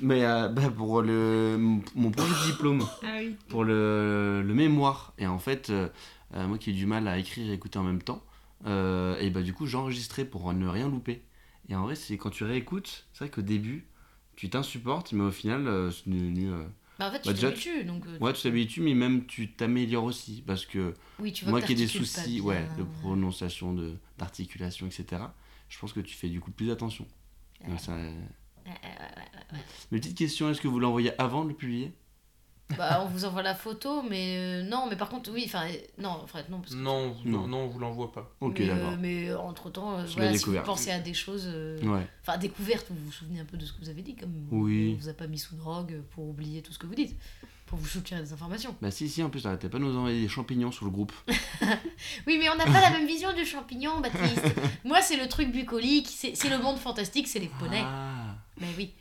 Mais euh, bah, pour le, mon projet de diplôme, Ah oui. pour le, le mémoire. Et en fait, moi qui ai du mal à écrire et écouter en même temps, euh, et bah du coup, j'enregistrais pour ne rien louper. Et en vrai, c'est quand tu réécoutes, c'est vrai qu'au début, tu t'insupportes, mais au final, euh, c'est devenu. euh, Bah, en fait, tu Bah, déjà, t'habitues. Donc, euh, Ouais, tu t'habitues, mais même tu t'améliores aussi. Parce que Oui, tu moi qui ai des soucis ouais, de prononciation, de- d'articulation, etc., je pense que tu fais du coup plus attention. Ouais. Donc, ça- Ouais, ouais, ouais, ouais. Mais petite question, est-ce que vous l'envoyez avant de le publier? Bah, on vous envoie la photo, mais euh, non, mais par contre, oui, enfin, euh, non, en fait, non. Parce que, Non, Non. non, non, on vous l'envoie pas. Ok, mais, d'accord. euh, mais entre temps, voilà, si vous pensez à des choses. euh, Ouais. Enfin, découvertes, vous vous souvenez un peu de ce que vous avez dit, comme Oui. on vous a pas mis sous drogue pour oublier tout ce que vous dites, pour vous soutirer des informations. Bah si, si, en plus, t'arrêtais pas de nous envoyer des champignons sur le groupe. Oui, mais on n'a pas la même vision du champignon, Baptiste. Moi, c'est le truc bucolique, c'est c'est le monde fantastique, c'est les poneys. Ah, Mais oui.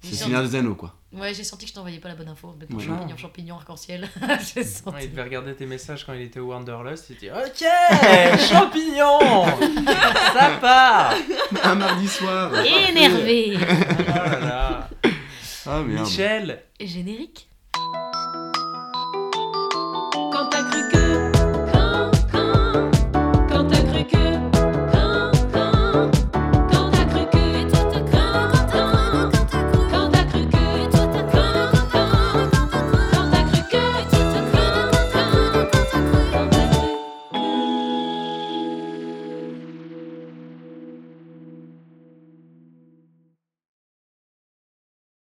C'est Seigneur des Anneaux, quoi. Ouais, j'ai senti que je t'envoyais pas la bonne info. Maintenant, Ouais. champignon, champignon, arc-en-ciel. j'ai senti. Ouais, il devait regarder tes messages quand il était au Wanderlust. Il dit Ok, champignon Ça part Un mardi soir Énervé Oh là là. Ah merde. Michel Générique?